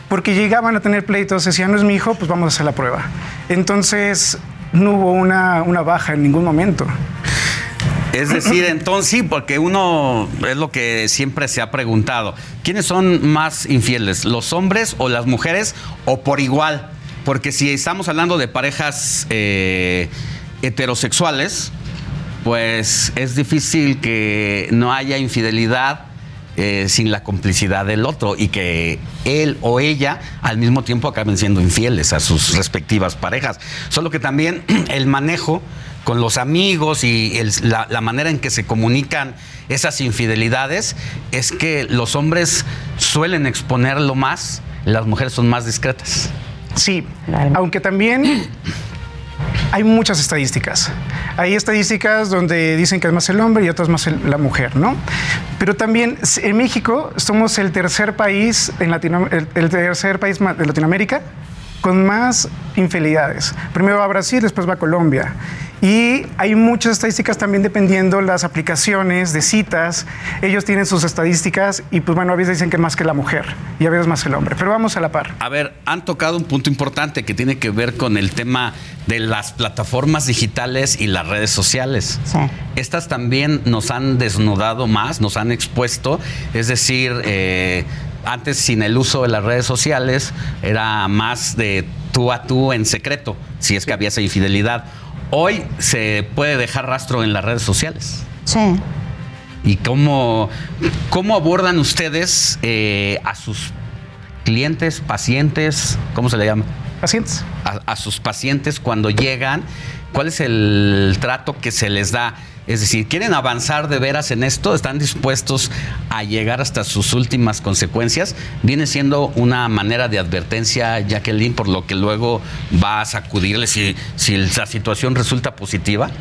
porque llegaban a tener pleitos, decían, no es mi hijo, pues vamos a hacer la prueba. Entonces, no hubo una, una baja en ningún momento. Es decir, entonces sí, porque uno es lo que siempre se ha preguntado. ¿Quiénes son más infieles, los hombres o las mujeres o por igual? Porque si estamos hablando de parejas eh, heterosexuales, pues es difícil que no haya infidelidad eh, sin la complicidad del otro y que él o ella al mismo tiempo acaben siendo infieles a sus respectivas parejas. Solo que también el manejo con los amigos y el- la, la manera en que se comunican esas infidelidades es que los hombres suelen exponerlo más, las mujeres son más discretas. Sí, aunque también hay muchas estadísticas. Hay estadísticas donde dicen que es más el hombre y otras más el- la mujer, ¿no? Pero también en México somos el tercer país en Latino, el, el tercer país de Latinoamérica con más infidelidades. Primero va Brasil, después va Colombia. Y hay muchas estadísticas también dependiendo las aplicaciones de citas. Ellos tienen sus estadísticas y pues bueno, a veces dicen que más que la mujer y a veces más el hombre. Pero vamos a la par. A ver, han tocado un punto importante que tiene que ver con el tema de las plataformas digitales y las redes sociales. Estas también nos han desnudado más, nos han expuesto, es decir, eh, antes sin el uso de las redes sociales era más de tú a tú en secreto, si es que había esa infidelidad. Hoy se puede dejar rastro en las redes sociales. Sí. ¿Y cómo, cómo abordan ustedes eh, a sus clientes, pacientes, ¿cómo se le llama? Pacientes. A, a sus pacientes cuando llegan, ¿cuál es el trato que se les da? Es decir, ¿quieren avanzar de veras en esto? ¿Están dispuestos a llegar hasta sus últimas consecuencias? Viene siendo una manera de advertencia, Jacqueline, por lo que luego va a sacudirle si, si la situación resulta positiva.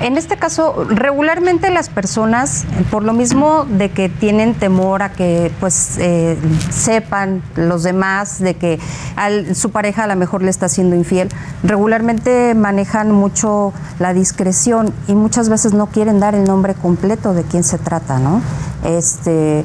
En este caso, regularmente las personas, por lo mismo de que tienen temor a que pues eh, sepan los demás de que al- su pareja a lo mejor le está siendo infiel, regularmente manejan mucho la discreción y muchas veces no quieren dar el nombre completo de quién se trata, ¿no? Este,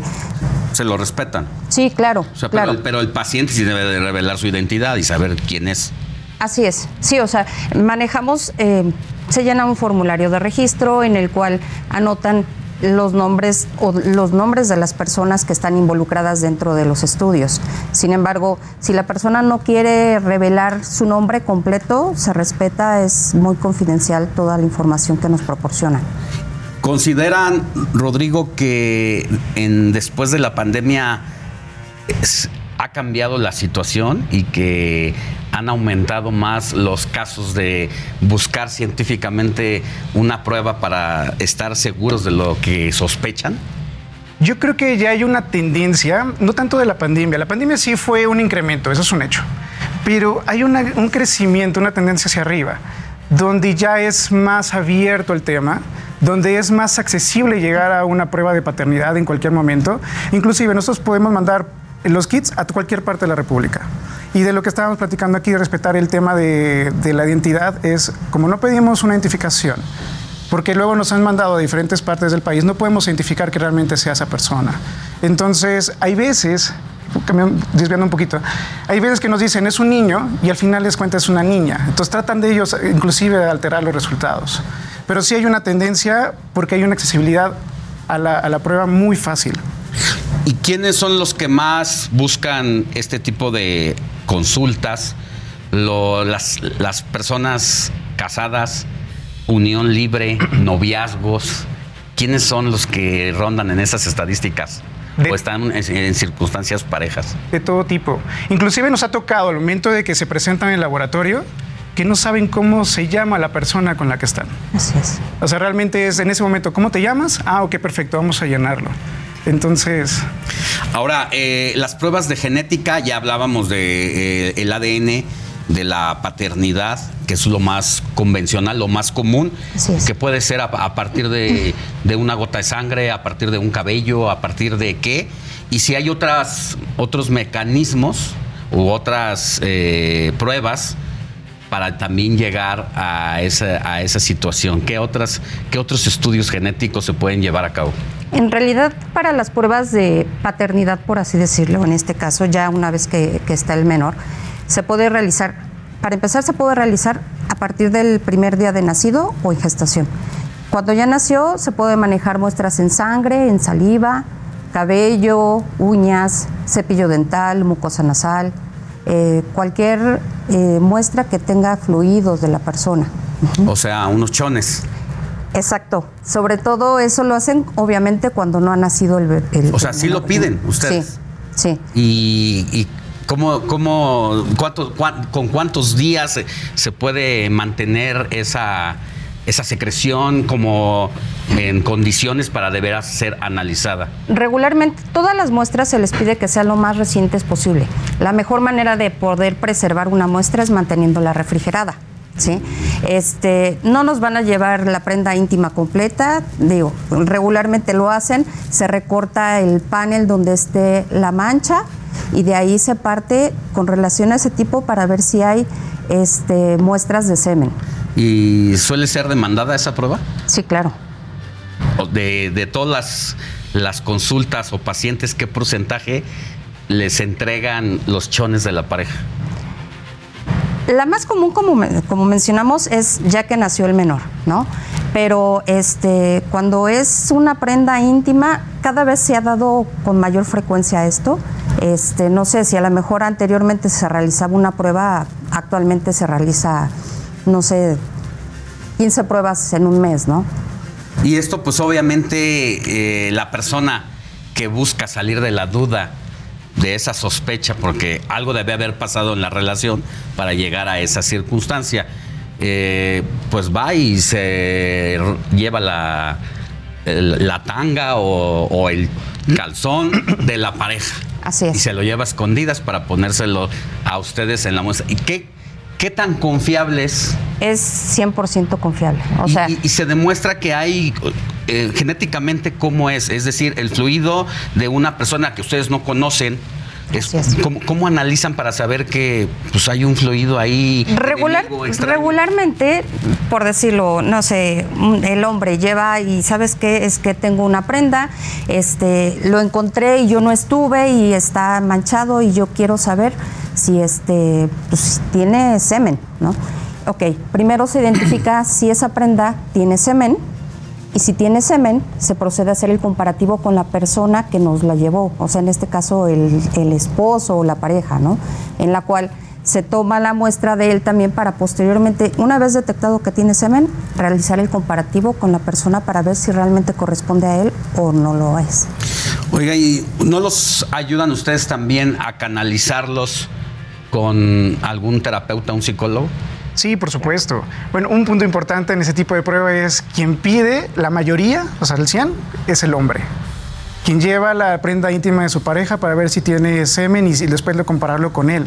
Se lo respetan. sí, claro, O sea, claro. pero, el- pero el paciente sí debe de revelar su identidad y saber quién es. Así es, sí, o sea, manejamos, eh, se llena un formulario de registro en el cual anotan los nombres o los nombres de las personas que están involucradas dentro de los estudios. Sin embargo, si la persona no quiere revelar su nombre completo, se respeta, es muy confidencial toda la información que nos proporcionan. ¿Consideran, Rodrigo, que en, después de la pandemia es- ha cambiado la situación y que han aumentado más los casos de buscar científicamente una prueba para estar seguros de lo que sospechan? Yo creo que ya hay una tendencia, no tanto de la pandemia, la pandemia sí fue un incremento, eso es un hecho, pero hay una- un crecimiento, una tendencia hacia arriba, donde ya es más abierto el tema, donde es más accesible llegar a una prueba de paternidad en cualquier momento. Inclusive nosotros podemos mandar los kits a cualquier parte de la República. Y de lo que estábamos platicando aquí respetar el tema de, la identidad es, como no pedimos una identificación, porque luego nos han mandado a diferentes partes del país, no podemos identificar que realmente sea esa persona. Entonces, hay veces, desviando un poquito, hay veces que nos dicen es un niño y al final les cuenta es una niña. Entonces tratan de ellos inclusive de alterar los resultados. Pero sí hay una tendencia porque hay una accesibilidad a la prueba muy fácil. ¿Y quiénes son los que más buscan este tipo de consultas? Lo- las, las personas casadas, unión libre, noviazgos. ¿Quiénes son los que rondan en esas estadísticas? ¿O están en, en circunstancias parejas? de todo tipo. Inclusive nos ha tocado al momento de que se presentan en el laboratorio que no saben cómo se llama la persona con la que están. Así es. O sea, realmente es en ese momento, ¿cómo te llamas? Ah, ok, perfecto, vamos a llenarlo. Entonces, Ahora, eh, las pruebas de genética, ya hablábamos de eh, el ADN de la paternidad, que es lo más convencional, lo más común, que puede ser a, a partir de, de una gota de sangre, a partir de un cabello, a partir de qué, y si hay otras, otros mecanismos u otras eh, pruebas para también llegar a esa, a esa situación. ¿Qué, otras, ¿Qué otros estudios genéticos se pueden llevar a cabo? En realidad, para las pruebas de paternidad, por así decirlo, en este caso, ya una vez que, está el menor, se puede realizar, para empezar, se puede realizar a partir del primer día de nacido o en gestación. Cuando ya nació, se puede manejar muestras en sangre, en saliva, cabello, uñas, cepillo dental, mucosa nasal, eh, cualquier eh, muestra que tenga fluidos de la persona. O sea, unos chones. Exacto. Sobre todo eso lo hacen, obviamente, cuando no ha nacido el bebé. O sea, sí lo piden ustedes. Sí, sí. ¿Y, y cómo, cómo, cuánto- cuán- con cuántos días se, puede mantener esa, esa secreción como en condiciones para de veras ser analizada? Regularmente, todas las muestras se les pide que sean lo más recientes posible. La mejor manera de poder preservar una muestra es manteniéndola refrigerada. ¿Sí? Este, no nos van a llevar la prenda íntima completa, digo, regularmente lo hacen, se recorta el panel donde esté la mancha y de ahí se parte con relación a ese tipo para ver si hay este, muestras de semen. ¿Y suele ser demandada esa prueba? Sí, claro. De, de todas las, las consultas o pacientes, ¿qué porcentaje les entregan los chones de la pareja? La más común, como, como mencionamos, es ya que nació el menor, ¿no? Pero este, cuando es una prenda íntima, cada vez se ha dado con mayor frecuencia esto. Este, no sé si a lo mejor anteriormente se realizaba una prueba, actualmente se realiza, no sé, 15 pruebas en un mes, ¿no? Y esto pues obviamente eh, la persona que busca salir de la duda, de esa sospecha, porque algo debe haber pasado en la relación para llegar a esa circunstancia, eh, pues va y se lleva la, el- la tanga o, o el calzón de la pareja. Así es. Y se lo lleva a escondidas para ponérselo a ustedes en la muestra. ¿Y qué, qué tan confiables Es 100% confiable. O y, sea, y- y se demuestra que hay eh, genéticamente cómo es, es decir, el fluido de una persona que ustedes no conocen. Es, ¿cómo, cómo analizan para saber que pues hay un fluido ahí? Regular, regularmente, por decirlo, no sé, el hombre lleva y sabes qué es que tengo una prenda, este, lo encontré y yo no estuve y está manchado y yo quiero saber si este, pues, tiene semen, ¿no? Ok, primero se identifica si esa prenda tiene semen y si tiene semen, se procede a hacer el comparativo con la persona que nos la llevó, o sea, en este caso el, el esposo o la pareja, ¿no? En la cual se toma la muestra de él también para posteriormente, una vez detectado que tiene semen, realizar el comparativo con la persona para ver si realmente corresponde a él o no lo es. Oiga, ¿y no los ayudan ustedes también a canalizarlos con algún terapeuta, un psicólogo? Sí, por supuesto. Bueno, un punto importante en ese tipo de prueba es quien pide la mayoría, o sea, el 100, es el hombre. Quien lleva la prenda íntima de su pareja para ver si tiene semen y, si- después de compararlo con él.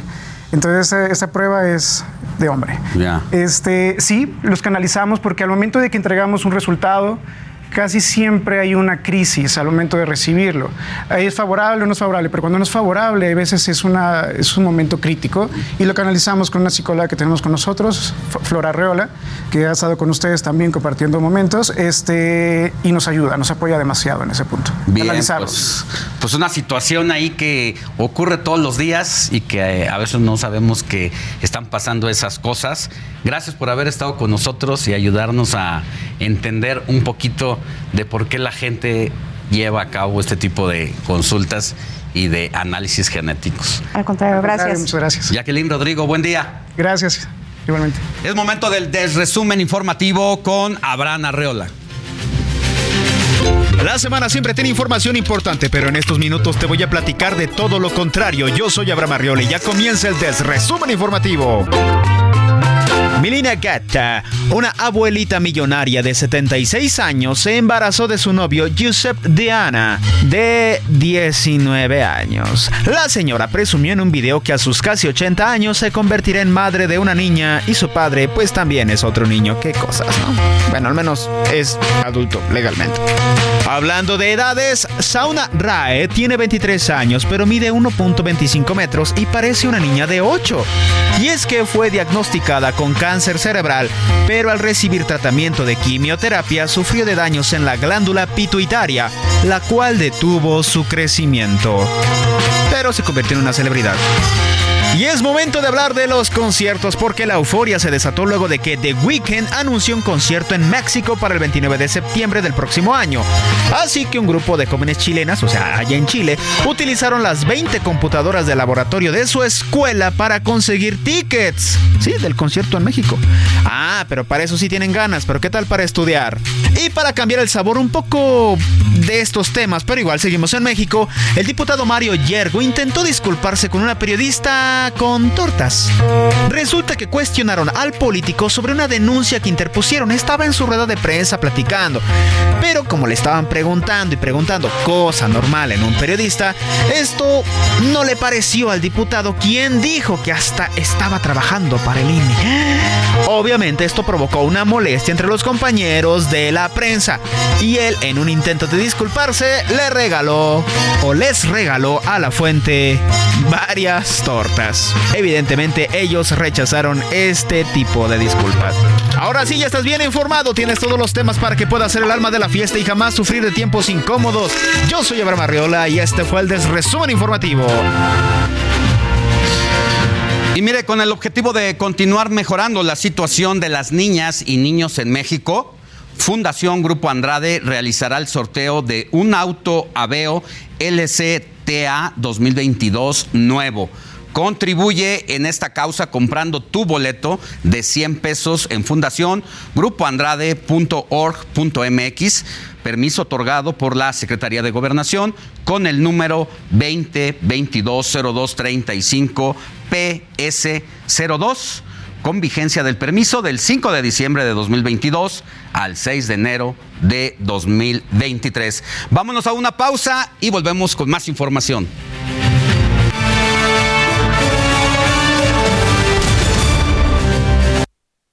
Entonces, esa, prueba es de hombre. Ya. Este, sí, los canalizamos porque al momento de que entregamos un resultado, casi siempre hay una crisis al momento de recibirlo. Ahí es favorable o no es favorable, pero cuando no es favorable, a veces es, una, es un momento crítico y lo canalizamos con una psicóloga que tenemos con nosotros, Flora Arreola, que ha estado con ustedes también compartiendo momentos este, y nos ayuda, nos apoya demasiado en ese punto. Bien, pues, pues una situación ahí que ocurre todos los días y que eh, a veces no sabemos que están pasando esas cosas. Gracias por haber estado con nosotros y ayudarnos a entender un poquito de por qué la gente lleva a cabo este tipo de consultas y de análisis genéticos. Al contrario, gracias. Muchas gracias. Jacqueline Rodrigo, buen día. Gracias, igualmente. Es momento del desresumen informativo con Abraham Arreola. La semana siempre tiene información importante, pero en estos minutos te voy a platicar de todo lo contrario. Yo soy Abraham Arriola y ya comienza el desresumen informativo. Milina Gatta, una abuelita millonaria de 76 años, se embarazó de su novio Giuseppe Diana, de 19 años. La señora presumió en un video que a sus casi 80 años se convertirá en madre de una niña y su padre pues también es otro niño. Qué cosas, ¿no? Bueno, al menos es adulto legalmente. Hablando de edades, Sauna Rae tiene 23 años, pero mide 1.25 metros y parece una niña de 8. Y es que fue diagnosticada con cáncer cerebral, pero al recibir tratamiento de quimioterapia sufrió de daños en la glándula pituitaria, la cual detuvo su crecimiento. Pero se convirtió en una celebridad. Y es momento de hablar de los conciertos porque la euforia se desató luego de que The Weeknd anunció un concierto en México para el 29 de septiembre del próximo año. Así que un grupo de jóvenes chilenas, o sea, allá en Chile, utilizaron las 20 computadoras de laboratorio de su escuela para conseguir tickets. Sí, del concierto en México. Ah, pero para eso sí tienen ganas, pero ¿qué tal para estudiar? Y para cambiar el sabor un poco de estos temas, pero igual seguimos en México, el diputado Mario Yergo intentó disculparse con una periodista con tortas. Resulta que cuestionaron al político sobre una denuncia que interpusieron. Estaba en su rueda de prensa platicando. Pero como le estaban preguntando y preguntando, cosa normal en un periodista, esto no le pareció al diputado quien dijo que hasta estaba trabajando para el INE. Obviamente esto provocó una molestia entre los compañeros de la prensa y él en un intento de disculparse le regaló o les regaló a la fuente varias tortas. Evidentemente ellos rechazaron este tipo de disculpas. Ahora sí ya estás bien informado, tienes todos los temas para que puedas ser el alma de la fiesta y jamás sufrir de tiempos incómodos. Yo soy Abraham Arriola y este fue el desresumen informativo. Y mire, con el objetivo de continuar mejorando la situación de las niñas y niños en México, Fundación Grupo Andrade realizará el sorteo de un auto Aveo LCTA 2022 nuevo. Contribuye en esta causa comprando tu boleto de 100 pesos en fundación grupoandrade.org.mx, permiso otorgado por la Secretaría de Gobernación con el número 20220235 PS02 con vigencia del permiso del 5 de diciembre de 2022 al 6 de enero de 2023. Vámonos a una pausa y volvemos con más información.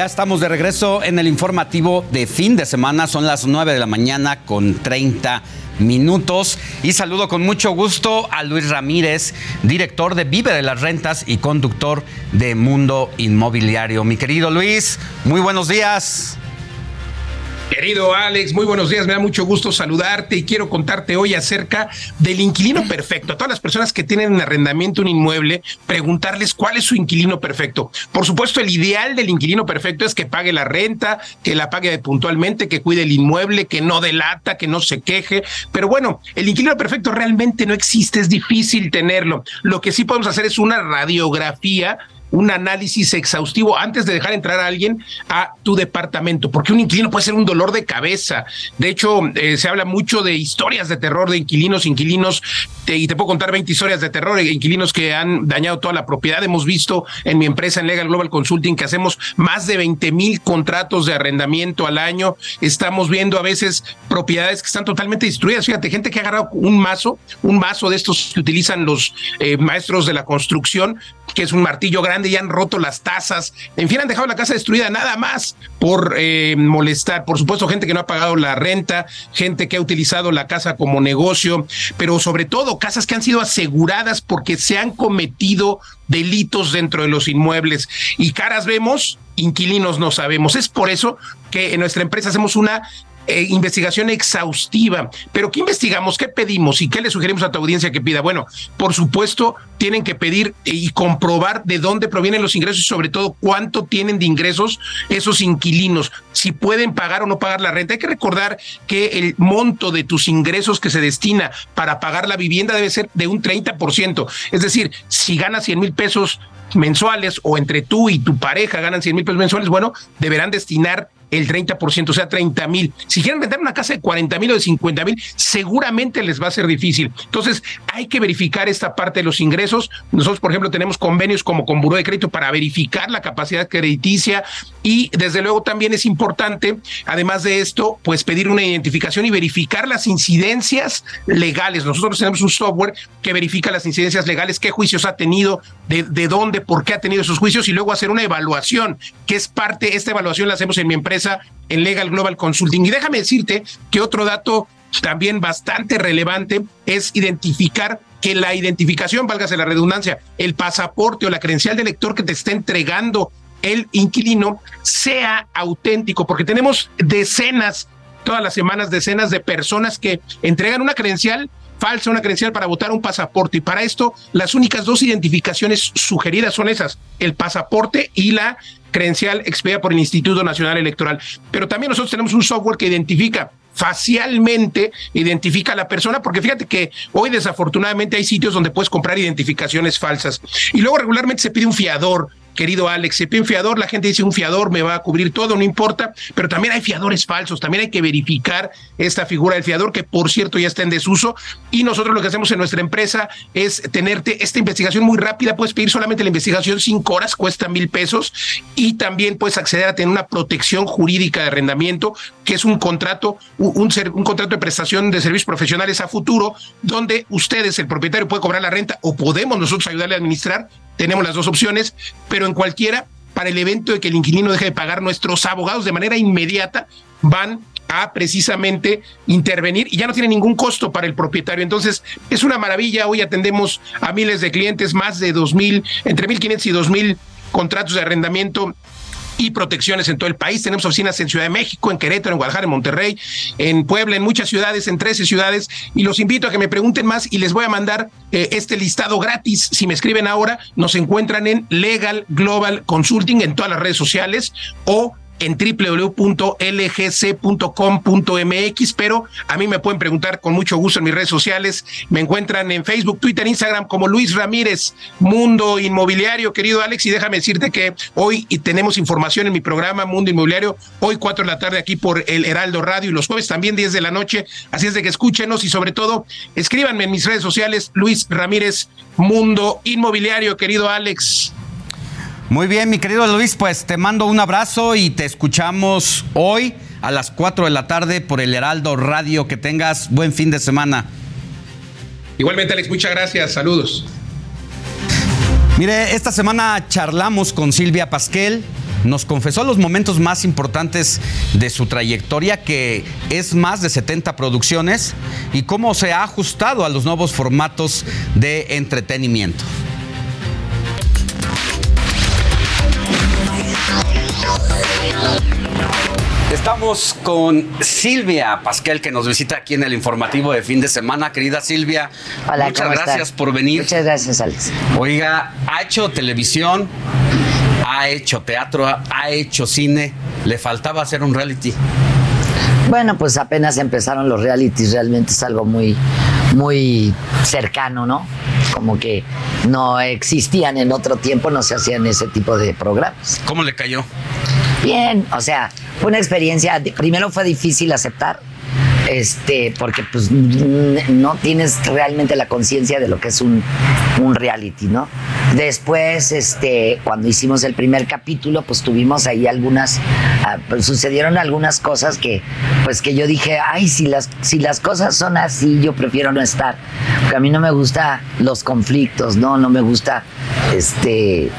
Ya estamos de regreso en el informativo de fin de semana. Son las 9 de la mañana con 30 minutos. Y saludo con mucho gusto a Luis Ramírez, director de Vive de las Rentas y conductor de Mundo Inmobiliario. Mi querido Luis, muy buenos días. Querido Alex, muy buenos días, me da mucho gusto saludarte y quiero contarte hoy acerca del inquilino perfecto. A todas las personas que tienen en arrendamiento un inmueble, preguntarles cuál es su inquilino perfecto. Por supuesto, el ideal del inquilino perfecto es que pague la renta, que la pague puntualmente, que cuide el inmueble, que no delata, que no se queje. Pero bueno, el inquilino perfecto realmente no existe, es difícil tenerlo. Lo que sí podemos hacer es una radiografía un análisis exhaustivo antes de dejar entrar a alguien a tu departamento, porque un inquilino puede ser un dolor de cabeza. De hecho, eh, se habla mucho de historias de terror de inquilinos, inquilinos, y te puedo contar 20 historias de terror de inquilinos que han dañado toda la propiedad. Hemos visto en mi empresa, en Legal Global Consulting, que hacemos más de 20 mil contratos de arrendamiento al año. Estamos viendo a veces propiedades que están totalmente destruidas. Fíjate, gente que ha agarrado un mazo, un mazo de estos que utilizan los eh, maestros de la construcción, que es un martillo grande y han roto las tazas. En fin, han dejado la casa destruida nada más por eh, molestar. Por supuesto, gente que no ha pagado la renta, gente que ha utilizado la casa como negocio, pero sobre todo casas que han sido aseguradas porque se han cometido delitos dentro de los inmuebles. Y caras vemos, inquilinos no sabemos. Es por eso que en nuestra empresa hacemos una eh, investigación exhaustiva. Pero ¿qué investigamos? ¿Qué pedimos? ¿Y qué le sugerimos a tu audiencia que pida? Bueno, por supuesto, tienen que pedir y comprobar de dónde provienen los ingresos y sobre todo cuánto tienen de ingresos esos inquilinos, si pueden pagar o no pagar la renta. Hay que recordar que el monto de tus ingresos que se destina para pagar la vivienda debe ser de un 30%. Es decir, si ganas 100 mil pesos mensuales o entre tú y tu pareja ganan 100 mil pesos mensuales, bueno, deberán destinar el 30%, o sea, 30 mil. Si quieren vender una casa de 40 mil o de 50 mil, seguramente les va a ser difícil. Entonces, hay que verificar esta parte de los ingresos. Nosotros, por ejemplo, tenemos convenios como con Buró de Crédito para verificar la capacidad crediticia y, desde luego, también es importante, además de esto, pues pedir una identificación y verificar las incidencias legales. Nosotros tenemos un software que verifica las incidencias legales, qué juicios ha tenido, de, de dónde, por qué ha tenido esos juicios y luego hacer una evaluación, que es parte, esta evaluación la hacemos en mi empresa en Legal Global Consulting. Y déjame decirte que otro dato también bastante relevante es identificar que la identificación, válgase la redundancia, el pasaporte o la credencial de lector que te está entregando el inquilino sea auténtico, porque tenemos decenas, todas las semanas, decenas de personas que entregan una credencial falsa, una credencial para votar un pasaporte. Y para esto, las únicas dos identificaciones sugeridas son esas, el pasaporte y la credencial expedida por el Instituto Nacional Electoral. Pero también nosotros tenemos un software que identifica facialmente identifica a la persona, porque fíjate que hoy desafortunadamente hay sitios donde puedes comprar identificaciones falsas y luego regularmente se pide un fiador querido Alex. Se pide un fiador, la gente dice un fiador me va a cubrir todo, no importa, pero también hay fiadores falsos, también hay que verificar esta figura del fiador, que por cierto ya está en desuso. Y nosotros lo que hacemos en nuestra empresa es tenerte esta investigación muy rápida. Puedes pedir solamente la investigación cinco horas, cuesta mil pesos, y también puedes acceder a tener una protección jurídica de arrendamiento, que es un contrato, un, contrato de prestación de servicios profesionales a futuro, donde ustedes, el propietario, puede cobrar la renta o podemos nosotros ayudarle a administrar tenemos las dos opciones, pero en cualquiera, para el evento de que el inquilino deje de pagar, nuestros abogados de manera inmediata van a precisamente intervenir y ya no tiene ningún costo para el propietario. Entonces, es una maravilla. Hoy atendemos a miles de clientes, más de dos mil, entre 1.500 y 2.000 contratos de arrendamiento y protecciones en todo el país. Tenemos oficinas en Ciudad de México, en Querétaro, en Guadalajara, en Monterrey, en Puebla, en muchas ciudades, en 13 ciudades. Y los invito a que me pregunten más y les voy a mandar eh, este listado gratis. Si me escriben ahora, nos encuentran en Legal Global Consulting en todas las redes sociales o en www.lgc.com.mx, pero a mí me pueden preguntar con mucho gusto en mis redes sociales. Me encuentran en Facebook, Twitter, Instagram como Luis Ramírez, Mundo Inmobiliario, querido Alex, y déjame decirte que hoy tenemos información en mi programa Mundo Inmobiliario, hoy 4 de la tarde aquí por el Heraldo Radio y los jueves también 10 de la noche, así es de que escúchenos y sobre todo escríbanme en mis redes sociales, Luis Ramírez, Mundo Inmobiliario, querido Alex. Muy bien, mi querido Luis, pues te mando un abrazo y te escuchamos hoy a las 4 de la tarde por el Heraldo Radio. Que tengas buen fin de semana. Igualmente, Alex, muchas gracias. Saludos. Mire, esta semana charlamos con Silvia Pasquel. Nos confesó los momentos más importantes de su trayectoria, que es más de 70 producciones, y cómo se ha ajustado a los nuevos formatos de entretenimiento. Estamos con Silvia Pasquel que nos visita aquí en el informativo de fin de semana. Querida Silvia, Hola, muchas ¿cómo gracias estás? por venir. Muchas gracias, Alex. Oiga, ha hecho televisión, ha hecho teatro, ha hecho cine. Le faltaba hacer un reality. Bueno, pues apenas empezaron los realities, realmente es algo muy, muy cercano, ¿no? Como que no existían en otro tiempo, no se hacían ese tipo de programas. ¿Cómo le cayó? Bien, o sea, fue una experiencia, de- primero fue difícil aceptar, este, porque pues no tienes realmente la conciencia de lo que es un, un reality, ¿no? Después, este, cuando hicimos el primer capítulo, pues tuvimos ahí algunas, ah, pues, sucedieron algunas cosas que, pues que yo dije, ay, si las, si las cosas son así, yo prefiero no estar, porque a mí no me gusta los conflictos, ¿no? No me gusta, este,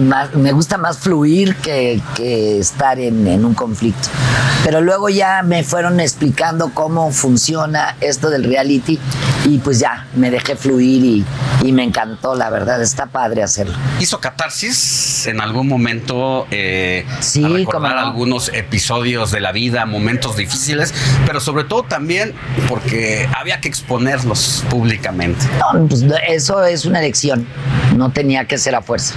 más, me gusta más fluir que, que estar en, en un conflicto. Pero luego ya me fueron explicando cómo funciona esto del reality y pues ya me dejé fluir y, y me encantó, la verdad, está padre hacerlo. ¿Hizo catarsis en algún momento? Eh, Sí, a recordar no. algunos episodios de la vida, momentos difíciles, pero sobre todo también porque había que exponerlos públicamente. No, pues eso es una elección, no tenía que ser a fuerza.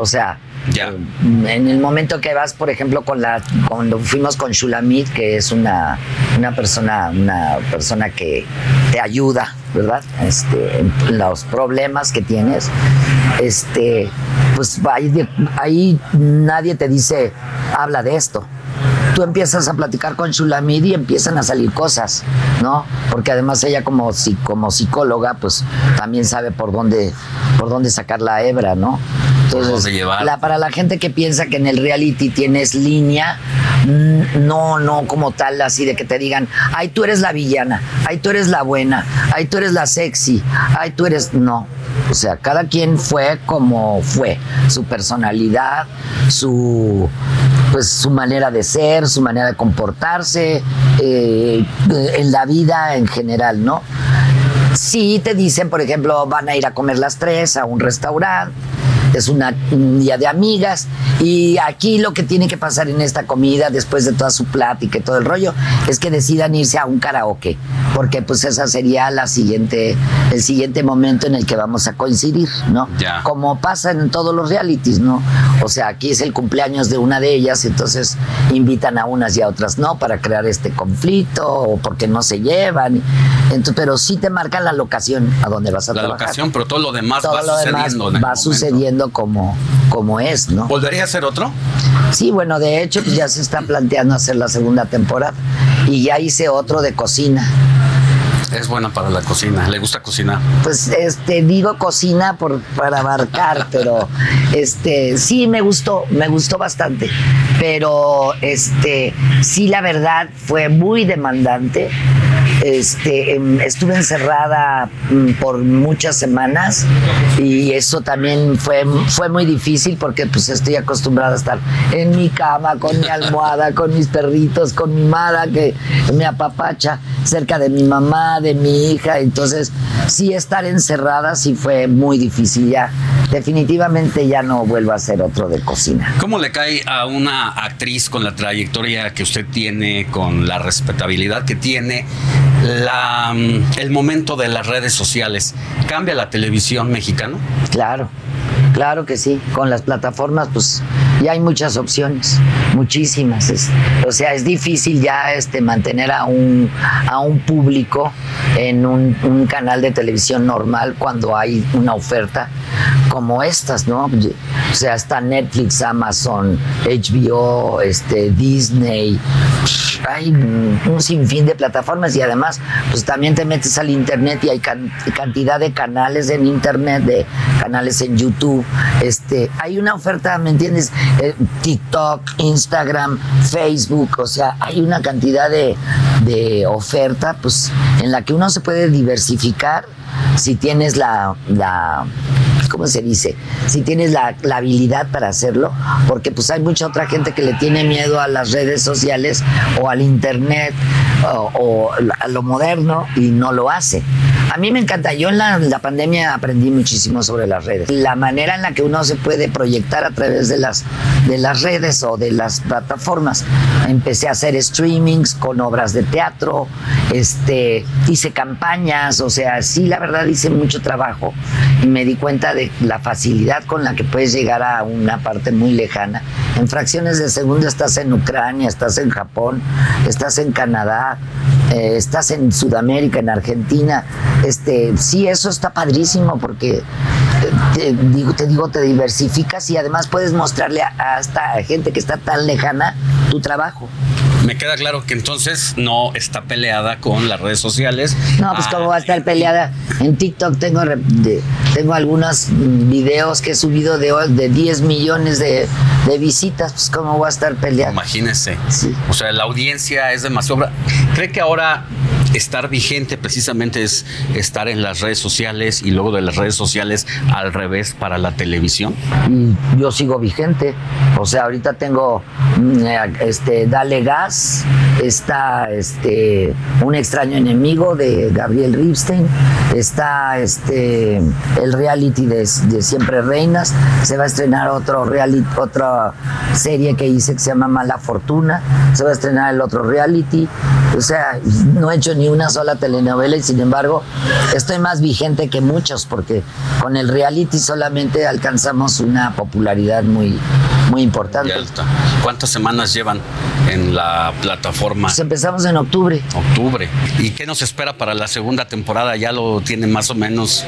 O sea, Ya. en el momento que vas, por ejemplo, con la, cuando fuimos con Shulamit, que es una, una persona, una persona que te ayuda, ¿verdad? Este, los problemas que tienes, este, pues ahí, nadie te dice, habla de esto. Tú empiezas a platicar con Shulamid y empiezan a salir cosas, ¿no? Porque además ella como, como psicóloga, pues también sabe por dónde, por dónde sacar la hebra, ¿no? Entonces, dónde llevar. la, para la gente que piensa que en el reality tienes línea, mm, no, no como tal, así de que te digan, ay, tú eres la villana, ay, tú eres la buena, ay, tú eres la sexy, ay, tú eres. No. O sea, cada quien fue como fue. Su personalidad, su pues su manera de ser, su manera de comportarse, eh, en la vida en general, ¿no? Sí te dicen, por ejemplo, van a ir a comer las tres a un restaurante, es una, un día de amigas, y aquí lo que tiene que pasar en esta comida, después de toda su plática y todo el rollo, es que decidan irse a un karaoke, porque pues esa sería la siguiente, el siguiente momento en el que vamos a coincidir, ¿no? Ya. Como pasa en todos los realities, ¿no? O sea, aquí es el cumpleaños de una de ellas, entonces invitan a unas y a otras no para crear este conflicto o porque no se llevan. Entonces, pero sí te marcan la locación a donde vas a La trabajar. locación, pero todo lo demás Todo va lo demás sucediendo. en el va momento. sucediendo como, como es, ¿no? ¿Volvería a ser otro? Sí, bueno, de hecho pues, ya se está planteando hacer la segunda temporada y ya hice otro de cocina. Es buena para la cocina. ¿Le gusta cocinar? Pues este digo cocina por para abarcar, pero este sí me gustó, me gustó bastante, pero este sí la verdad fue muy demandante. Este em, estuve encerrada mm, por muchas semanas y eso también fue fue muy difícil porque pues estoy acostumbrada a estar en mi cama con mi almohada, con mis perritos, con mi mara que me apapacha cerca de mi mamá, de mi hija, entonces sí estar encerrada sí fue muy difícil ya. Definitivamente ya no vuelvo a hacer otro de cocina. ¿Cómo le cae a una actriz con la trayectoria que usted tiene, con la respetabilidad que tiene, la, mm, el momento de las redes sociales? ¿Cambia la televisión mexicana? Claro, claro que sí. Con las plataformas, pues ya hay muchas opciones, muchísimas. O sea, es difícil ya este, mantener a un, a un público en un, canal de televisión normal cuando hay una oferta como estas, ¿no? O sea, está Netflix, Amazon, HBO, este, Disney. Hay un sinfín de plataformas y además, pues también te metes al internet y hay can- cantidad de canales en internet, de canales en YouTube. Este, hay una oferta, ¿me entiendes? Eh, TikTok, Instagram, Facebook, o sea, hay una cantidad de, de oferta, pues, en la que uno se puede diversificar si tienes la, la ¿cómo se dice? Si tienes la, la habilidad para hacerlo, porque pues hay mucha otra gente que le tiene miedo a las redes sociales o al internet o, o a lo moderno y no lo hace. A mí me encanta, yo en la, pandemia aprendí muchísimo sobre las redes. La manera en la que uno se puede proyectar a través de las, de las redes o de las plataformas. Empecé a hacer streamings con obras de teatro, este, hice campañas, o sea, sí, la verdad hice mucho trabajo y me di cuenta de la facilidad con la que puedes llegar a una parte muy lejana. En fracciones de segundo estás en Ucrania, estás en Japón, estás en Canadá, eh, estás en Sudamérica, en Argentina. Este, sí, eso está padrísimo porque te, te digo, te digo, te diversificas y además puedes mostrarle a, a esta gente que está tan lejana tu trabajo. Me queda claro que entonces no está peleada con las redes sociales. No, pues Ah, cómo va a estar peleada. En TikTok tengo, de- tengo algunos videos que he subido de, de 10 millones de, de visitas, pues cómo va a estar peleada. Imagínese. O sea, la audiencia es demasiado. ¿Cree que ahora estar vigente precisamente es estar en las redes sociales y luego de las redes sociales al revés para la televisión? y yo sigo vigente. O sea, ahorita tengo mm, eh, este Dale Gas, está este Un extraño enemigo de Gabriel Ripstein, está este el reality de, de Siempre Reinas, se va a estrenar otro reality, otra serie que hice que se llama Mala Fortuna, se va a estrenar el otro reality. O sea, no he hecho ni una sola telenovela y sin embargo estoy más vigente que muchos porque con el reality solamente alcanzamos una popularidad muy, muy importante. Alta. ¿Cuántas semanas llevan en la plataforma? Pues empezamos en octubre. Octubre. ¿Y qué nos espera para la segunda temporada? ¿Ya lo tiene más o menos?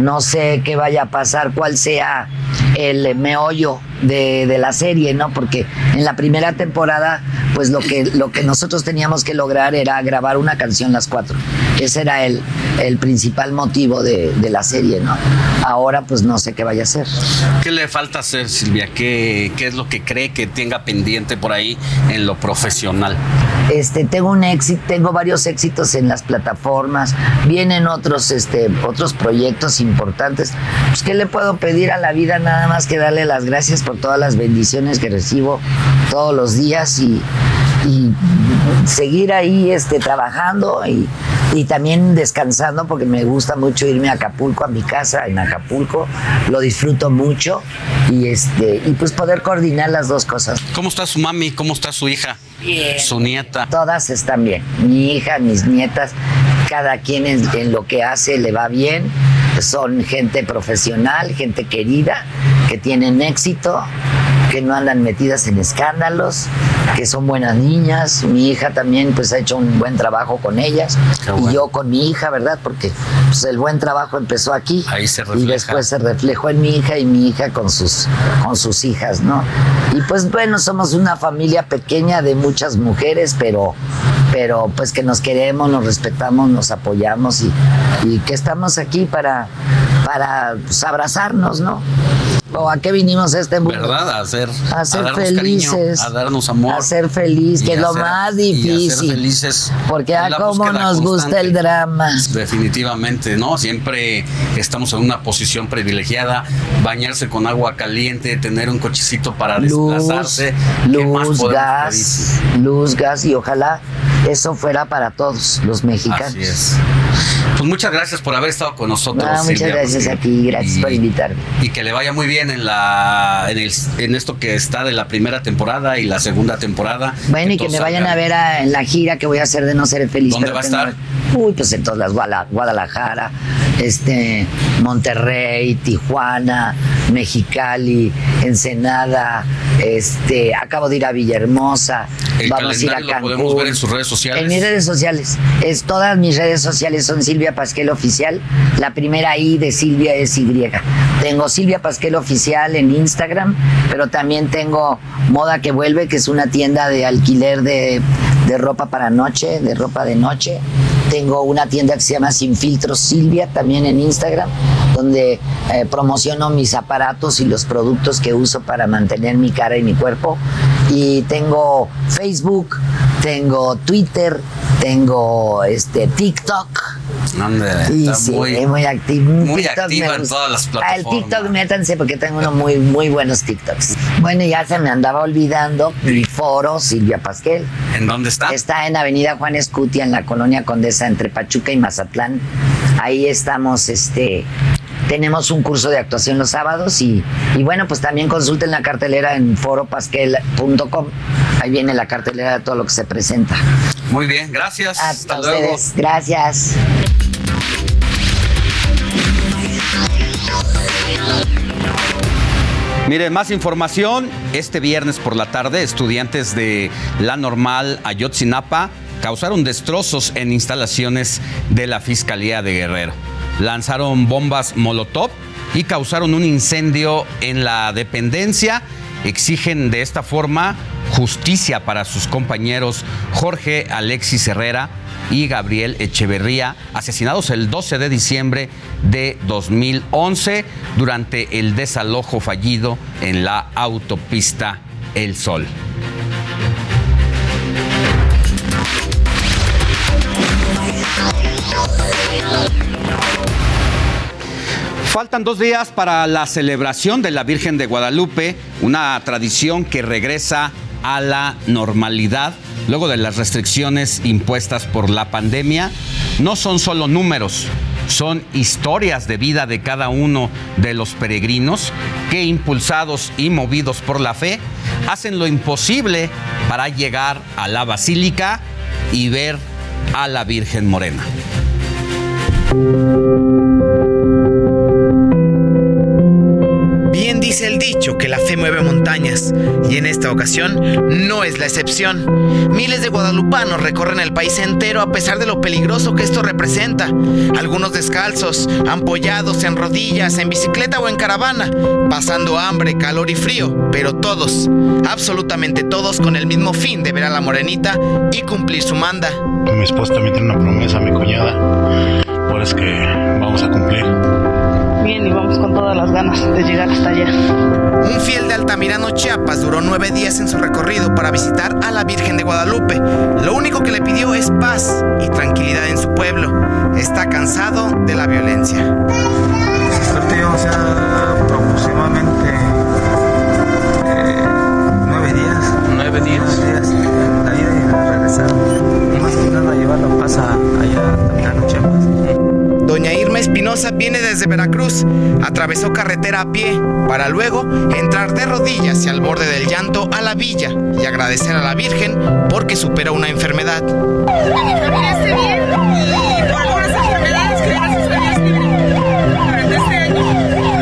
No sé qué vaya a pasar, cuál sea el meollo de, de la serie, ¿no? Porque en la primera temporada, pues lo que, lo que nosotros teníamos que lograr era grabar una canción las cuatro. Ese era el, el principal motivo de, de la serie, ¿no? Ahora, pues no sé qué vaya a ser. ¿Qué le falta hacer, Silvia? ¿Qué, qué es lo que cree que tenga pendiente por ahí en lo profesional? Este, tengo un éxito, tengo varios éxitos en las plataformas, vienen otros, este, otros proyectos importantes. Pues, ¿qué le puedo pedir a la vida? Nada más que darle las gracias por todas las bendiciones que recibo todos los días y, y seguir ahí este, trabajando y, y también descansando porque me gusta mucho irme a Acapulco, a mi casa en Acapulco, lo disfruto mucho y, este, y pues poder coordinar las dos cosas. ¿Cómo está su mami? ¿Cómo está su hija? Bien. Su nieta. Todas están bien. Mi hija, mis nietas. cada quien en, en lo que hace le va bien, son gente profesional, gente querida, que tienen éxito, que no andan metidas en escándalos, que son buenas niñas. Mi hija también pues ha hecho un buen trabajo con ellas y yo con mi hija, ¿verdad? Porque pues, el buen trabajo empezó aquí Ahí se y después se reflejó en mi hija y mi hija con sus con sus hijas, ¿no? Y pues bueno, somos una familia pequeña de muchas mujeres, pero pero pues que nos queremos, nos respetamos, nos apoyamos y, y que estamos aquí para para pues, abrazarnos, ¿no? ¿O a qué vinimos a este mundo? ¿Verdad? A ser, A ser darnos felices. cariño, a darnos amor. A ser feliz, que es lo ser- más y a ser difícil. felices. Porque a cómo nos gusta el drama. Definitivamente, ¿no? Siempre estamos en una posición privilegiada, bañarse con agua caliente, tener un cochecito para Luz, desplazarse. ¿Qué más luz, gas, luz, gas y ojalá eso fuera para todos los mexicanos. Así es. Pues muchas gracias por haber estado con nosotros. Muchas Silvia, gracias a ti, gracias y- por invitarme. Y que le vaya muy bien en la en, el- en esto que está de la primera temporada y la segunda temporada. Bueno, y que me vayan a ver a- en la gira que voy a hacer de No Ser Feliz. ¿Dónde va a estar? Uy, pues en todas las Guala- Guadalajara, este, Monterrey, Tijuana, Mexicali, Ensenada, este, acabo de ir a Villahermosa, El vamos a ir a calendario lo Cancún. podemos ver en sus redes sociales. En mis redes sociales. Es, todas mis redes sociales son Silvia Pasquel Oficial. La primera I de Silvia es Y. Tengo Silvia Pasquel Oficial en Instagram, pero también tengo Moda que Vuelve, que es una tienda de alquiler de, de ropa para noche, de ropa de noche. Tengo una tienda que se llama Sin Filtros Silvia, también en Instagram, donde eh, promociono mis aparatos y los productos que uso para mantener mi cara y mi cuerpo. Y tengo Facebook, tengo Twitter, tengo este TikTok. Y está sí, muy, muy activo. muy activa en todas las Ah, plataformas. el TikTok, métanse porque tengo unos muy, muy buenos TikToks. Bueno, ya se me andaba olvidando mi foro, Silvia Pasquel. ¿En dónde está? Está en Avenida Juan Escutia, en la colonia Condesa, entre Pachuca y Mazatlán. Ahí estamos, este. Tenemos un curso de actuación los sábados y, y bueno, pues también consulten la cartelera en foropasquel.com. Ahí viene la cartelera de todo lo que se presenta. Muy bien, gracias. Hasta Hasta luego. ustedes. Gracias. Miren, más información. Este viernes por la tarde, estudiantes de la normal Ayotzinapa causaron destrozos en instalaciones de la Fiscalía de Guerrero. Lanzaron bombas Molotov y causaron un incendio en la dependencia. Exigen de esta forma justicia para sus compañeros Jorge Alexis Herrera y Gabriel Echeverría, asesinados el 12 de diciembre de 2011 durante el desalojo fallido en la autopista El Sol. Faltan dos días para la celebración de la Virgen de Guadalupe, una tradición que regresa a la normalidad luego de las restricciones impuestas por la pandemia. No son solo números, son historias de vida de cada uno de los peregrinos que impulsados y movidos por la fe hacen lo imposible para llegar a la basílica y ver a la Virgen Morena. Bien dice el dicho que la fe mueve montañas, y en esta ocasión no es la excepción. Miles de guadalupanos recorren el país entero a pesar de lo peligroso que esto representa. Algunos descalzos, ampollados en rodillas, en bicicleta o en caravana, pasando hambre, calor y frío, pero todos, absolutamente todos con el mismo fin de ver a la morenita y cumplir su manda. Mi esposa también tiene una promesa, mi cuñada, por eso que vamos a cumplir. Bien, y vamos con todas las ganas de llegar hasta allá. Un fiel de Altamirano, Chiapas, duró nueve días en su recorrido para visitar a la Virgen de Guadalupe. Lo único que le pidió es paz y tranquilidad en su pueblo. Está cansado de la violencia. Ya aproximadamente Espinosa viene desde Veracruz, atravesó carretera a pie, para luego entrar de rodillas y al borde del llanto a la villa y agradecer a la Virgen porque supera una enfermedad.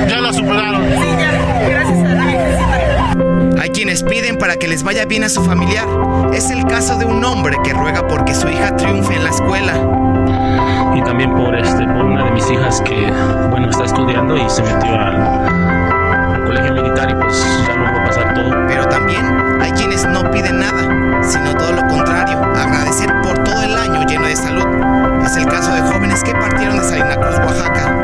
Ya la superaron. Hay quienes piden para que les vaya bien a su familiar. Es el caso de un hombre que ruega porque su hija triunfe en la escuela. Y también por, este, una de mis hijas que, bueno, está estudiando y se metió al, colegio militar y pues ya luego pasar todo. Pero también hay quienes no piden nada, sino todo lo contrario, agradecer por todo el año lleno de salud. Es el caso de jóvenes que partieron de Salina Cruz, Oaxaca.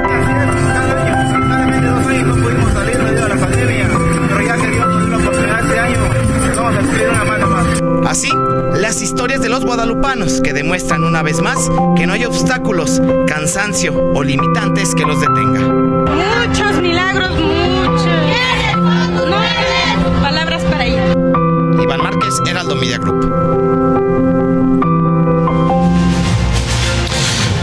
Así, las historias de los guadalupanos que demuestran una vez más que no hay obstáculos, cansancio o limitantes que los detengan. Muchos milagros, muchos. No hay palabras para ello. Iván Márquez, Heraldo Media Group.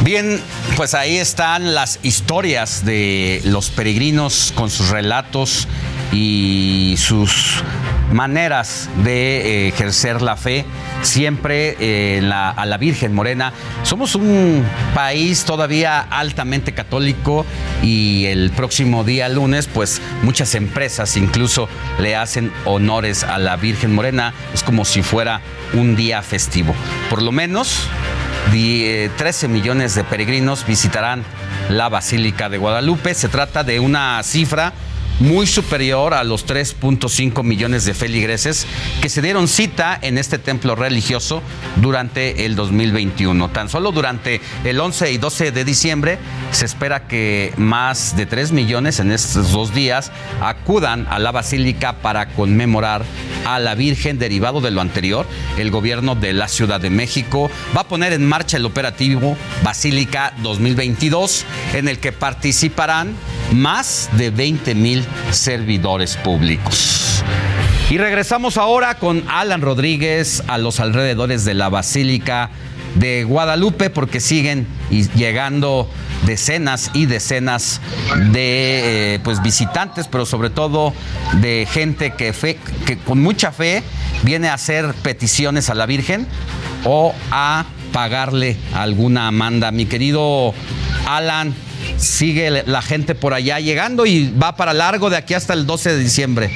Bien, pues ahí están las historias de los peregrinos con sus relatos y sus maneras de eh, ejercer la fe siempre eh, a la Virgen Morena. Somos un país todavía altamente católico y el próximo día lunes pues muchas empresas incluso le hacen honores a la Virgen Morena. Es como si fuera un día festivo. Por lo menos Di- eh, 13 millones de peregrinos visitarán la Basílica de Guadalupe. Se trata de una cifra muy superior a los 3.5 millones de feligreses que se dieron cita en este templo religioso durante el 2021. Tan solo durante el 11 y 12 de diciembre se espera que más de 3 millones en estos dos días acudan a la basílica para conmemorar a la Virgen. Derivado de lo anterior, el gobierno de la Ciudad de México va a poner en marcha el operativo Basílica 2022, en el que participarán más de 20 mil servidores públicos. Y regresamos ahora con Alan Rodríguez a los alrededores de la Basílica de Guadalupe porque siguen llegando decenas y decenas de eh, pues visitantes, pero sobre todo de gente que, fe- que con mucha fe viene a hacer peticiones a la Virgen o a pagarle alguna manda. Mi querido Alan, sigue la gente por allá llegando y va para largo de aquí hasta el 12 de diciembre.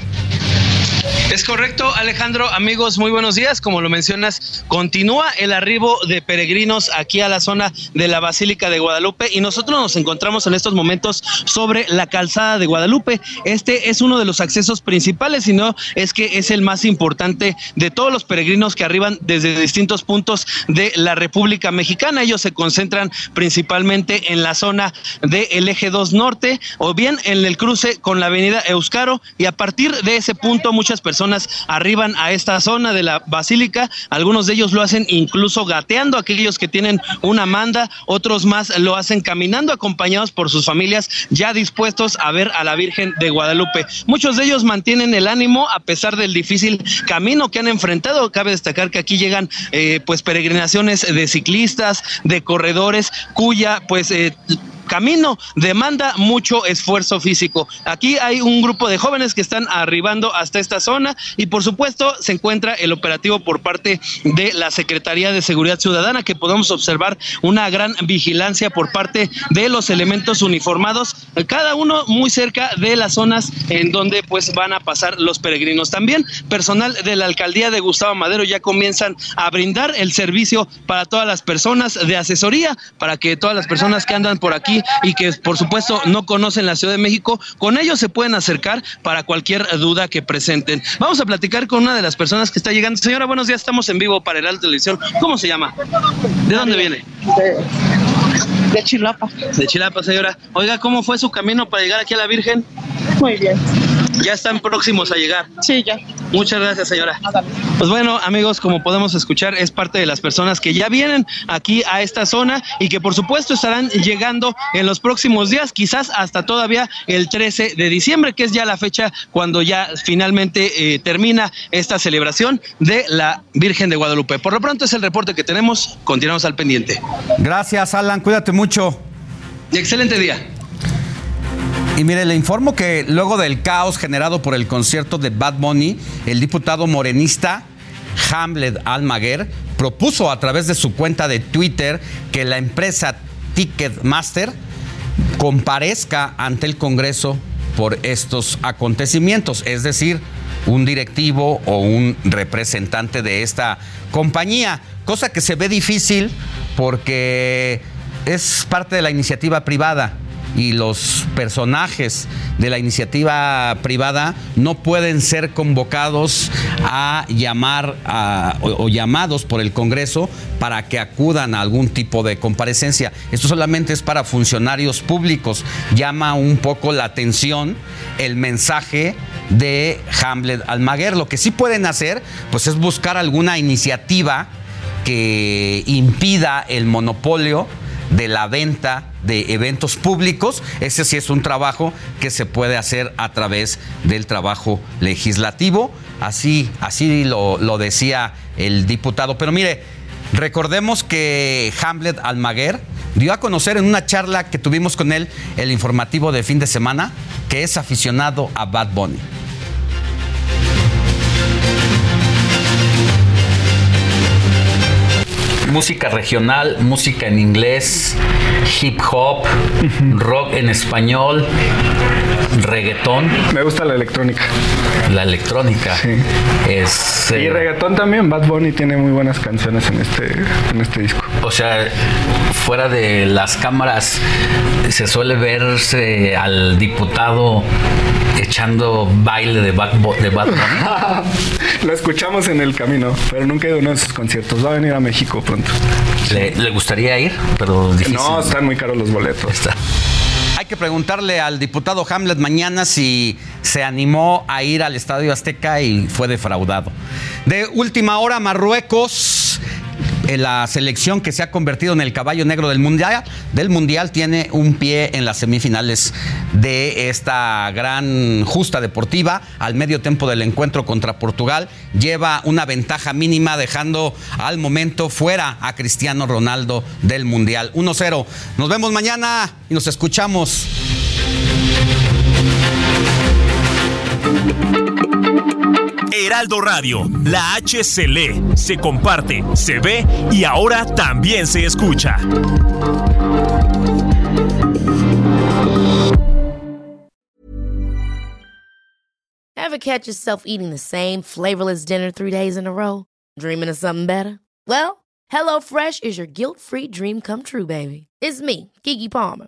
Es correcto, Alejandro. Amigos, muy buenos días. Como lo mencionas, continúa el arribo de peregrinos aquí a la zona de la Basílica de Guadalupe y nosotros nos encontramos en estos momentos sobre la calzada de Guadalupe. Este es uno de los accesos principales, y no es que es el más importante de todos los peregrinos que arriban desde distintos puntos de la República Mexicana. Ellos se concentran principalmente en la zona del eje 2 norte o bien en el cruce con la avenida Euskaro y a partir de ese punto muchas personas arriban a esta zona de la basílica, algunos de ellos lo hacen incluso gateando, aquellos que tienen una manda, otros más lo hacen caminando acompañados por sus familias ya dispuestos a ver a la Virgen de Guadalupe. Muchos de ellos mantienen el ánimo a pesar del difícil camino que han enfrentado. Cabe destacar que aquí llegan eh, pues peregrinaciones de ciclistas, de corredores, cuya pues eh, camino demanda mucho esfuerzo físico. Aquí hay un grupo de jóvenes que están arribando hasta esta zona y por supuesto se encuentra el operativo por parte de la Secretaría de Seguridad Ciudadana que podemos observar una gran vigilancia por parte de los elementos uniformados, cada uno muy cerca de las zonas en donde pues van a pasar los peregrinos. También personal de la alcaldía de Gustavo Madero ya comienzan a brindar el servicio para todas las personas de asesoría, para que todas las personas que andan por aquí y que por supuesto no conocen la Ciudad de México, con ellos se pueden acercar para cualquier duda que presenten. Vamos a platicar con una de las personas que está llegando. Señora, buenos días, estamos en vivo para el Televisión. ¿Cómo se llama? ¿De dónde viene? De Chilapa. De Chilapa, señora. Oiga, ¿cómo fue su camino para llegar aquí a la Virgen? Muy bien. Ya están próximos a llegar. Sí, ya. Muchas gracias, señora. Pues bueno, amigos, como podemos escuchar, es parte de las personas que ya vienen aquí a esta zona y que por supuesto estarán llegando en los próximos días, quizás hasta todavía el 13 de diciembre, que es ya la fecha cuando ya finalmente eh, termina esta celebración de la Virgen de Guadalupe. Por lo pronto es el reporte que tenemos. Continuamos al pendiente. Gracias, Alan. Cuídate mucho. Y excelente día. Y mire, le informo que luego del caos generado por el concierto de Bad Bunny, el diputado morenista Hamlet Almaguer propuso a través de su cuenta de Twitter que la empresa Ticketmaster comparezca ante el Congreso por estos acontecimientos, es decir, un directivo o un representante de esta compañía, cosa que se ve difícil porque es parte de la iniciativa privada y los personajes de la iniciativa privada no pueden ser convocados a llamar o, o llamados por el Congreso para que acudan a algún tipo de comparecencia. Esto solamente es para funcionarios públicos. Llama un poco la atención el mensaje de Hamlet Almaguer. Lo que sí pueden hacer, pues es buscar alguna iniciativa que impida el monopolio de la venta de eventos públicos. Ese sí es un trabajo que se puede hacer a través del trabajo legislativo. Así, así lo, lo decía el diputado. Pero mire, recordemos que Hamlet Almaguer dio a conocer en una charla que tuvimos con él, el informativo de fin de semana, que es aficionado a Bad Bunny. Música regional, música en inglés, hip hop, rock en español, reggaetón. Me gusta la electrónica. La electrónica. Es, Y eh, reggaetón también. Bad Bunny tiene muy buenas canciones en este, en este disco. O sea, fuera de las cámaras se suele verse al diputado echando baile de Bad, Bo- de Bad Bunny. Lo escuchamos en el camino, pero nunca he ido a uno de sus conciertos. Va a venir a México pronto. ¿Le, le gustaría ir? Pero difícil. No, están muy caros los boletos. Hay que preguntarle al diputado Hamlet mañana si se animó a ir al Estadio Azteca y fue defraudado. De última hora, Marruecos, la selección que se ha convertido en el caballo negro del mundial, tiene un pie en las semifinales de esta gran justa deportiva. Al medio tiempo del encuentro contra Portugal, lleva una ventaja mínima, dejando al momento fuera a Cristiano Ronaldo del mundial. 1-0. Nos vemos mañana y nos escuchamos. Heraldo Radio, la H se lee, se comparte, se ve y ahora también se escucha. Ever catch yourself eating the same flavorless dinner three days in a row? Dreaming of something better? Well, HelloFresh is your guilt free dream come true, baby. It's me, Kiki Palmer.